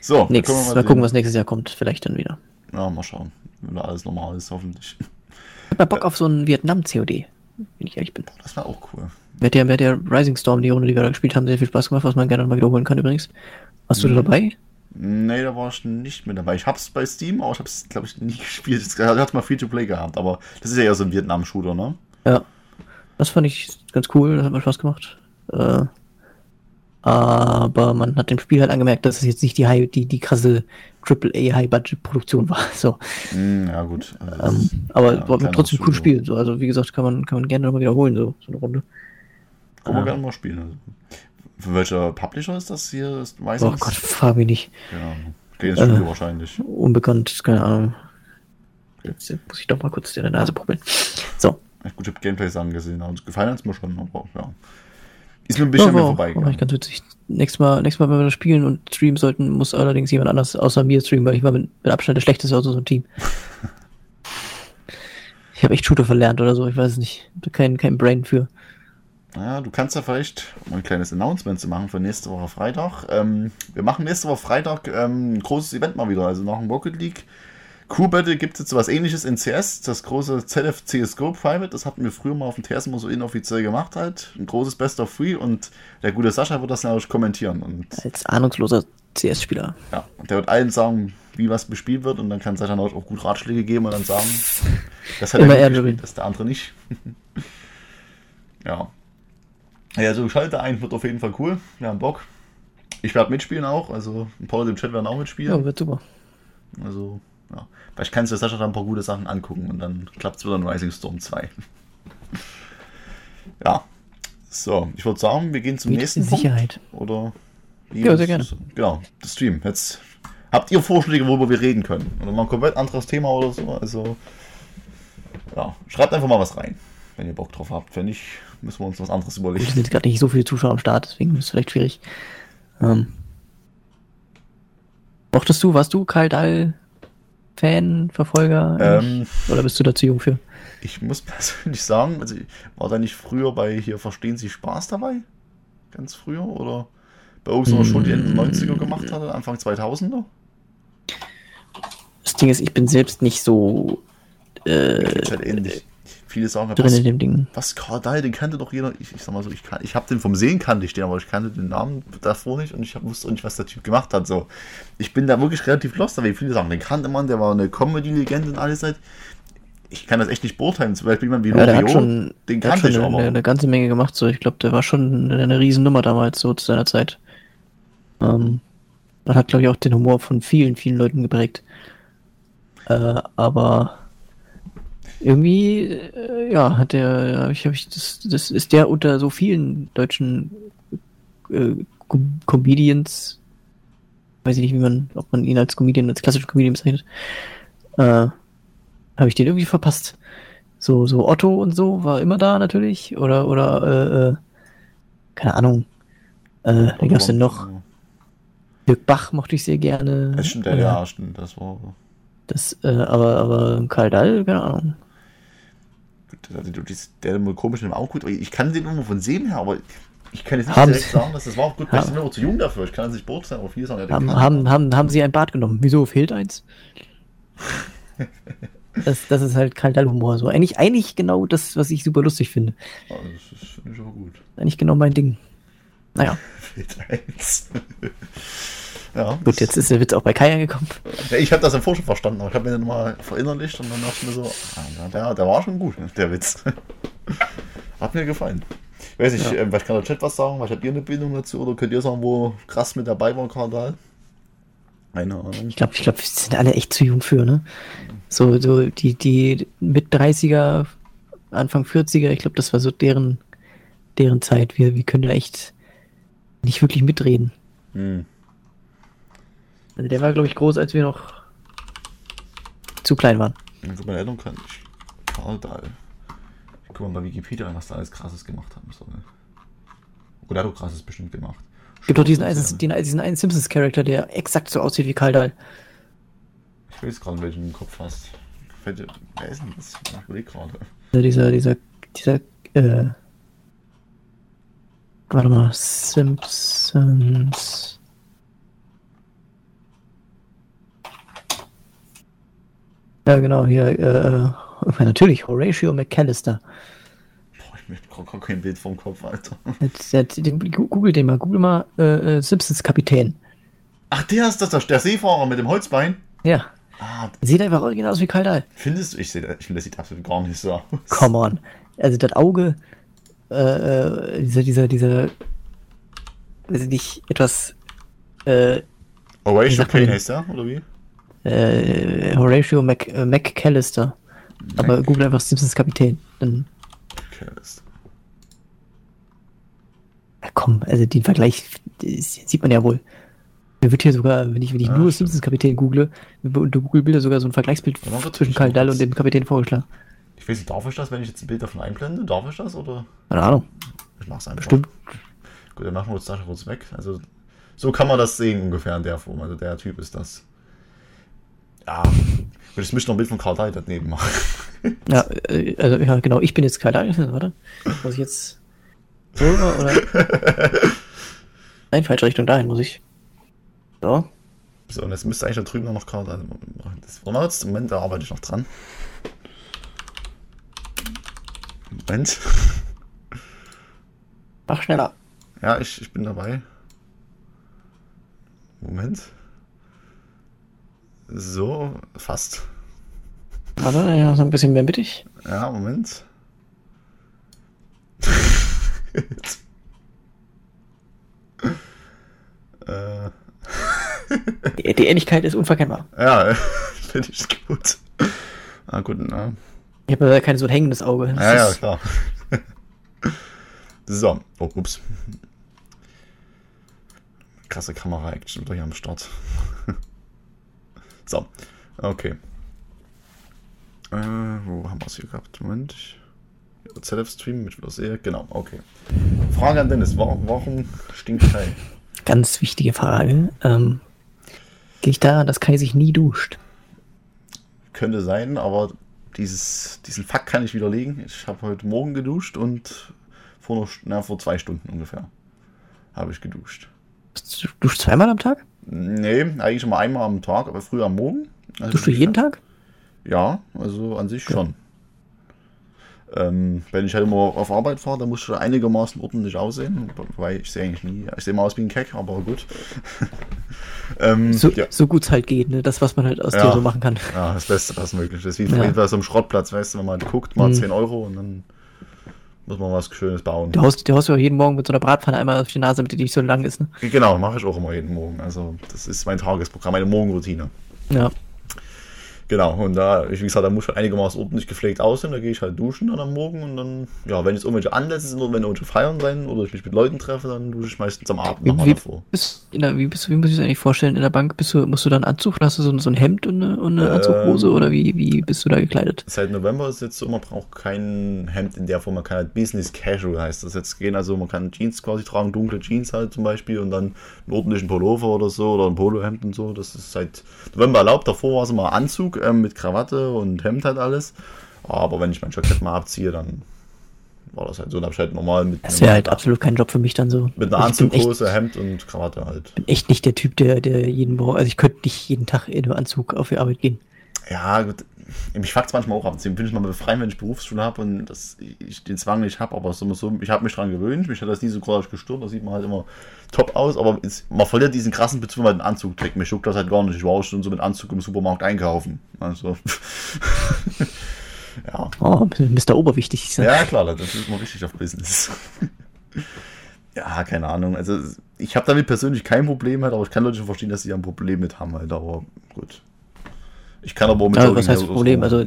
So, nix. können wir Mal, sehen. gucken, was nächstes Jahr kommt. Vielleicht dann wieder. Ja, mal schauen. Wenn da alles normal ist, hoffentlich. Ich hab mal Bock auf so ein Vietnam-COD, wenn ich ehrlich bin. Das wäre auch cool. Mir hat der, mir hat der Rising Storm, die Runde, die wir da gespielt haben, sehr viel Spaß gemacht, was man gerne mal wiederholen kann übrigens. Warst Mhm. du da dabei? Nee, da war ich nicht mit dabei. Ich hab's bei Steam, aber ich hab's, glaube ich, nie gespielt. Ich hatte mal Free-to-Play gehabt, aber das ist ja eher so ein Vietnam-Shooter, ne? Ja. Das fand ich ganz cool, das hat mir Spaß gemacht. Äh, aber man hat dem Spiel halt angemerkt, dass es jetzt nicht die, High, die, die krasse AAA High-Budget-Produktion war. So. Hm, ja, gut. Also Ähm, aber ja, war trotzdem cool Shooter. Spiel. So. Also wie gesagt, kann man, kann man gerne nochmal wiederholen, so, so eine Runde. Kann man Ja. gerne mal spielen. Für welcher Publisher ist das hier? Ist Rising? Oh Gott, frag mich nicht. Genau. Games Studio Äh. wahrscheinlich. Unbekannt, keine Ahnung. Jetzt muss ich doch mal kurz deine Nase probieren. So. Ich gut, ich habe Gameplays angesehen. Also gefallen hat's mir schon, aber ja. Ist mir ein bisschen war, war vorbeigegangen. echt ganz witzig. Nächstes Mal, nächstes Mal, wenn wir das spielen und streamen sollten, muss allerdings jemand anders außer mir streamen, weil ich war mit, mit Abstand der schlechteste aus unserem Team. ich habe echt Shooter verlernt oder so, ich weiß es nicht. Ich kein, kein Brain für. Ja, du kannst ja vielleicht um ein kleines Announcement zu machen für nächste Woche Freitag. Ähm, wir machen nächste Woche Freitag ähm, ein großes Event mal wieder, also nach dem Rocket League. Crew Battle gibt es jetzt sowas ähnliches in CS, das große ZF CSGO Private, das hatten wir früher mal auf dem TS immer so inoffiziell gemacht halt. Ein großes Best of Three und der gute Sascha wird das natürlich kommentieren und Als ahnungsloser CS-Spieler. ja, und der wird allen sagen, wie was bespielt wird und dann kann Sascha natürlich auch gut Ratschläge geben und dann sagen, das hat er gespielt, das der andere nicht. ja. Ja, so Schalter ein wird auf jeden Fall cool. Wir haben Bock. Ich werde mitspielen auch, also ein paar Leute im Chat werden auch mitspielen. Ja, wird super. Also, ja. Vielleicht kannst du Sascha da ein paar gute Sachen angucken und dann klappt es wieder in Rising Storm 2. ja. So, ich würde sagen, wir gehen zum Mit nächsten Punkt. Sicherheit. Oder? Ja, sehr gerne. Genau, das Stream. Jetzt habt ihr Vorschläge, worüber wir reden können? Oder mal ein komplett anderes Thema oder so. Also, ja, schreibt einfach mal was rein, wenn ihr Bock drauf habt. Wenn nicht, müssen wir uns was anderes Es überlegen. sind jetzt gerade nicht so viele Zuschauer am Start, deswegen ist es vielleicht schwierig. Ähm, mochtest du, warst du Karl Dahl Fan, Verfolger? Ähm, Oder bist du da zu jung für? ich muss persönlich sagen, also war da nicht früher bei hier Verstehen Sie Spaß dabei? Ganz früher? Oder bei irgendeiner Show, die Ende 90er gemacht hatte, Anfang 2000er? Das Ding ist, ich bin selbst nicht so äh, halt ähnlich. Viele sagen, drin in dem Ding. Was, Karl Dahl, den kannte doch jeder. Ich, ich sag mal so, ich, kann, ich habe den vom Sehen kannte ich den, aber ich kannte den Namen davor nicht und ich wusste auch nicht, was der Typ gemacht hat. So. Ich bin da wirklich relativ lost, weil viele sagen, den kannte man, der war eine Comedy-Legende und alles halt. Ich kann das echt nicht beurteilen. Zum Beispiel jemand wie Ja, Loriot, schon, den kannte ich eine, aber. eine ganze Menge gemacht. So, ich glaube, der war schon eine, eine Riesennummer damals, so zu seiner Zeit. Ähm, man hat, glaube ich, auch den Humor von vielen, vielen Leuten geprägt. Äh, aber irgendwie, äh, ja, hat der, hab ich, hab ich, das, das ist der unter so vielen deutschen äh, Com Comedians, weiß ich nicht, wie man, ob man ihn als Comedian, als klassischen Comedian bezeichnet, äh, Habe ich den irgendwie verpasst? So, so Otto und so war immer da natürlich. Oder, oder, äh, äh, keine Ahnung. Äh, wer gab's denn noch? Dirk Bach mochte ich sehr gerne. Das stimmt, Äh, ja, stimmt, das war. Das, äh, aber, aber Karl Dall, keine Ahnung. Also, der immer komisch im Auge gut. Ich kann den immer von sehen her, aber ich kann jetzt nicht Haben direkt Sie- sagen, dass das war auch gut, weil ich Haben- bin immer zu jung dafür. Ich kann es nicht beurteilen, aber viele sagen, Haben, haben, haben, haben sie ein Bad genommen? Wieso fehlt eins? Das, das ist halt Karl Dall-Humor. So. Eigentlich, eigentlich genau das, was ich super lustig finde. Ja, das finde ich aber gut. Eigentlich genau mein Ding. Naja, Fehlt eins. Ja, gut, jetzt ist der Witz auch bei Kai angekommen. Ich habe das im Vorschau verstanden, aber ich habe mir den mal verinnerlicht und dann dachte ich mir so, ah, ja, der, der war schon gut, der Witz. Hat mir gefallen. Ich weiß nicht, Ja. ähm, vielleicht kann der Chat was sagen, was habt ihr eine Bindung dazu oder könnt ihr sagen, wo krass mit dabei war, Karl Dahl? Keine Ahnung. Ich glaube, ich glaub, wir sind alle echt zu jung für, ne? So, so die, die mit 30er, Anfang 40er, ich glaube, das war so deren, deren Zeit. Wir, wir können da echt nicht wirklich mitreden. Hm. Also der war, glaube ich, groß, als wir noch zu klein waren. Also meine Eltern kann ich. Dahl. Ich guck mal bei Wikipedia an, was da alles krasses gemacht haben soll. Oder er hat auch krasses bestimmt gemacht. Gibt doch diesen, einen, den, diesen einen Simpsons-Charakter, der exakt so aussieht wie Karl Dahl. Ich weiß gerade, welchen du im Kopf hast. Fällt dir- Wer ist denn das? Ich überlege gerade. Also dieser, dieser, dieser, äh, warte mal, Simpsons. Ja, genau, hier, äh, äh, natürlich, Horatio McAllister. Boah, ich hab gar kein Bild vom Kopf, Alter. Jetzt, jetzt, google den mal, google mal, äh, äh, Simpsons-Kapitän. Ach, der ist das, der- Seefahrer mit dem Holzbein? Ja, Ah, sieht einfach original aus wie Karl Dahl. findest du? Ich, seh, ich finde, das sieht absolut gar nicht so aus. Come on. Also das Auge, äh, äh, dieser, dieser, dieser, weiß ich nicht, etwas, äh, Horatio heißt der, oder wie? Äh, Horatio Mac, äh. Aber google einfach Simpsons Kapitän. Dann, das ja, komm, also den Vergleich sieht man ja wohl. Mir wird hier sogar, wenn ich, wenn ich Ja, nur stimmt. Simpsons Kapitän google, unter Google Bilder sogar so ein Vergleichsbild zwischen Karl Dall und dem Kapitän vorgeschlagen. ich weiß nicht, darf ich das, wenn ich jetzt ein Bild davon einblende? Darf ich das, oder? Keine Ahnung, Ich mach's einfach. bestimmt. Gut, dann machen wir uns das kurz weg. Also, so kann man das sehen ungefähr in der Form. Also, der Typ ist das. Ja, und ich müsste noch ein Bild von Karl Dahl daneben machen. Ja, äh, also, ja, genau, ich bin jetzt Karl Dall. Warte, muss ich jetzt so oder? Nein, falsche Richtung, dahin muss ich. So. So, und jetzt müsste eigentlich da drüben noch Karl Dahl machen. Das wir jetzt. Moment, da arbeite ich noch dran. Moment. Mach schneller. Ja, ich, ich bin dabei. Moment. So, fast. Warte, ja, so ein bisschen mehr mittig. Ja, Moment. äh, Die, die Ähnlichkeit ist unverkennbar. ja, finde ich gut. Ah, gut, na. Ich habe ja kein so ein hängendes Auge. Das Ja, ja, klar. so, oh, ups. Krasse Kamera-Action wieder hier am Start. So, okay. Äh, wo haben wir es hier gehabt? Moment. Ich, ZF-Stream mit sehe. Genau, okay. Frage an Dennis: Warum, stinkt Kai? Ganz wichtige Frage. Ähm, liegt daran, dass Kai sich nie duscht? Könnte sein, aber dieses, diesen Fakt kann ich widerlegen. Ich habe heute Morgen geduscht und vor, St- na, vor zwei Stunden ungefähr habe ich geduscht. Du duschst zweimal am Tag? Nee, eigentlich immer einmal am Tag, aber früher am Morgen. Also Duschst du jeden Tag? Ja, also an sich schon. Ähm, wenn ich halt immer auf Arbeit fahre, dann muss ich einigermaßen ordentlich aussehen, weil ich sehe eigentlich nie, ich sehe mal aus wie ein Keck, aber gut. ähm, So, ja, so gut es halt geht, ne? Das, was man halt aus Ja. dir so machen kann. ja, das Beste, was möglich ist. Wie Ja. bei so einem Schrottplatz, weißt du, wenn man guckt, mal Mhm. 10 Euro und dann muss man was Schönes bauen. Du haust, du haust ja auch jeden Morgen mit so einer Bratpfanne einmal auf die Nase, damit die nicht so lang ist, ne? Genau, mache ich auch immer jeden Morgen. Also das ist mein Tagesprogramm, meine Morgenroutine. Ja. Genau, und da, wie gesagt, da muss ich halt einigermaßen ordentlich gepflegt aussehen, da gehe ich halt duschen dann am Morgen und dann, ja, wenn jetzt irgendwelche Anlässe sind oder wenn irgendwelche Feiern sein oder ich mich mit Leuten treffe, dann dusche ich meistens am Abend nochmal davor. bist, der, wie, bist, wie muss ich das eigentlich vorstellen? In der Bank bist du, musst du dann Anzug, hast du so, ein- so ein Hemd und eine, und eine Anzughose Ähm, oder wie, wie bist du da gekleidet? Seit November ist jetzt so, man braucht kein Hemd in der Form, man kann halt Business Casual heißt das jetzt gehen, also man kann Jeans quasi tragen, dunkle Jeans halt zum Beispiel und dann einen ordentlichen Pullover oder so oder ein Polohemd und so, das ist seit November erlaubt, davor war es immer Anzug ähm, mit Krawatte und Hemd halt alles, aber wenn ich mein Jackett mal abziehe, dann war das halt so, dann hab ich halt normal mit, Das wäre halt absolut kein Job für mich dann so. mit einer ich Anzughose, Hemd und Krawatte halt. bin echt nicht der Typ, der, der jeden Morgen, also ich könnte nicht jeden Tag in einem Anzug auf die Arbeit gehen. Ja, gut. Mich fuckt manchmal auch ab. Deswegen bin ich mal befreien, wenn ich Berufsschule habe und das, ich den Zwang nicht habe. Aber so, so, ich habe mich dran gewöhnt. Mich hat das nie so groß gestört. Da sieht man halt immer top aus. Aber es, man verliert diesen krassen Bezug, man den Anzug trägt. Mich juckt das halt gar nicht. Ich war auch schon so mit Anzug im Supermarkt einkaufen. Also. ja. Oh, Mr. Oberwichtig. Ja, klar, das ist immer richtig auf Business. ja, keine Ahnung. Also, ich habe damit persönlich kein Problem halt, aber ich kann Leute schon verstehen, dass sie da ein Problem mit haben halt. Aber gut. Ich kann aber auch mit Ja, Jogging was heißt so- Problem? Also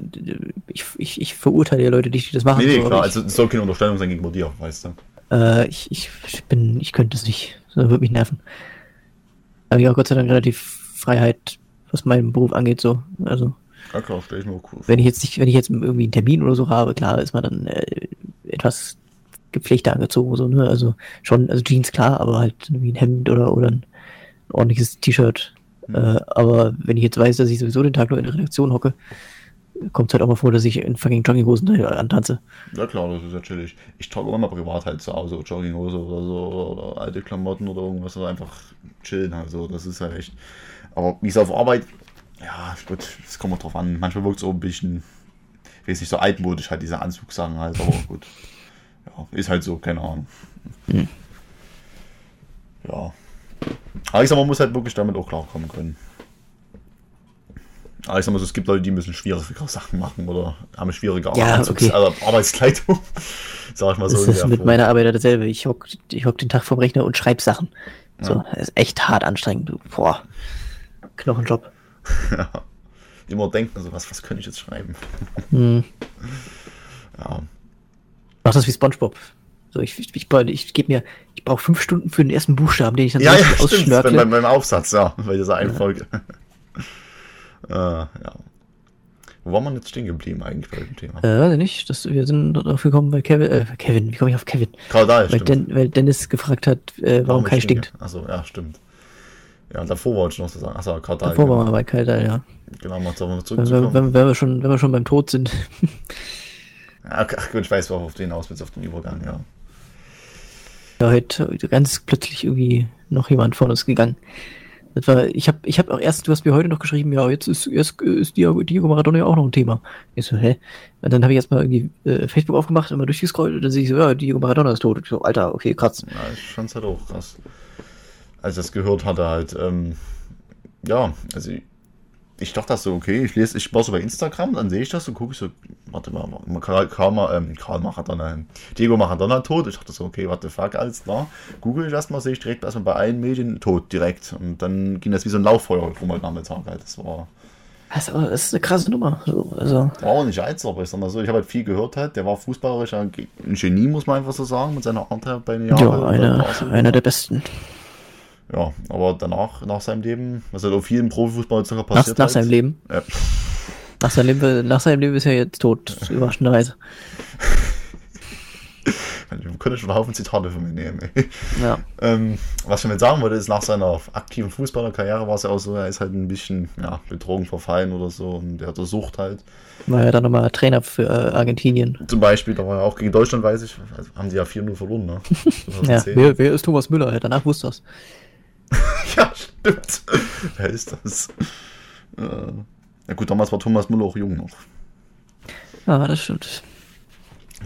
ich, ich, ich verurteile ja Leute die das machen. Nee, nee, klar, ich, also es soll keine Unterstellung sein gegenüber dir, weißt du. äh, ich, ich, ich bin, ich könnte es nicht. Das würde mich nerven. Aber ja, Gott sei Dank relativ Freiheit, was meinen Beruf angeht, so. Also, Ja klar, stelle ich mir auch cool vor. wenn ich jetzt nicht, wenn ich jetzt irgendwie einen Termin oder so habe, klar, ist man dann äh, etwas gepflegter angezogen, so, ne? Also schon, also Jeans klar, aber halt irgendwie ein Hemd oder, oder ein ordentliches T-Shirt. Äh, aber wenn ich jetzt weiß, dass ich sowieso den Tag nur in der Redaktion hocke, kommt es halt auch mal vor, dass ich in fucking Jogginghosen antanze. Ja klar, das ist ja chillig. Ich trage immer mal privat halt zu Hause, Jogginghose oder so, oder, alte Klamotten oder irgendwas, oder einfach chillen halt so, das ist halt echt. Aber wie es auf Arbeit, ja gut, das kommt auch drauf an. Manchmal wirkt es auch ein bisschen, ich weiß nicht, so altmodisch halt, diese Anzugssachen halt, aber gut. Ja, ist halt so, keine Ahnung. Hm. Ja. Aber ich sag, man muss halt wirklich damit auch klarkommen können. Aber ich sag mal so, es gibt Leute, die müssen schwierige Sachen machen oder haben schwierige Ja, okay. also Arbeitskleidung. Sag ich mal so. Das ist mit meiner Arbeit ja dasselbe. Ich hock, ich hock den Tag vorm Rechner und schreib Sachen. So, Ja. das ist echt hart anstrengend. Du. Boah. Knochenjob. ja. Immer denken, so, was, was könnte ich jetzt schreiben? Hm. Ja. Mach das wie Spongebob. So, ich, ich, ich, ich gebe mir, brauche fünf Stunden für den ersten Buchstaben, den ich dann Ja, ja, stimmt. ausschnörkle. Beim, beim Aufsatz, ja, bei dieser einen Folge. äh, ja. Wo war man jetzt stehen geblieben eigentlich bei dem Thema? Äh, weiß ich nicht. Das, wir sind darauf gekommen bei Kevin. Äh, Kevin, wie komme ich auf Kevin? Karl Dahl, Weil, Den, weil Dennis gefragt hat, äh, warum Kai stinkt. Achso, ja, stimmt. Ja, davor wollte ich noch so sagen. Achso, Karl Dahl. Davor genau. waren wir bei Kai da, ja. Genau, mal zurück- Wenn, wenn, wenn, wir schon, wenn wir schon beim Tod sind. Ja, ach gut, ich weiß, worauf du hinaus willst, auf den Übergang, ja. Ja, heute ganz plötzlich irgendwie noch jemand von uns gegangen. Das war, ich habe ich hab auch erst, du hast mir heute noch geschrieben, ja, jetzt ist, jetzt ist Diego, Diego Maradona ja auch noch ein Thema. Ich so, hä? Und dann habe ich erstmal irgendwie äh, Facebook aufgemacht, immer durchgescrollt und dann sehe ich so, ja, Diego Maradona ist tot. Und ich so, Alter, okay, krass. Ja, ich fand's halt auch krass. Als ich das gehört hatte, halt, ähm, ja, also ich, dachte das so, okay, ich lese, ich war so bei Instagram, dann sehe ich das und gucke ich so, warte mal, Karl, Karl, ähm, Karl Maradona, ähm, Diego Maradona tot. Ich dachte so, okay, what the fuck, alles klar. Google ich erstmal, sehe ich direkt erstmal bei allen Medien tot, direkt. Und dann ging das wie so ein Lauffeuer rum heute Nachmittag halt. Das war, Das ist, aber- das ist eine krasse Nummer. So, also, war auch nicht eins, aber ich sag mal so, ich habe halt viel gehört halt, der war fußballerisch ein Genie, muss man einfach so sagen, mit seiner Art halt bei den ja, Jahren. einer, einer der besten. Ja, aber danach, nach seinem Leben, was halt auf vielen Profifußball Nach, passiert. nach halt, seinem Leben. Ja. Nach seinem Leben, nach seinem Leben ist er jetzt tot, überraschenderweise. Ich könnte schon einen Haufen Zitate von mir nehmen. Ey. Ja. ähm, was ich damit sagen wollte, ist, nach seiner aktiven Fußballerkarriere war es ja auch so, er ist halt ein bisschen ja, betrogen verfallen oder so und der hatte Sucht halt. War ja dann nochmal Trainer für äh, Argentinien. Zum Beispiel, da war er auch gegen Deutschland, weiß ich, also haben die ja 4-0 verloren, ne? Ja, 2010. wer, wer ist Thomas Müller? Danach wusste das. ja, stimmt. Wer ist das? Äh, ja gut, damals war Thomas Müller auch jung noch. Ja, das stimmt.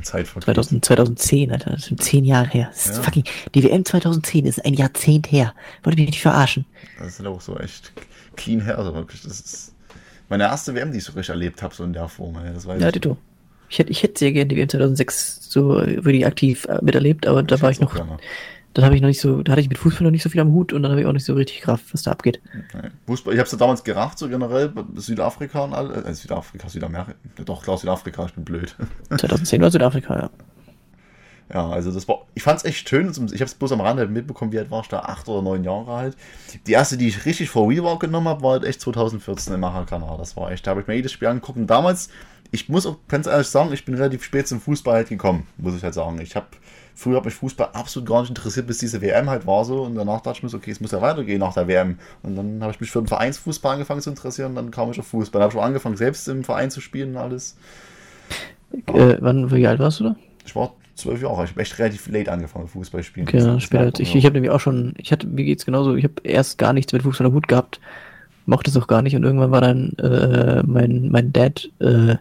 Zeit vergeht. 2000, 2010, Alter, das sind zehn Jahre her. Das ist Ja. fucking, die WM 2010 ist ein Jahrzehnt her. Wollte mich nicht verarschen. Das ist halt auch so echt clean her, also wirklich. Das ist meine erste WM, die ich so richtig erlebt habe, so in der Form. Ja, ich. Tito. Ich hätte, ich hätte sehr gerne die WM 2006 so wirklich aktiv äh, miterlebt, aber da war ich noch, gerne. Dann habe ich noch nicht so, da hatte ich mit Fußball noch nicht so viel am Hut und dann habe ich auch nicht so richtig Kraft, was da abgeht. Nee. Fußball, ich habe es ja damals gerafft, so generell, Südafrika und all, äh, Südafrika, Südamerika, doch klar, Südafrika, ich bin blöd. 2010 war Südafrika, ja. Ja, also das war, ich fand es echt schön. Ich habe es bloß am Rande mitbekommen, wie alt war ich da? Acht oder neun Jahre alt. Die erste, die ich richtig vor Wii genommen habe, war halt echt 2014 im Macher-Kanal. Das war echt, da habe ich mir jedes Spiel angeguckt. Und damals, ich muss auch ganz ehrlich sagen, ich bin relativ spät zum Fußball halt gekommen, muss ich halt sagen. Ich habe Früher hat mich Fußball absolut gar nicht interessiert, bis diese WM halt war so. Und danach dachte ich mir so, okay, es muss ja weitergehen nach der WM. Und dann habe ich mich für den Vereinsfußball angefangen zu interessieren und dann kam ich auf Fußball. Dann habe ich auch angefangen, selbst im Verein zu spielen und alles. Äh, wann, wie alt warst du da? Ich war zwölf Jahre. Ich habe echt relativ late angefangen, Fußball spielen. Genau, später ich. Ich habe nämlich auch schon, ich hatte, mir geht's genauso, ich habe erst gar nichts mit Fußball Hut gehabt, mochte es auch gar nicht und irgendwann war dann äh, mein, mein Dad äh,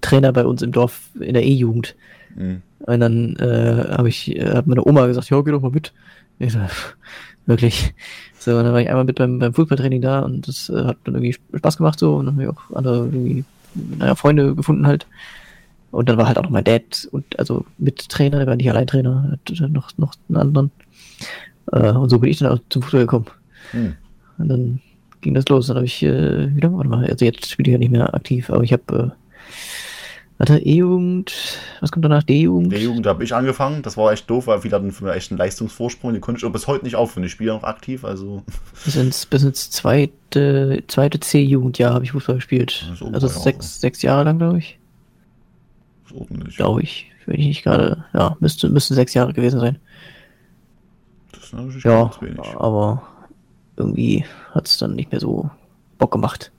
Trainer bei uns im Dorf in der E-Jugend. Mhm. Und dann äh, habe ich, äh, hat meine Oma gesagt, ja, geh doch mal mit. Ich so, wirklich. So, und dann war ich einmal mit beim, beim Fußballtraining da und das äh, hat dann irgendwie Spaß gemacht so und dann habe ich auch andere irgendwie, naja, Freunde gefunden halt. Und dann war halt auch noch mein Dad und also mit Trainer, der war nicht allein Trainer, hat noch, noch einen anderen. Äh, und so bin ich dann auch zum Fußball gekommen. Hm. Und dann ging das los. Dann habe ich äh, wieder, warte mal, also jetzt spiele ich ja nicht mehr aktiv, aber ich habe äh, Warte, E-Jugend, was kommt danach? D-Jugend? D-Jugend, habe ich angefangen. Das war echt doof, weil viele hatten für mich echt einen Leistungsvorsprung. Die konnte ich auch bis heute nicht aufhören. Ich spiele noch aktiv, also. Bis ins, bis ins zweite, zweite C-Jugendjahr habe ich Fußball gespielt. Also sechs, sechs Jahre lang, glaube ich. ordentlich. Glaube ich. Wenn ich nicht gerade, ja, müsste, müsste sechs Jahre gewesen sein. Das ist natürlich ja, wenig. aber irgendwie hat es dann nicht mehr so Bock gemacht.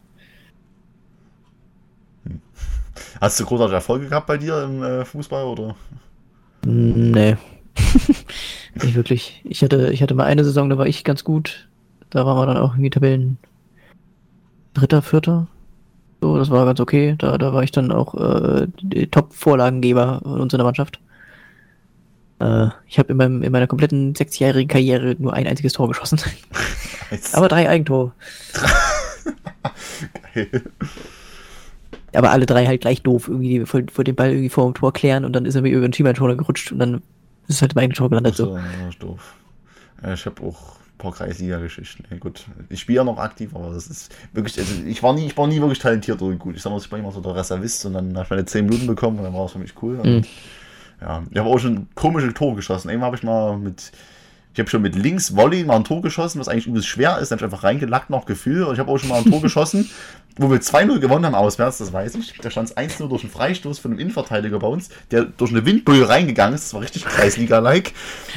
Hast du großartige Erfolge gehabt bei dir im äh, Fußball oder? Nee. nicht wirklich. Ich hatte, ich hatte mal eine Saison, da war ich ganz gut. Da waren wir dann auch irgendwie Tabellen Dritter, Vierter. So, das war ganz okay. Da, da war ich dann auch äh, Top-Vorlagengeber in unserer Mannschaft. Äh, ich habe in, meinem, in meiner kompletten sechsjährigen Karriere nur ein einziges Tor geschossen. Aber drei Eigentore. Geil aber alle drei halt gleich doof, irgendwie vor, vor den Ball irgendwie vor dem Tor klären und dann ist er mir über den Teammate gerutscht und dann ist es halt im eigenen Tor gelandet. So, so. Ja, doof. Ich habe auch ein paar Kreisliga-Geschichten. Ja, gut, ich spiele ja noch aktiv, aber das ist wirklich, also ich war nie, ich war nie wirklich talentiert und gut. Ich sag mal, ich war immer so der Reservist und dann habe ich meine 10 Minuten bekommen und dann war es für mich cool. Und, mhm. Ja, ich habe auch schon komische Tore geschossen. Einmal habe ich mal mit ich habe schon mit links Volley mal ein Tor geschossen, was eigentlich übelst schwer ist. Dann habe ich einfach reingelackt, noch Gefühl. Und ich habe auch schon mal ein Tor geschossen, wo wir 2-0 gewonnen haben auswärts, das weiß ich. Da stand es 1-0 durch einen Freistoß von einem Innenverteidiger bei uns, der durch eine Windböe reingegangen ist. Das war richtig Kreisliga-like.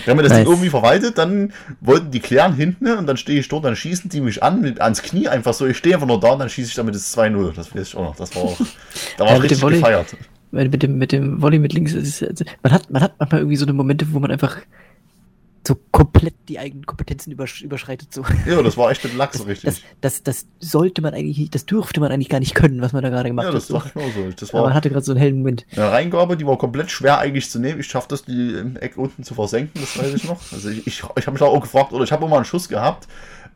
Wir haben das nice. Ding irgendwie verwaltet, dann wollten die klären hinten und dann stehe ich dort, dann schießen die mich an, mit, ans Knie einfach so. Ich stehe einfach nur da und dann schieße ich damit das 2-0. Das weiß ich auch noch. Das war auch, da war ja, richtig gefeiert. Mit dem, mit dem Volley mit links, ist, also, man hat, man hat manchmal irgendwie so eine Momente, wo man einfach so komplett die eigenen Kompetenzen übersch überschreitet. So. Ja, das war echt ein Lachs, richtig. Das, das, das, sollte man eigentlich, das dürfte man eigentlich gar nicht können, was man da gerade gemacht hat. Ja, das ich auch so. Das war, Aber man hatte gerade so einen hellen Moment. Eine Reingabe, die war komplett schwer eigentlich zu nehmen. Ich schaffe das, die im Eck unten zu versenken, das weiß ich noch. Also ich, ich, ich habe mich auch gefragt, oder ich habe auch mal einen Schuss gehabt,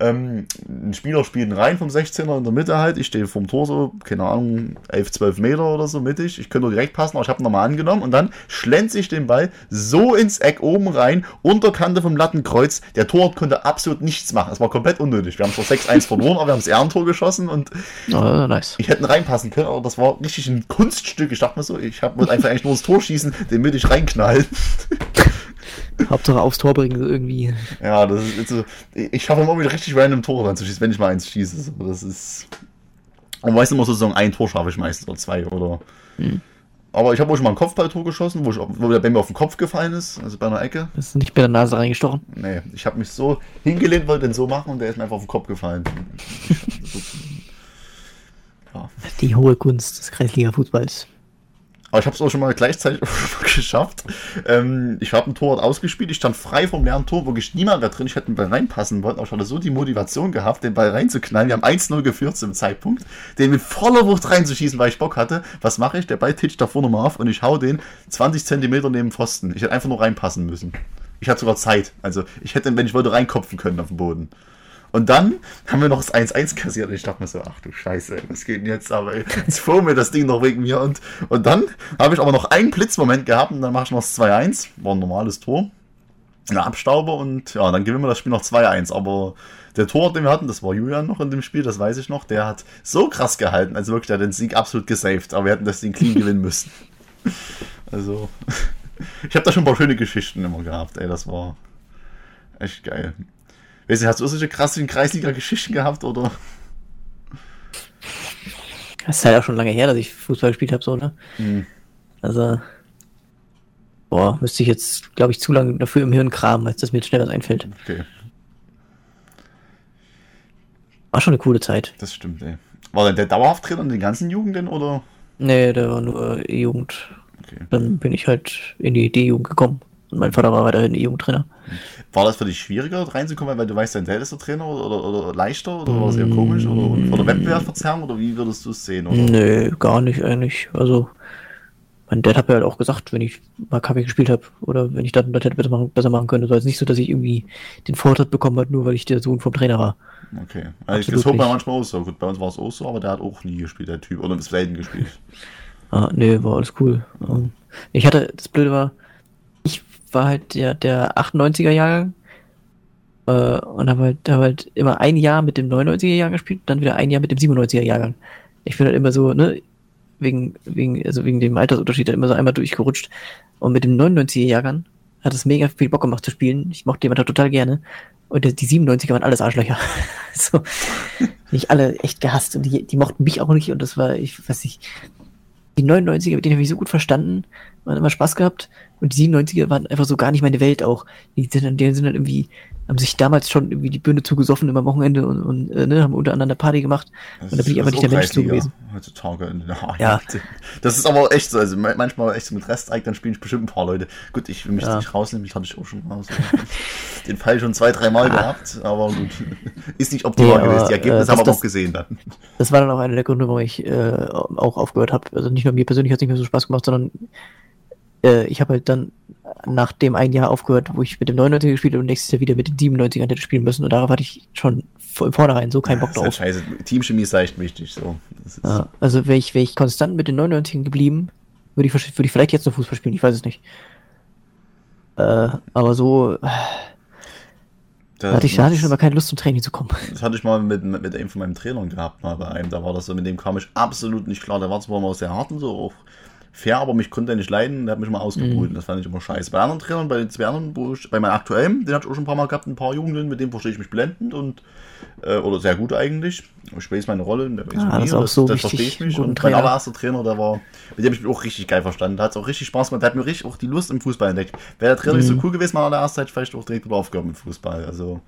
ähm, ein Spieler spielt rein vom 16er in der Mitte halt. Ich stehe vom Tor so, keine Ahnung, 11, 12 Meter oder so mittig. Ich könnte direkt passen, aber ich habe nochmal angenommen. Und dann schlänze ich den Ball so ins Eck oben rein, Unterkante vom Lattenkreuz. Der Tor konnte absolut nichts machen. Es war komplett unnötig. Wir haben zwar 6-1 verloren, aber wir haben das Ehrentor geschossen und oh, nice. ich hätte reinpassen können, aber das war richtig ein Kunststück. Ich dachte mir so, ich wollte einfach eigentlich nur ins Tor schießen, den mittig reinknallen. Hauptsache aufs Tor bringen irgendwie. Ja, das ist so, ich schaffe immer wieder richtig random Tore dann zu schießen, wenn ich mal eins schieße. Das ist. Und meistens immer sozusagen ein Tor schaffe ich meistens oder zwei oder. Hm. Aber ich habe auch schon mal ein Kopfballtor geschossen, wo, ich, wo der Bämme auf den Kopf gefallen ist, also bei einer Ecke. Das ist nicht bei der Nase reingestochen? Nee, ich habe mich so hingelehnt, wollte den so machen und der ist mir einfach auf den Kopf gefallen. ja. Die hohe Kunst des Kreisliga-Fußballs. Aber ich habe es auch schon mal gleichzeitig geschafft. Ähm, ich habe ein Tor ausgespielt, ich stand frei vom leeren Tor, wirklich niemand mehr drin. Ich hätte den Ball reinpassen wollen, aber ich hatte so die Motivation gehabt, den Ball reinzuknallen. Wir haben 1-0 geführt zum Zeitpunkt, den mit voller Wucht reinzuschießen, weil ich Bock hatte. Was mache ich? Der Ball titscht da vorne mal auf und ich hau den 20 Zentimeter neben Pfosten. Ich hätte einfach nur reinpassen müssen. Ich hatte sogar Zeit. Also ich hätte, wenn ich wollte, reinkopfen können auf den Boden. Und dann haben wir noch das 1-1 kassiert und ich dachte mir so, ach du Scheiße, was geht denn jetzt? Aber jetzt fuhr mir das Ding noch wegen mir. Und, und dann habe ich aber noch einen Blitzmoment gehabt und dann mache ich noch das 2-1. War ein normales Tor. Ja, Abstauber und ja, dann gewinnen wir das Spiel noch 2-1. Aber der Tor, den wir hatten, das war Julian noch in dem Spiel, das weiß ich noch, der hat so krass gehalten. Also wirklich, der hat den Sieg absolut gesaved. Aber wir hätten das Ding clean gewinnen müssen. Also, ich habe da schon ein paar schöne Geschichten immer gehabt, ey, das war echt geil. Weißt du, hast du solche krassen Kreisliga-Geschichten gehabt oder? Das ist halt auch schon lange her, dass ich Fußball gespielt habe, so, ne? Hm. Also, boah, müsste ich jetzt, glaube ich, zu lange dafür im Hirn kramen, als dass mir jetzt schnell was einfällt. Okay, War schon eine coole Zeit. das stimmt, ey. War denn der dauerhaft Trainer in den ganzen Jugenden oder? Nee, der war nur E-Jugend. Okay. Dann bin ich halt in die D-Jugend gekommen. Und mein Vater war weiterhin E-Jugendtrainer. War das für dich schwieriger reinzukommen, weil du weißt, dein Dad ist der Trainer oder, oder, leichter oder war das eher komisch oder, oder Wettbewerbsverzerrung oder wie würdest du es sehen? Oder? Nee, gar nicht eigentlich. Also, mein Dad hat mir halt auch gesagt, wenn ich mal Kaffee gespielt habe oder wenn ich dann das hätte besser machen, besser machen können. Es war jetzt nicht so, dass ich irgendwie den Vortritt bekommen habe, nur weil ich der Sohn vom Trainer war. Okay. Also Absolut das hört man manchmal auch so. Gut, bei uns war es auch so, aber der hat auch nie gespielt, der Typ. Oder ist selten gespielt. Ah, nee, war alles cool. Ähm, Ich hatte, das Blöde war, war halt der, der 98er Jahrgang äh, und habe halt, hab halt immer ein Jahr mit dem 99er Jahrgang gespielt, dann wieder ein Jahr mit dem 97er Jahrgang. Ich bin halt immer so, ne, wegen, wegen, also wegen dem Altersunterschied halt immer so einmal durchgerutscht. Und mit dem 99er Jahrgang hat es mega viel Bock gemacht zu spielen. Ich mochte jemand total gerne. Und die 97er waren alles Arschlöcher. so, nicht alle echt gehasst und die, die mochten mich auch nicht und das war, ich weiß nicht, die 99er, mit denen habe ich so gut verstanden, man hat immer Spaß gehabt. Und die 97er waren einfach so gar nicht meine Welt auch. Die sind dann, die sind dann irgendwie, haben sich damals schon irgendwie die Birne zugesoffen immer am Wochenende und, und äh, ne, haben untereinander Party gemacht. und da bin ich einfach nicht der Mensch zu gewesen. Heutzutage in der Ja. Das ist aber echt so. Also ma- manchmal echt so mit Resteig, dann spielen bestimmt ein paar Leute. Gut, ich will mich Ja. nicht rausnehmen, ich hatte ich auch schon mal so den Fall schon zwei, drei Mal gehabt, aber gut. Ist nicht optimal aber, gewesen. Die Ergebnisse äh, haben wir das- aber auch das- gesehen dann. Das war dann auch einer der Gründe, warum ich äh, auch aufgehört habe. Also nicht nur mir persönlich hat es nicht mehr so Spaß gemacht, sondern äh, ich habe halt dann nach dem ein Jahr aufgehört, wo ich mit dem 99er gespielt habe und nächstes Jahr wieder mit den 97ern hätte spielen müssen. Und darauf hatte ich schon von vornherein so keinen Bock Das ist halt drauf. scheiße. Teamchemie ist echt wichtig. So. Ja, also wäre ich, wär ich konstant mit den 99ern geblieben, würde ich, würde ich vielleicht jetzt noch Fußball spielen, ich weiß es nicht. Äh, aber so das, hatte ich, da hatte ich schon mal keine Lust zum Training zu kommen. Das hatte ich mal mit, mit, mit einem von meinem Trainern gehabt, mal bei einem. Da war das so, mit dem kam ich absolut nicht klar. Der war zwar immer sehr hart und so, auch fair, aber mich konnte er nicht leiden. Der hat mich mal ausgebrüht. Das fand ich immer scheiße. Bei anderen Trainern, bei den zwei anderen, wo ich, bei meinem aktuellen, den hatte ich auch schon ein paar Mal gehabt, ein paar Jugenden, mit dem verstehe ich mich blendend und äh, oder sehr gut eigentlich. Ich weiß meine Rolle, der weiß Ah, das ist auch so das wichtig, verstehe ich mich. Und mein allererster Trainer, der war, mit dem habe ich mich auch richtig geil verstanden. Da hat es auch richtig Spaß gemacht. Der hat mir richtig auch die Lust im Fußball entdeckt. Wäre der Trainer nicht so Mhm. cool gewesen, mal in der ersten Zeit vielleicht auch direkt wieder aufgehört mit Fußball. Also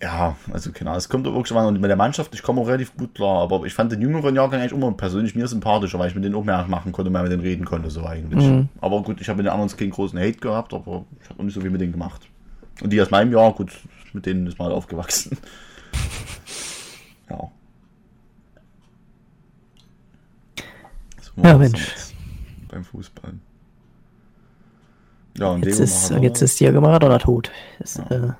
ja, also Ahnung, es kommt auch wirklich an. Und mit der Mannschaft, ich komme auch relativ gut klar, aber ich fand den jüngeren Jahrgang eigentlich immer persönlich mir sympathischer, weil ich mit denen auch mehr machen konnte, mehr mit denen reden konnte, so eigentlich. Mhm. Aber gut, ich habe mit den anderen keinen großen Hate gehabt, aber ich habe auch nicht so viel mit denen gemacht. Und die aus meinem Jahr, gut, mit denen ist mal aufgewachsen. ja. So Ja, Mensch. Beim Fußball. Ja, und Jetzt ist, jetzt ist Diego Maradona tot. Ist, Ja. äh,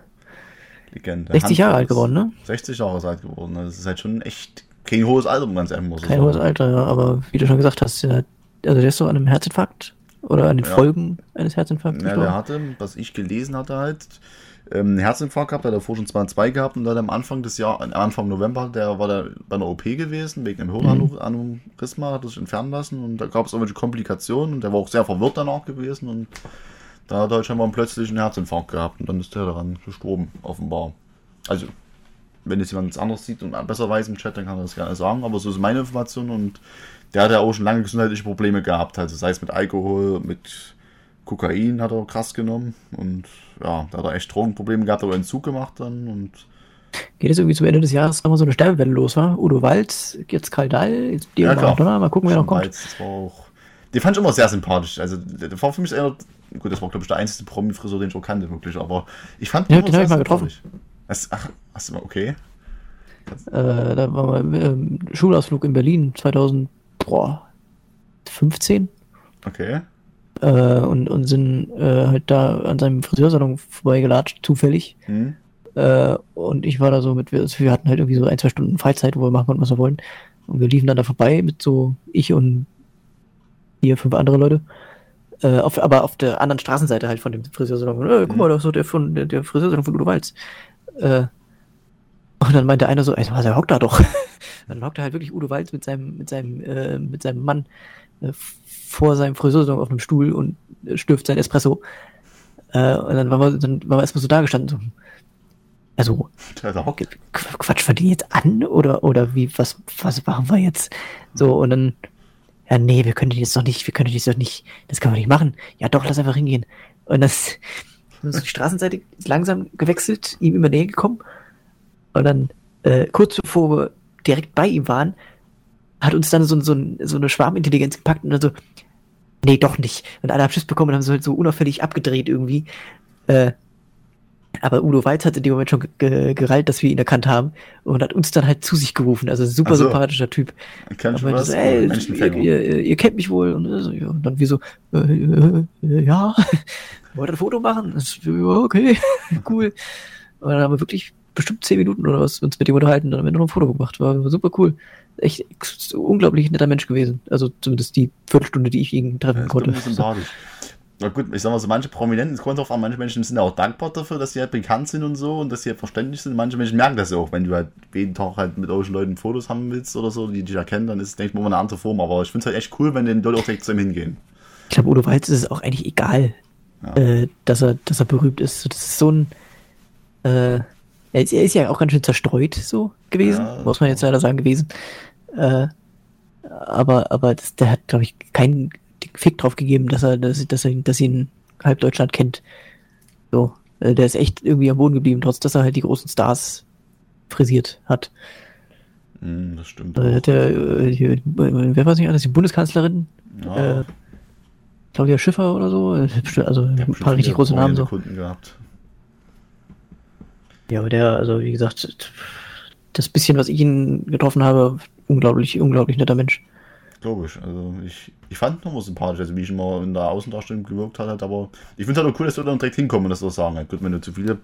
Legende. 60 Jahre alt geworden, ne? 60 Jahre alt geworden. Also Das ist halt schon echt kein hohes Alter, um ganz ehrlich muss Kein hohes Alter, ja, aber wie du schon gesagt hast, der, also der ist so an einem Herzinfarkt oder an den Ja. Folgen eines Herzinfarkts. Ja, der hatte, was ich gelesen hatte halt, ähm, einen Herzinfarkt gehabt, der hat davor schon 2 gehabt und dann am Anfang des Jahres, Anfang November, der war der bei einer OP gewesen, wegen einem Hirnaneurysma, hat er sich entfernen lassen und da gab es irgendwelche Komplikationen und der war auch sehr verwirrt danach gewesen und da hat er scheinbar einen plötzlichen Herzinfarkt gehabt und dann ist der daran gestorben, offenbar. Also, wenn jetzt jemand anderes sieht und besser weiß im Chat, dann kann er das gerne sagen, aber so ist meine Information und der hat ja auch schon lange gesundheitliche Probleme gehabt, also sei es mit Alkohol, mit Kokain hat er krass genommen und ja, da hat er echt Drogenprobleme gehabt, aber Entzug gemacht dann und Geht es irgendwie zum Ende des Jahres nochmal so eine Sterbewelle los, war? Udo Walz, jetzt Karl Dahl, jetzt Diego Ja. Maradona, mal gucken, wer noch kommt. Weiz, das war auch, den fand ich immer sehr sympathisch, also der, war für mich eher, gut, das war glaube ich der einzige Promi-Friseur, den ich auch kannte, wirklich, aber ich fand Ja, den hab ich mal getroffen. Das, ach, hast du mal, okay. Äh, da war mal ähm, Schulausflug in Berlin 2015 Okay. äh, und, und sind äh, halt da an seinem Friseursalon vorbeigelatscht, zufällig. Hm. Äh, und ich war da so mit, also wir hatten halt irgendwie so ein, zwei Stunden Freizeit, wo wir machen konnten, was wir wollen. Und wir liefen dann da vorbei mit so ich und vier, fünf andere Leute. Äh, auf, aber auf der anderen Straßenseite halt von dem Friseursalon. Äh, guck mal, das ist so der, von, der, der Friseursalon von Udo Walz. Äh, und dann meinte einer so, ey, was, er hockt da doch. dann hockt da halt wirklich Udo Walz mit seinem, mit seinem, äh, mit seinem Mann äh, vor seinem Friseursalon auf einem Stuhl und äh, stürft sein Espresso. Äh, und dann waren wir, dann waren wir erstmal so da gestanden, so, also, Qu- Quatsch, wir die jetzt an oder, oder wie, was, was machen wir jetzt? So, und dann, ja, nee, wir können den jetzt doch nicht, wir können den jetzt doch nicht, das kann man nicht machen. Ja, doch, lass einfach hingehen. Und das, ist die Straßenseite langsam gewechselt, ihm immer näher gekommen. Und dann, äh, kurz bevor wir direkt bei ihm waren, hat uns dann so, so, so eine Schwarmintelligenz gepackt und dann so, nee, doch nicht. Und alle haben Schiss bekommen und haben so so unauffällig abgedreht irgendwie. Äh, aber Udo Walz hat in dem Moment schon ge- ge gerallt, dass wir ihn erkannt haben und hat uns dann halt zu sich gerufen. Also super so. sympathischer Typ. Kenn Aber schon was? so, ey, ihr, ihr, ihr, kennt mich wohl. Und, dann wir so, äh, äh, ja, wollt ihr ein Foto machen? Okay, cool. Und dann haben wir wirklich bestimmt zehn Minuten oder was uns mit ihm unterhalten. Dann haben wir noch ein Foto gemacht. War, super cool. Echt unglaublich netter Mensch gewesen. Also zumindest die Viertelstunde, die ich ihn treffen Ja, konnte. Na gut, ich sag mal so, manche Prominenten, es kommt drauf an, manche Menschen sind ja auch dankbar dafür, dass sie halt bekannt sind und so und dass sie halt verständlich sind. Manche Menschen merken das ja auch, wenn du halt jeden Tag halt mit solchen Leuten Fotos haben willst oder so, die dich erkennen, dann ist es, denke ich mal, eine andere Form. Aber ich finde es halt echt cool, wenn die Leute auch direkt zu ihm hingehen. Ich glaube, Udo Walz ist es auch eigentlich egal, Ja. äh, dass, er, dass er berühmt ist. Das ist so ein. Äh, er, ist, er ist ja auch ganz schön zerstreut so gewesen, Ja. muss man jetzt leider sagen, gewesen. Äh, aber aber das, der hat, glaube ich, keinen Fick drauf gegeben, dass er, dass, dass er, dass ihn halb Deutschland kennt. So, äh, der ist echt irgendwie am Boden geblieben, trotz dass er halt die großen Stars frisiert hat. Hm, das stimmt. Äh, hat der, äh, wer weiß nicht alles, die Bundeskanzlerin, ja, äh, Claudia Schiffer oder so, also ein paar richtig große Namen so. Kunden gehabt. Ja, aber der, also wie gesagt, das bisschen, was ich ihn getroffen habe, unglaublich, unglaublich netter Mensch. Logisch, also ich, ich fand nochmal sympathisch, also wie ich immer in der Außendarstellung gewirkt hat, aber ich finde es halt auch cool, dass Leute dann direkt hinkommen und das so sagen. Halt, gut, wenn du zu viele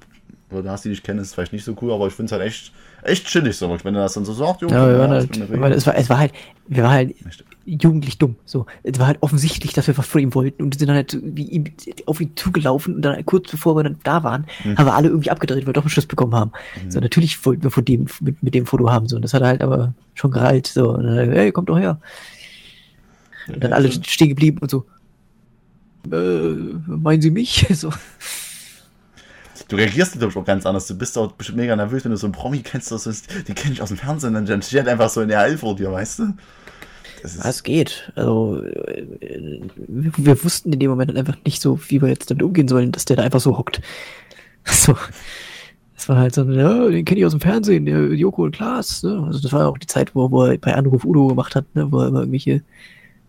Leute hast, die dich kennen, ist es vielleicht nicht so cool, aber ich finde es halt echt, echt chillig so, wenn er das dann so sagt, jo, Ja, wir waren halt, ich weil es war, es war halt, wir waren halt Echt. jugendlich dumm. So, es war halt offensichtlich, dass wir was von ihm wollten und wir sind dann halt wie auf ihn zugelaufen und dann kurz bevor wir dann da waren, Hm. haben wir alle irgendwie abgedreht, weil wir doch einen Schuss bekommen haben. So, natürlich wollten wir von dem, mit, mit dem Foto haben, so, und das hat er halt aber schon gereilt, so, und dann, hey, kommt doch her. Und dann alle stehen geblieben und so, äh, meinen Sie mich? So. Du reagierst, glaube ich, auch ganz anders. Du bist auch bestimmt mega nervös, wenn du so einen Promi kennst, ist, den kenne ich aus dem Fernsehen, dann- dann steht einfach so in der L vor dir, weißt du? Das es geht. Also, äh, wir, wir wussten in dem Moment einfach nicht so, wie wir jetzt damit umgehen sollen, dass der da einfach so hockt. So. Das war halt so, ja, den kenne ich aus dem Fernsehen, der Joko und Klaas. Ne? Also, das war ja auch die Zeit, wo, wo er bei Anruf Udo gemacht hat, ne? wo er immer irgendwelche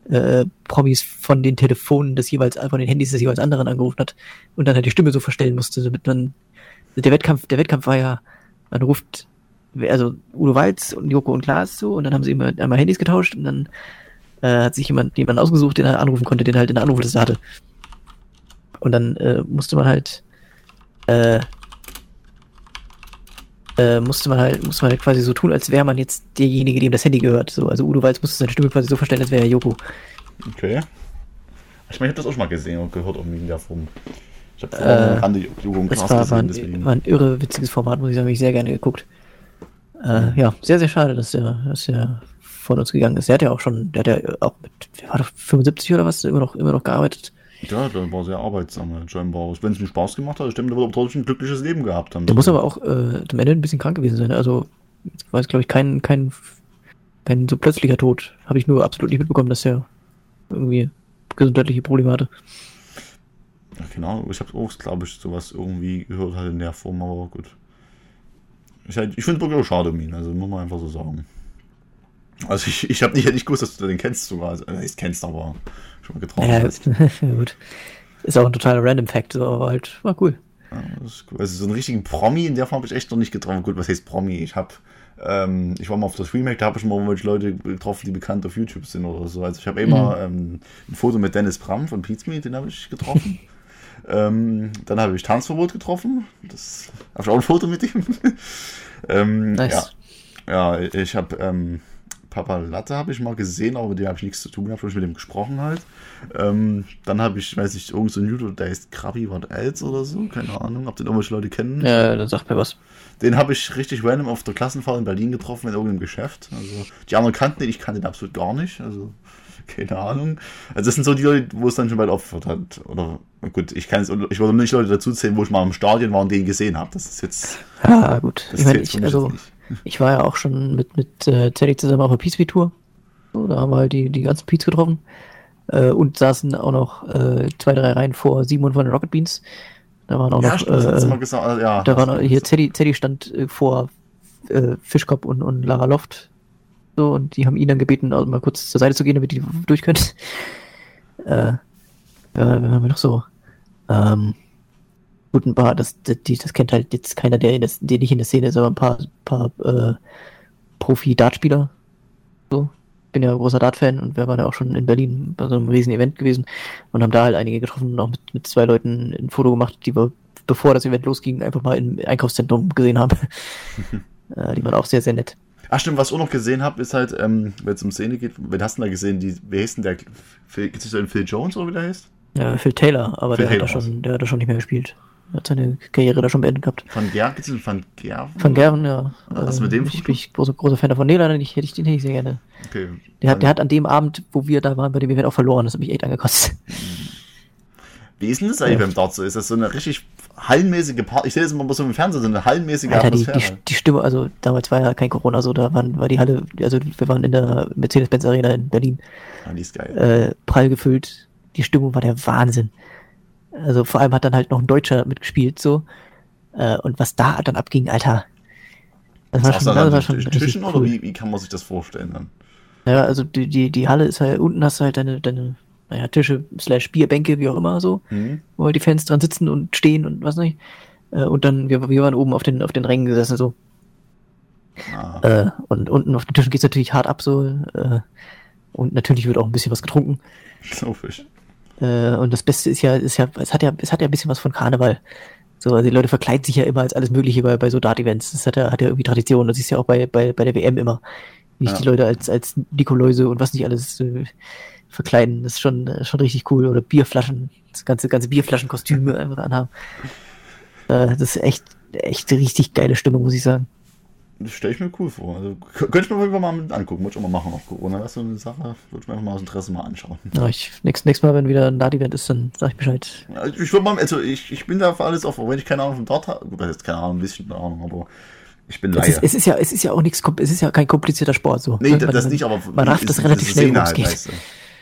äh, Promis von den Telefonen des jeweils, von den Handys des jeweils anderen angerufen hat und dann halt die Stimme so verstellen musste, damit man. Der Wettkampf, der Wettkampf war ja, man ruft, also Udo Walz und Joko und Klaas so und dann haben sie immer einmal Handys getauscht und dann äh, hat sich jemand jemanden ausgesucht, den er anrufen konnte, den er halt in der Anrufliste hatte. Und dann äh, musste man halt äh, äh, musste man halt musste man halt quasi so tun, als wäre man jetzt derjenige, dem das Handy gehört. So, also Udo Walz musste seine Stimme quasi so verstellen, als wäre er Joko. okay. Ich meine, ich habe das auch schon mal gesehen und gehört irgendwie in der Form. Ich habe Äh, äh, die Jugend Das Klaas war, gesehen, ein, deswegen. war ein irre witziges Format, muss ich sagen, hab ich sehr gerne geguckt. Äh, ja, sehr, sehr schade, dass der, dass der von uns gegangen ist. Der hat ja auch schon, der hat ja auch mit, wer war doch 75 oder was, immer noch, immer noch gearbeitet. Ja, der war sehr arbeitsam, scheinbar. Wenn es mir Spaß gemacht hat, stimmt, aber trotzdem ein glückliches Leben gehabt haben. Der muss aber auch äh, am Ende ein bisschen krank gewesen sein. Also, jetzt war es, glaube ich, kein, kein, kein so plötzlicher Tod. Habe ich nur absolut nicht mitbekommen, dass er irgendwie gesundheitliche Probleme hatte. Ja, genau, ich habe auch, glaube ich, sowas irgendwie gehört halt in der Form, aber gut. Ich, halt, ich finde es wirklich auch schade um ihn, also muss man einfach so sagen. Also ich, ich habe nicht, nicht gewusst, dass du den kennst sogar. Also, äh, ich kennst, aber schon mal getroffen Ja, hast. gut. Ist auch ein totaler Random Fact, so, aber halt, war cool. Ja, cool. Also so einen richtigen Promi in der Form habe ich echt noch nicht getroffen. Gut, was heißt Promi? Ich habe, ähm, ich war mal auf das Remake, da habe ich mal irgendwelche Leute getroffen, die bekannt auf YouTube sind oder so. Also ich habe immer ähm, ein Foto mit Dennis Bram von Pizmeet, den habe ich getroffen. ähm, dann habe ich Tanzverbot getroffen. Das habe ich auch ein Foto mit ihm. ähm, Nice. Ja, ja ich habe ähm, Papa Latte habe ich mal gesehen, aber mit dem habe ich nichts zu tun, habe ich mit dem gesprochen halt. Ähm, dann habe ich, weiß nicht, irgend so ein YouTuber, der heißt Krabi What Else oder so, keine Ahnung, ob den irgendwelche Leute kennen. Ja, dann sagt mir was. Den habe ich richtig random auf der Klassenfahrt in Berlin getroffen, in irgendeinem Geschäft. Also, die anderen kannten den, ich kannte den absolut gar nicht. Also, keine Ahnung. Also, das sind so die Leute, wo es dann schon bald aufgehört hat. Oder, gut, ich kann es, ich würde nicht Leute dazu zählen, wo ich mal im Stadion war und den gesehen habe. Das ist jetzt. Ja, gut. Das Ich meine, ich, also, nicht. Ich war ja auch schon mit, mit äh, Teddy zusammen auf der Peace Tour. So, da haben wir halt die, die ganzen Peets getroffen. Äh, und saßen auch noch äh, zwei, drei Reihen vor Simon von den Rocket Beans. Da waren auch Ja, noch, stimmt, äh, gesagt. also, Ja, da waren hier Teddy, Teddy stand äh, vor äh, Fischkopf und, und Lara Loft. So, und die haben ihn dann gebeten, also mal kurz zur Seite zu gehen, damit die durch können. Äh, ja, wen haben wir noch so? Ähm, gut, ein paar, das, das, das kennt halt jetzt keiner, der, in der, der nicht in der Szene ist, aber ein paar, paar äh, Profi-Dartspieler. So. Bin ja großer Dart-Fan und wir waren ja auch schon in Berlin bei so einem riesen Event gewesen und haben da halt einige getroffen und auch mit, mit zwei Leuten ein Foto gemacht, die wir, bevor das Event losging, einfach mal im Einkaufszentrum gesehen haben. äh, die waren auch sehr, sehr nett. Ach stimmt, was ich auch noch gesehen habe, ist halt, ähm, wenn es um Szene geht, wen hast du denn da gesehen? Die, wer heißt denn der? Phil, ist das so ein Phil Jones oder wie der heißt? Ja, Phil Taylor, aber Phil der, hat da Taylor schon, der hat da schon nicht mehr gespielt. Hat seine Karriere da schon beendet gehabt. Van Ger, gibt's einen Van Ger? Van Gerven, ja. Was mit dem Ich Foto? bin ich großer, großer Fan davon. Nee, leider nicht. Hätte ich, den hätte ich sehr gerne. Okay. Der hat, der hat an dem Abend, wo wir da waren, bei dem Event auch verloren. Das hat mich echt angekostet. Wie ist denn das eigentlich beim Dart so? Ist das so eine richtig hallenmäßige Party? Ich sehe das immer so im Fernsehen, so eine hallenmäßige Alter, die, Atmosphäre. die, die Stimme, also damals war ja kein Corona, so da waren, war die Halle, also wir waren in der Mercedes-Benz Arena in Berlin, Ja, die ist geil. äh, prall gefüllt. Die Stimmung war der Wahnsinn. Also vor allem hat dann halt noch ein Deutscher mitgespielt, so. Äh, und was da dann abging, Alter. Das war schon, da das war schon Tischen oder cool. wie, wie kann man sich das vorstellen dann? Ja, also die, die, die Halle ist halt, unten hast du halt deine, deine, naja, Tische slash Bierbänke, wie auch immer so, Mhm. wo halt die Fans dran sitzen und stehen und was nicht. Äh, und dann, wir, wir waren oben auf den, auf den Rängen gesessen, so. Ah, Äh, und unten auf den Tischen geht's natürlich hart ab, so. Und natürlich wird auch ein bisschen was getrunken. logisch. Äh, und das Beste ist ja, ist ja, es hat ja, es hat ja ein bisschen was von Karneval. So, also die Leute verkleiden sich ja immer als alles Mögliche bei, bei so Dart-Events. Das hat ja, hat ja irgendwie Tradition. Das ist ja auch bei, bei, bei der WM immer. Wie sich Ja. die Leute als, als Nikoläuse und was nicht alles äh, verkleiden. Das ist schon, äh, schon richtig cool. Oder Bierflaschen, das ganze, ganze Bierflaschenkostüme einfach anhaben. Äh, das ist echt, echt richtig geile Stimmung, muss ich sagen. Das stelle ich mir cool vor. Also, könnte ich mir mal mit angucken. Wollte ich auch mal machen auf Corona. Das ist so eine Sache, würde ich mir einfach mal aus Interesse mal anschauen. Ja, ich, nächstes, nächstes Mal, wenn wieder ein Dart-Event ist, dann sag ich Bescheid. Ja, Ich würde mal, also ich, ich bin da für alles offen, wenn ich keine Ahnung vom Dart habe. Gut, das ist keine Ahnung, ein bisschen Ahnung, aber ich bin Es Laie. ist, es ist ja, es ist ja auch nichts, es ist ja kein komplizierter Sport, so. nee, Man- das, das man- nicht, aber man rafft das relativ schnell, worum es halt, geht. weißt du.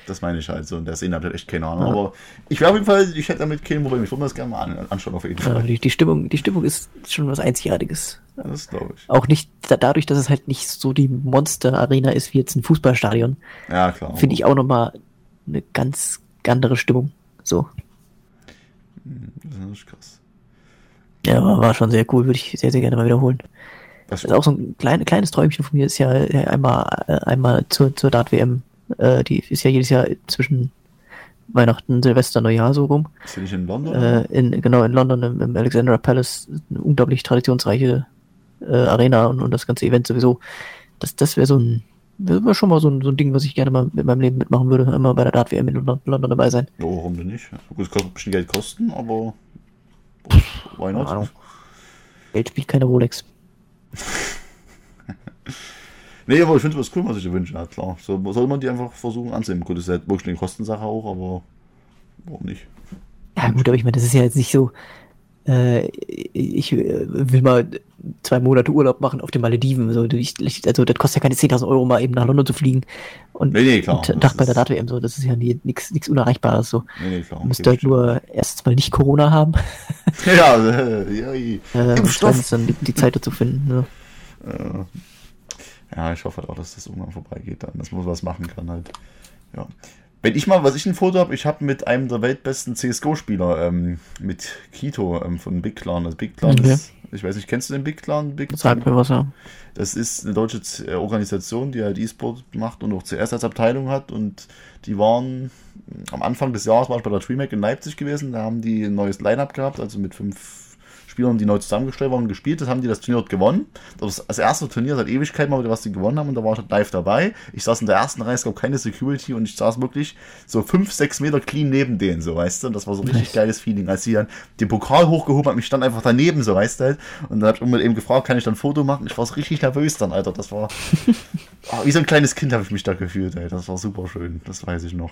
Das meine ich halt so. Und der Szene hat halt echt keine Ahnung. Ja. Aber ich wäre auf jeden Fall, ich hätte damit kein Problem. Ich würde mir das gerne mal an, anschauen, auf jeden Ja, Fall. die, die Stimmung, die Stimmung ist schon was Einzigartiges. Das glaube ich. Auch nicht da, dadurch, dass es halt nicht so die Monster-Arena ist wie jetzt ein Fußballstadion, Ja, klar. finde ich auch nochmal eine ganz andere Stimmung. So. Das ist krass. Ja, war, war schon sehr cool, würde ich sehr, sehr gerne mal wiederholen. Das ist auch so ein klein, kleines Träumchen von mir, ist ja einmal, äh, einmal zur, zur Dart-WM. Äh, die ist ja jedes Jahr zwischen Weihnachten, Silvester, Neujahr so rum. ist hier nicht in London? Äh, in, genau, in London im, im Alexandra Palace, eine unglaublich traditionsreiche äh, Arena und, und das ganze Event sowieso. Das, das wäre so ein, wäre schon mal so ein, so ein Ding, was ich gerne mal mit meinem Leben mitmachen würde, immer bei der Dart WM in London, London dabei sein. Ja, warum denn nicht? Es kostet ein bisschen Geld kosten, aber? Ahnung. Geld spielt keine Rolex. Nee, aber ich finde es cool, was ich wünsche, ja klar. So, soll man die einfach versuchen anzunehmen. Gut, das ist halt wirklich eine Kostensache auch, aber warum nicht? Ja gut, aber ich meine, das ist ja jetzt nicht so, äh, ich äh, will mal zwei Monate Urlaub machen auf den Malediven. So, ich, also das kostet ja keine 10.000 Euro mal eben nach London zu fliegen und Nee, nee, klar. und Tag bei der ist- Dart WM. So, das ist ja nichts Unerreichbares. So. Nee, nee, klar. Man müsste gebe halt nur erstens mal nicht Corona haben. Ja, äh, ja, Äh, und dann die, Zeit dazu finden. Ne? Äh, ja, ich hoffe halt auch, dass das irgendwann vorbeigeht, dann, dass man was machen kann halt. Ja. Wenn ich mal, was ich ein Foto habe, ich habe mit einem der weltbesten CSGO-Spieler, ähm, mit Kito ähm, von Big Clan. Das Big Clan Okay. ist, ich weiß nicht, kennst du den Big Clan? Big Sag mir was, ja. Das ist eine deutsche äh, Organisation, die halt E-Sport macht und auch CS als Abteilung hat. Und die waren am Anfang des Jahres war ich bei der TreeMac in Leipzig gewesen. Da haben die ein neues Line-Up gehabt, also mit fünf Spielern, die neu zusammengestellt waren, gespielt. Das haben die das Turnier dort gewonnen. Das ist das erste Turnier seit Ewigkeit mal wieder, was die gewonnen haben. Und da war ich halt live dabei. Ich saß in der ersten Reihe, es gab keine Security und ich saß wirklich so fünf, sechs Meter clean neben denen, so, weißt du. Und das war so ein richtig Nice. geiles Feeling. Als sie dann den Pokal hochgehoben hat, ich stand einfach daneben, so, weißt du halt. Und dann hab ich eben gefragt, kann ich dann ein Foto machen? Ich war so richtig nervös dann, Alter. Das war Ah, wie so ein kleines Kind habe ich mich da gefühlt, ey. Das war super schön. Das weiß ich noch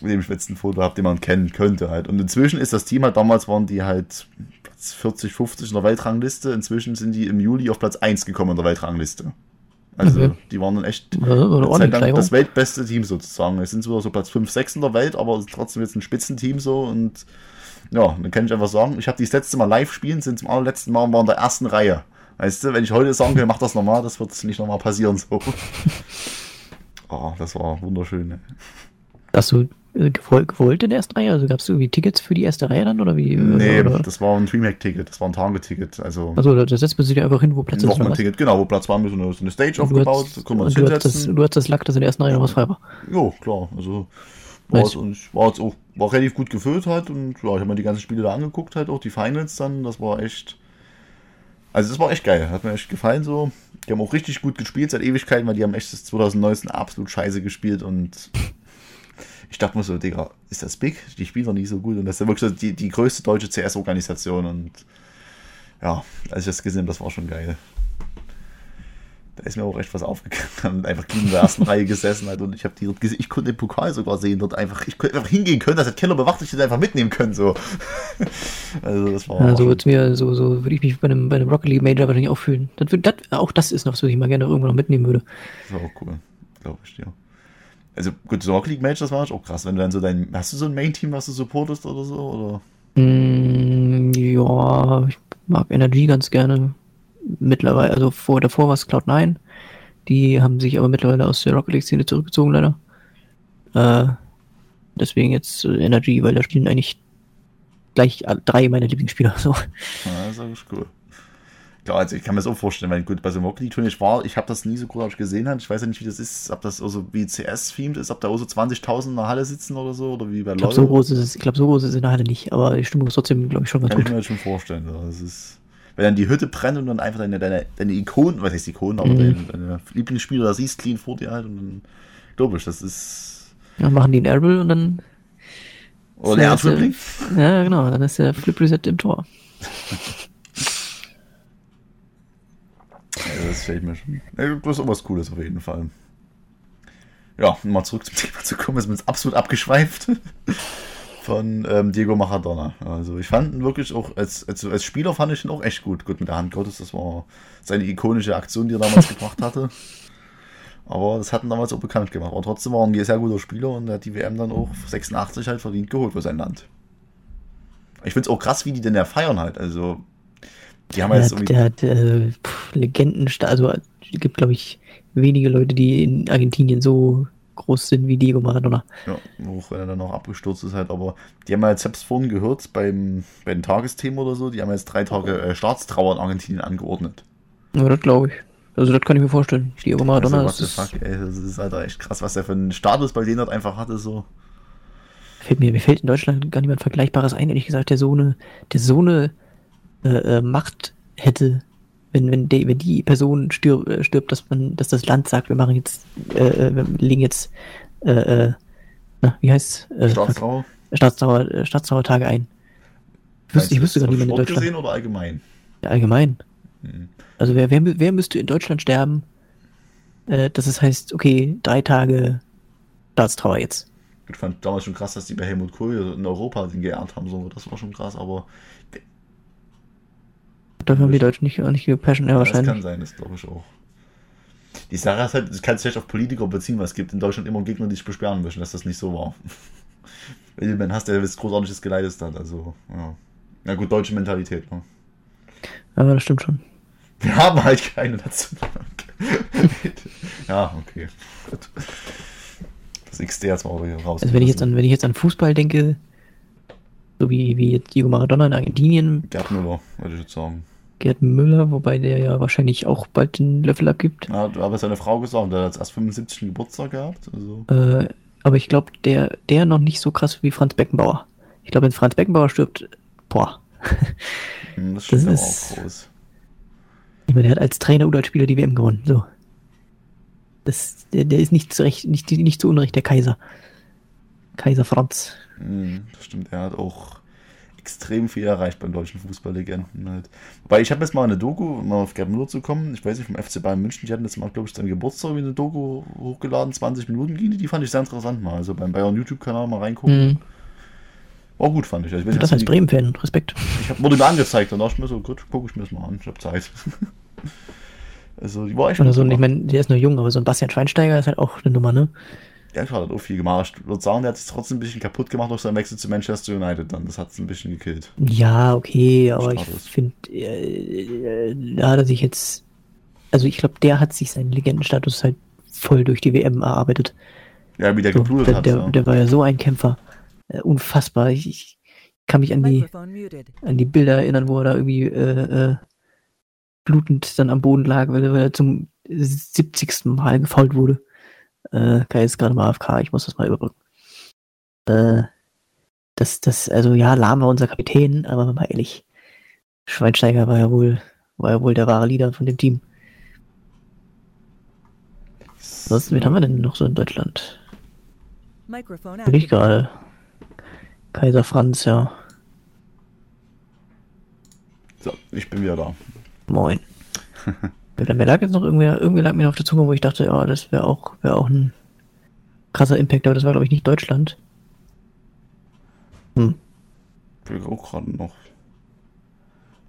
mit dem ich jetzt ein Foto habe, den man kennen könnte halt. Und inzwischen ist das Team halt, damals waren die halt 40, 50 in der Weltrangliste. Inzwischen sind die im Juli auf Platz 1 gekommen in der Weltrangliste. Also Okay. die waren dann echt lang das weltbeste Team sozusagen. Es sind zwar so Platz 5, 6 in der Welt, aber trotzdem jetzt ein Spitzenteam so und ja, dann kann ich einfach sagen, ich habe die das letzte Mal live spielen, sind zum allerletzten Mal waren in der ersten Reihe. Weißt du, wenn ich heute sagen will, mach das nochmal, das wird nicht nochmal passieren so. Oh, das war wunderschön. Ne? Hast du gewollt, gewollt in der ersten Reihe? Also gab es irgendwie Tickets für die erste Reihe dann oder wie? Nee, oder? das war ein Dreamhack-Ticket, das war ein Target-Ticket. Also Also da setzt man sich ja einfach hin, wo Platz ein ist. oder was? Wochenendticket, genau, wo Platz war, so eine, so eine Stage du aufgebaut, hast- sich du hast, das, du hast das Lack, dass in der ersten Reihe noch was frei war. Jo, klar, also war, es, und war jetzt auch war relativ gut gefüllt halt und ja, ich habe mir die ganzen Spiele da angeguckt halt, auch die Finals dann, das war echt, also das war echt geil, hat mir echt gefallen so. Die haben auch richtig gut gespielt seit Ewigkeiten, weil die haben echt das 2019 absolut scheiße gespielt und ich dachte mir so, Digga, ist das big? Die spielen doch nicht so gut und das ist ja wirklich so die, die größte deutsche CS-Organisation und ja, als ich das gesehen habe, das war schon geil. Da ist mir auch echt was aufgegangen. Und einfach in der ersten Reihe gesessen halt und ich habe die dort gesehen. Ich konnte den Pokal sogar sehen dort einfach. Ich konnte einfach hingehen können, das hat Keller bewacht, ich hätte einfach mitnehmen können so. Also das war. Ja, so wird's mir, so, so würde ich mich bei einem, bei einem Rocket League Major wahrscheinlich auch fühlen. Das, das, auch das ist noch so, was ich mal gerne irgendwo noch mitnehmen würde. Das war auch cool, glaube ich, ja. Also gut, so Rocket League Match, das war auch krass, wenn du dann so dein. Hast du so ein Main-Team, was du supportest oder so? Oder? Mm, ja, ich mag Energy ganz gerne. Mittlerweile, also vor, davor war es Cloud9. Die haben sich aber mittlerweile aus der Rocket League-Szene zurückgezogen, leider. Äh, deswegen jetzt Energy, weil da spielen eigentlich gleich drei meiner Lieblingsspieler. So. Ja, das ist cool. Klar, also ich kann mir das auch vorstellen, weil gut, bei so einem Rocket League Turnier, ich war, ich habe das nie so großartig gesehen, ich weiß ja nicht, wie das ist, ob das also wie CS-themed ist, ob da auch so 20.000 in der Halle sitzen oder so, oder wie bei Ich glaube, so groß ist es, ich glaube, so groß ist es in der Halle nicht, aber die Stimmung ist trotzdem, glaube ich, schon ganz Kann ich gut. mir das schon vorstellen. Ja. Das ist, wenn dann die Hütte brennt und dann einfach deine, deine, deine Ikonen, was heißt Ikonen, aber Mhm. deine, deine Lieblingsspieler da siehst, clean vor dir halt und dann, glaube ich, das ist. Dann machen die einen Airball und dann, Oder der Ja, Dribbling. ja genau, dann ist der Flip Reset im Tor. Ja, das stelle ich mir schon. Ja, das ist auch was Cooles auf jeden Fall. Ja, um mal zurück zum Thema zu kommen, ist mir jetzt absolut abgeschweift. Von ähm, Diego Maradona. Also ich fand ihn wirklich auch, als, als, als Spieler fand ich ihn auch echt gut. Gut mit der Hand Gottes, das war seine ikonische Aktion, die er damals gebracht hatte. Aber das hat ihn damals auch bekannt gemacht. Aber trotzdem war er ein sehr guter Spieler und hat die WM dann auch 86 halt verdient geholt für sein Land. Ich finde es auch krass, wie die denn da feiern halt. Also, die haben Der jetzt hat, der hat äh, pff, Legenden, also es gibt, glaube ich, wenige Leute, die in Argentinien so groß sind wie Diego Maradona. Ja, auch wenn er dann auch abgestürzt ist halt, aber die haben ja jetzt selbst vorhin gehört beim, bei den Tagesthemen oder so, die haben jetzt drei Tage äh, Staatstrauer in Argentinien angeordnet. Ja, das glaube ich. Also das kann ich mir vorstellen. Diego Maradona also, what the ist, fuck, ey, das ist halt echt krass, was der für einen Status bei denen dort einfach hatte, so. fällt mir, mir fällt in Deutschland gar niemand Vergleichbares ein, ehrlich gesagt, der so eine, der so eine äh, äh, Macht hätte, wenn, wenn, die, wenn die Person stirb, äh, stirbt, dass man, dass das Land sagt, wir machen jetzt, äh, äh, wir legen jetzt, äh, na, wie heißt äh, Staatstrauer. Äh, Staatstrauertage ein. Ich wüsste, ich wüsste gar nicht niemand in Deutschland. gesehen oder allgemein? Ja, allgemein. Mhm. Also wer, wer, wer müsste in Deutschland sterben, äh, dass es heißt, okay, drei Tage Staatstrauer jetzt. Ich fand damals schon krass, dass die bei Helmut Kohl in Europa den geehrt haben, so. Das war schon krass, aber Dafür haben die Deutschen nicht, nicht genug Passion, ja, Ja, das kann wahrscheinlich. sein, das glaube ich auch. Die Sache ist halt, das kann sich echt auf Politiker beziehen, weil es gibt in Deutschland immer Gegner, die sich beschweren müssen, dass das nicht so war. Wenn du jemanden hast, der was Großartiges geleistet hat, also, ja. Na gut, deutsche Mentalität, ne? Aber das stimmt schon. Wir haben halt keine Nationalbank. ja, okay. Gut. Das XD jetzt mal wieder raus. Also wenn ich jetzt an, wenn ich jetzt an Fußball denke, so wie, wie jetzt Diego Maradona in Argentinien, Gerd Müller, würde ich jetzt sagen. Gerd Müller, wobei der ja wahrscheinlich auch bald den Löffel abgibt. Ja, du hast seine Frau gesagt, der hat erst 75. Geburtstag gehabt. Also, Äh, aber ich glaube, der, der noch nicht so krass wie Franz Beckenbauer. Ich glaube, wenn Franz Beckenbauer stirbt, boah. Hm, Das stimmt Das ist- auch groß. Ich meine, der hat als Trainer oder als Spieler die WM gewonnen. So. Das, der, der ist nicht zu Recht, nicht, nicht zu Unrecht der Kaiser. Kaiser Franz. Hm, Das stimmt, er hat auch extrem viel erreicht beim deutschen Fußballlegenden halt. Wobei ich habe jetzt mal eine Doku, um mal auf Gerd Müller zu kommen, ich weiß nicht, vom FC Bayern München, die hatten jetzt mal, glaube ich, zu einem Geburtstag wie eine Doku hochgeladen, 20 Minuten ging die, die fand ich sehr interessant mal. Also beim Bayern YouTube-Kanal mal reingucken. Hm. War gut, fand ich. Also ich, weiß Das als Bremen-Fan. Respekt. ich hab, wurde mir angezeigt, dann dachte ich mir so, gut, gucke ich mir das mal an, ich habe Zeit. also die war echt Oder so, ich meine, der ist nur jung, aber so ein Bastian Schweinsteiger ist halt auch eine Nummer, ne? Ja, klar, hat auch viel gemacht. Ich würde sagen, der hat sich trotzdem ein bisschen kaputt gemacht durch seinen Wechsel zu Manchester United dann. Das hat es ein bisschen gekillt. Ja, okay, aber ich Status. finde, äh, äh, da hat er sich jetzt, also ich glaube, der hat sich seinen Legendenstatus halt voll durch die WM erarbeitet. Ja, wie der So, gebludert der, hat. der, ja. der war ja so ein Kämpfer. Äh, unfassbar. Ich, ich kann mich an die, an die Bilder erinnern, wo er da irgendwie äh, äh, blutend dann am Boden lag, weil er, weil er zum 70. Mal gefault wurde. Äh, Kai ist gerade mal AFK, ich muss das mal überbrücken. Äh, das, das, also ja, Lahm war unser Kapitän, aber mal ehrlich, Schweinsteiger war ja wohl, war ja wohl der wahre Leader von dem Team. Was, wen haben wir denn noch so in Deutschland? Bin ich gerade. Kaiser Franz, ja. So, ich bin wieder da. Moin. Ja, Mir lag jetzt noch irgendwer, irgendwie lag mir noch auf der Zunge, wo ich dachte, ja, das wäre auch, wäre auch ein krasser Impact, aber das war, glaube ich, nicht Deutschland. Hm. Ich will auch gerade noch.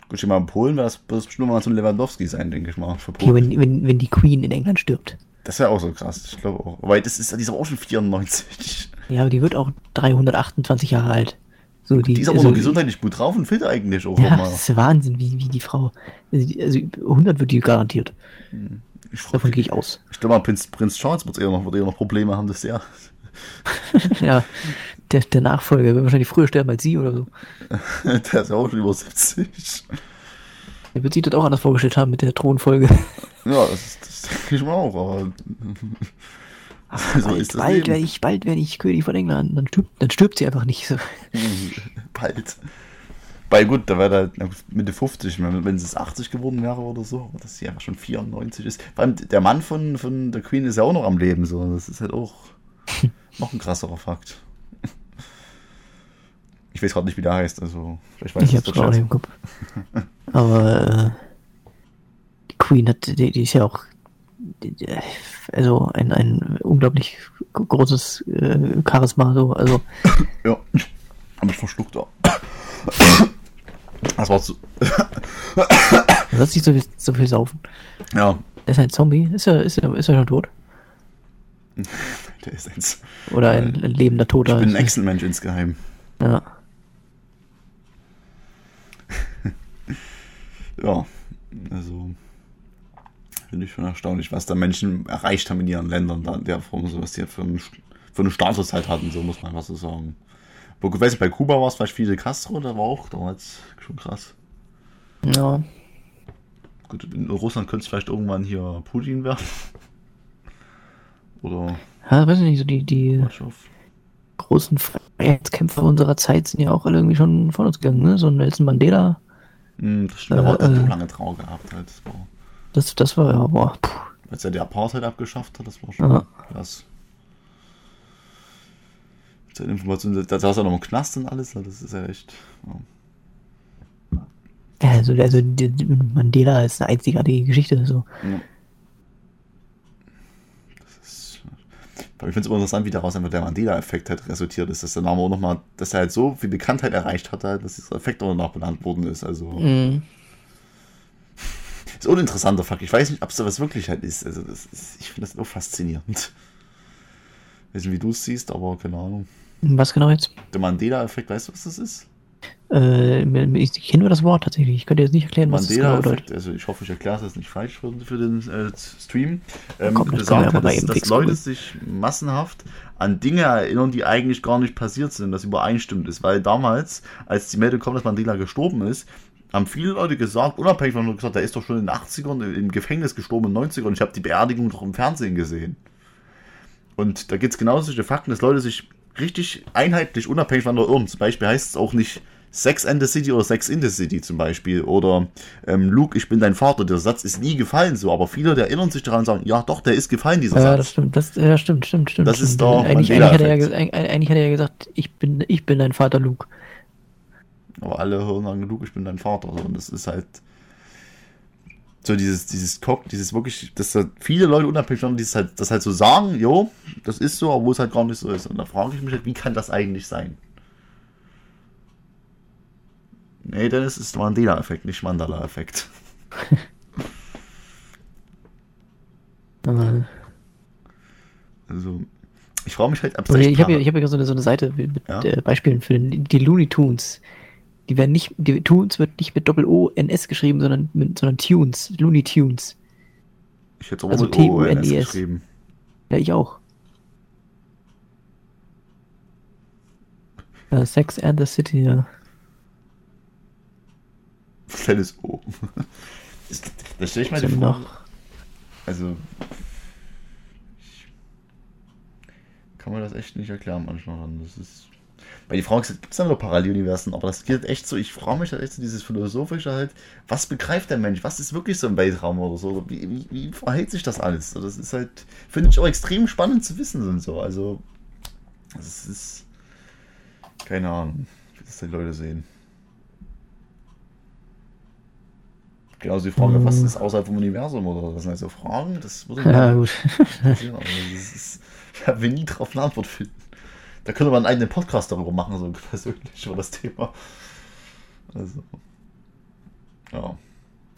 Gut, ich mal in Polen wäre das, das bestimmt mal so ein Lewandowski sein, denke ich mal. Für Okay, Polen. wenn, wenn, wenn die Queen in England stirbt. Das wäre auch so krass, ich glaube auch. Weil das ist, die ist auch schon 94. Ja, aber die wird auch 328 Jahre alt. So, die, Die ist aber also, gesundheitlich gut drauf und fit eigentlich auch Ja, nochmal. das ist Wahnsinn, wie, wie die Frau. Also, die- also 100 wird die garantiert. Ich, freu- Davon gehe ich aus. ich glaube mal, Prinz, Prinz Charles wird eher, noch, wird eher noch Probleme haben, das Jahr. ja, der, der Nachfolger wird wahrscheinlich früher sterben als sie oder so. Der ist ja auch schon über 70. Der wird sich das auch anders vorgestellt haben mit der Thronfolge. Ja, das, das denke ich mal auch, aber. So bald, bald werde ich, bald werde ich König von England. Dann stirbt, dann stirbt sie einfach nicht. So. Bald. Weil gut, da wäre gut, Mitte 50, wenn, es 80 geworden wäre oder so, aber dass sie einfach schon 94 ist. Vor allem der Mann von, von der Queen ist ja auch noch am Leben, so. Das ist halt auch noch ein krasserer Fakt. Ich weiß gerade nicht, wie der heißt, also vielleicht weiß Ich es hab's gerade im Kopf. Aber äh, die Queen hat, die, die ist ja auch die, die, also ein, ein unglaublich großes äh, Charisma. So. Also Ja, hab ich verschluckt, ja. Das war zu. man soll nicht so viel, so viel saufen. Ja, Er ist ein Zombie. Ist er, ist er, ist er schon tot? der ist eins. Oder ein, ein lebender Toter? Ich bin ein Excel-Mensch insgeheim. Ja. Ja, also finde ich schon erstaunlich, was da Menschen erreicht haben in ihren Ländern, da in der Form, so was die für, einen, für eine Staatszeit hatten, so muss man einfach so sagen. Wo, ich weiß nicht, bei Kuba war es vielleicht Fidel Castro, da war auch damals schon krass. ja. Gut, in Russland könnte es vielleicht irgendwann hier Putin werden. Oder Ja, weiß ich nicht, so die, die großen Freiheitskämpfer unserer Zeit sind ja auch alle irgendwie schon von uns gegangen, ne? So ein Nelson Mandela, Hm, das stimmt, aber Äh, hat so äh. lange Trauer gehabt halt. Das war, das, das war ja, boah, puh. als er die Apartheid abgeschafft hat, das war schon Ja. krass. Seine Information, da saß er noch im Knast und alles, das ist ja echt. Ja. Ja, also, also die, die Mandela ist eine einzigartige Geschichte. So. Ja. Ich finde es immer interessant, wie daraus einfach der Mandela-Effekt halt resultiert ist, dass der Name auch nochmal, dass er halt so viel Bekanntheit erreicht hat, dass dieser Effekt auch danach benannt worden ist. Also Mhm. Ist uninteressanter Fakt. Ich weiß nicht, ob es da was wirklich halt ist. Also das ist, ich finde das auch faszinierend. weiß nicht, wie du es siehst, aber keine Ahnung. Was genau jetzt? Der Mandela-Effekt, weißt du, was das ist? Äh, ich kenne nur das Wort tatsächlich. Ich könnte jetzt nicht erklären, was das genau bedeutet. Mandela-Effekt, also ich hoffe, ich erkläre es jetzt nicht falsch für, für den äh, Stream. Ähm, Komm, besagt hat, dass, dass Leute sich massenhaft an Dinge erinnern, die eigentlich gar nicht passiert sind, das übereinstimmt ist. Weil damals, als die Meldung kommt, dass Mandela gestorben ist, haben viele Leute gesagt, unabhängig von gesagt, der ist doch schon in den 80ern im Gefängnis gestorben, in den 90ern, und ich habe die Beerdigung doch im Fernsehen gesehen. Und da gibt es genauso solche Fakten, dass Leute sich richtig einheitlich, unabhängig voneinander irren. Zum Beispiel heißt es auch nicht Sex and the City oder Sex in the City zum Beispiel. Oder ähm, Luke, ich bin dein Vater. Der Satz ist nie gefallen so, aber viele der erinnern sich daran und sagen, ja doch, der ist gefallen, dieser Ja, Satz. das stimmt, das, ja, stimmt, stimmt, stimmt. Das ist stimmt. doch eigentlich, eigentlich, hat er eigentlich hat er ja gesagt, ich bin, ich bin dein Vater Luke. Aber alle hören dann Luke, ich bin dein Vater. So. Und das ist halt so dieses, dieses Cock, dieses wirklich, dass da viele Leute unabhängig von dieses halt, das halt so sagen, jo, das ist so, obwohl es halt gar nicht so ist. Und da frage ich mich halt, wie kann das eigentlich sein? Nee, dann ist es Mandela-Effekt, nicht Mandala-Effekt. Aber, Also, ich frage mich halt, aber echt ich habe ich hab ja so eine, so eine Seite mit Ja. äh, Beispielen für die Looney Tunes. Die werden nicht, die Tunes wird nicht mit Doppel-O-N-S geschrieben, sondern mit, sondern Tunes, Looney Tunes. ich hätte es auch also mit ONS T-U-N-E-S. geschrieben. Ja, ich auch. Ja, Sex and the City, ja. Kleines O. Das, stelle ich mir So die noch. vor. Also. Ich kann man das echt nicht erklären manchmal. Das ist. Bei die Frage gibt es da noch Paralleluniversen, aber das gilt echt so. Ich frage mich halt echt so dieses philosophische halt, was begreift der Mensch? Was ist wirklich so ein Weltraum oder so? Wie, wie, wie verhält sich das alles? Das ist halt, finde ich auch extrem spannend zu wissen und so. Also, das ist. Keine Ahnung, wie das die Leute sehen. Genauso die Frage, was ist außerhalb vom Universum oder was sind also Fragen? Das würde mich Ja, gut. aber das ist, da wir nie drauf eine Antwort finden. Da könnte man einen eigenen Podcast darüber machen, so persönlich über das Thema. Also. Ja.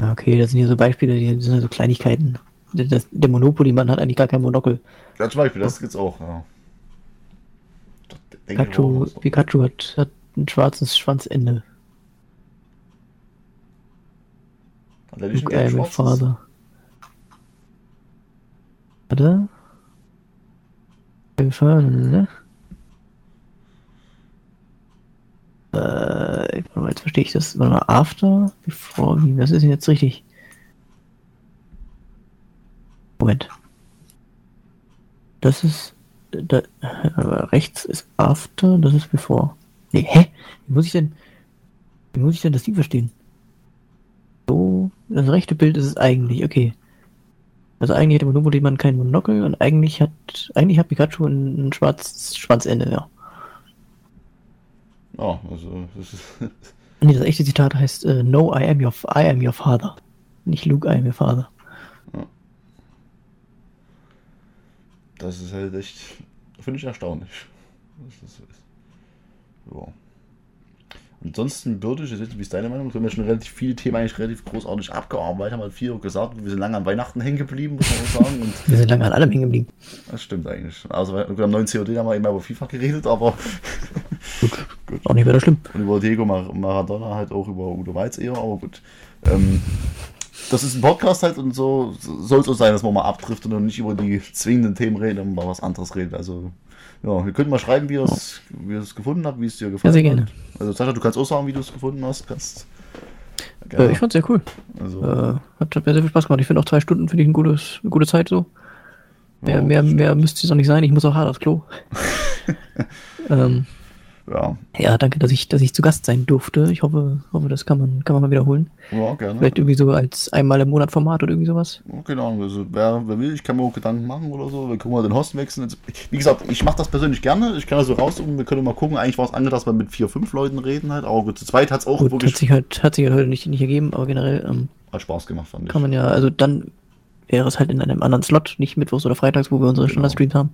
Ja, Okay, das sind hier so Beispiele, die sind ja so Kleinigkeiten. Der- Das, der Monopoly-Mann hat eigentlich gar kein Monokel. Ja, zum Beispiel, das gibt's auch, ja. Pikachu. Pikachu hat, hat ein schwarzes Schwanzende. Hat er nicht ein Look, I am your gelb-schwarzes? father. Warte. Ne? Äh, jetzt verstehe ich das. Warte mal, after, before, wie, was ist denn jetzt richtig? Moment. Das ist, da, rechts ist after, das ist before. Nee, hä? Wie muss ich denn, wie muss ich denn das Ding verstehen? So, das rechte Bild ist es eigentlich, okay. Also eigentlich hat der Monopoly-Mann kein Monokel und eigentlich hat, eigentlich hat Pikachu ein, ein schwarzes Schwanzende, ja. Ja, also, das ist. Nee, das echte Zitat heißt, äh, no, I am your, I am your father. Nicht Luke, I am your father. Das ist halt echt. Finde ich erstaunlich. dass das so ist. Ja. Ansonsten würde ich, jetzt, wie ist deine Meinung? Wir haben ja schon relativ viele Themen eigentlich relativ großartig abgearbeitet, haben halt viel gesagt. Wir sind lange an Weihnachten hängen geblieben, muss man sagen. Und Wir sind lange an allem hängen geblieben. das stimmt eigentlich. Also gut, am neuen COD haben wir eben über FIFA geredet, aber gut. Auch nicht weiter schlimm. Und über Diego Mar Maradona halt auch über Udo Weiz eher, aber gut. Ähm, das ist ein Podcast halt und so soll es auch sein, dass man mal abtrifft und nicht über die zwingenden Themen reden und mal was anderes reden. Also, ja, wir können mal schreiben, wie ihr es ihr es gefunden habt, wie es dir gefallen sehr gerne. hat. Also, Sascha, du kannst auch sagen, wie du es gefunden hast. Kannst, Äh, ich fand's sehr cool. also, Äh, hat, hat mir sehr viel Spaß gemacht. Ich finde auch zwei Stunden finde ich ein gutes, eine gute Zeit so. Mehr, Ja, mehr, mehr müsste es auch nicht sein. Ich muss auch hart aufs Klo. ähm, ja, ja, danke, dass ich, dass ich zu Gast sein durfte. Ich hoffe, hoffe, das kann man, kann man mal wiederholen. ja, gerne. Vielleicht irgendwie so als einmal im Monat Format oder irgendwie sowas. Ja, Keine Ahnung, also wer, wer will, ich kann mir auch Gedanken machen oder so. Wir können mal den Host wechseln. Wie gesagt, ich mache das persönlich gerne. Ich kann das so raussuchen. Wir können mal gucken. Eigentlich war es angedacht, dass wir mit vier, fünf Leuten reden halt. Aber gut, zu zweit hat es auch Gut, hat wirklich sich halt, hat sich halt heute nicht, nicht ergeben, aber generell ähm, hat Spaß gemacht, fand ich. kann man ja, also dann wäre es halt in einem anderen Slot, nicht mittwochs oder freitags, wo wir unsere Genau. Standardstreams haben.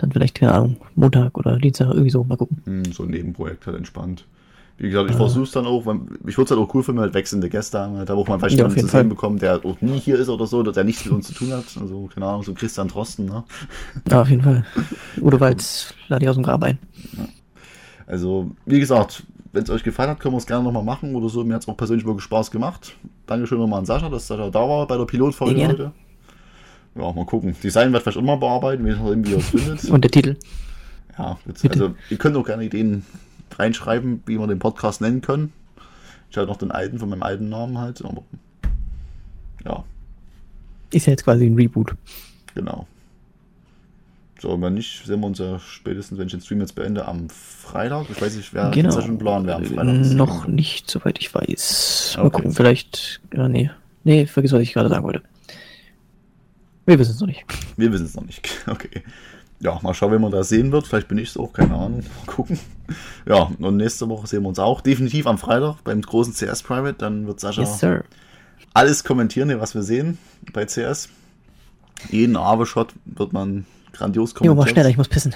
Dann vielleicht, keine Ahnung, Montag oder Dienstag, irgendwie so, mal gucken. Hm, so ein Nebenprojekt halt entspannt. Wie gesagt, ich versuche es dann auch, weil ich würde es halt auch cool finden, halt wechselnde Gäste haben, halt, da wo man vielleicht Ja, jemanden zu sehen bekommt, der auch nie hier ist oder so, der nichts mit uns zu tun hat. Also, keine Ahnung, so Christian Drosten, ne? Ja, auf jeden Fall. Udo Walz lade ich aus dem Grab ein. Also, wie gesagt, wenn es euch gefallen hat, können wir es gerne nochmal machen oder so. Mir hat es auch persönlich wirklich Spaß gemacht. Dankeschön nochmal an Sascha, dass Sascha da war bei der Pilotfolge gerne. heute. Ja, mal gucken. Design wird vielleicht auch mal bearbeiten, wie ihr es findet. Und der Titel. Ja, jetzt, also ihr könnt auch gerne Ideen reinschreiben, wie wir den Podcast nennen können. Ich habe noch den alten von meinem alten Namen halt, aber ja, Ist ja jetzt quasi ein Reboot. genau. So, wenn nicht, sehen wir uns ja spätestens, wenn ich den Stream jetzt beende, am Freitag. Ich weiß nicht, wer Genau. schon einen Plan, wer am Freitag ist. Noch nicht, soweit ich weiß. Mal Okay. gucken, vielleicht. Ja, nee. Nee, vergiss, was ich gerade sagen wollte. Wir wissen es noch nicht. Wir wissen es noch nicht. Okay. Ja, mal schauen, wenn man da sehen wird. Vielleicht bin ich es auch, keine Ahnung. Mal gucken. Ja, und nächste Woche sehen wir uns auch. Definitiv am Freitag beim großen CS Private. Dann wird Sascha Yes, alles kommentieren, was wir sehen bei CS. Jeden Ave-Shot wird man grandios Jo, kommentieren. mach schneller, ich muss pissen.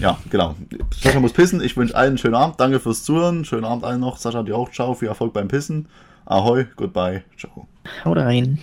Ja, genau. Sascha muss pissen. Ich wünsche allen einen schönen Abend. Danke fürs Zuhören. Schönen Abend allen noch. Sascha, dir auch. Ciao. Viel Erfolg beim Pissen. Ahoi. Goodbye. Ciao. Haut rein.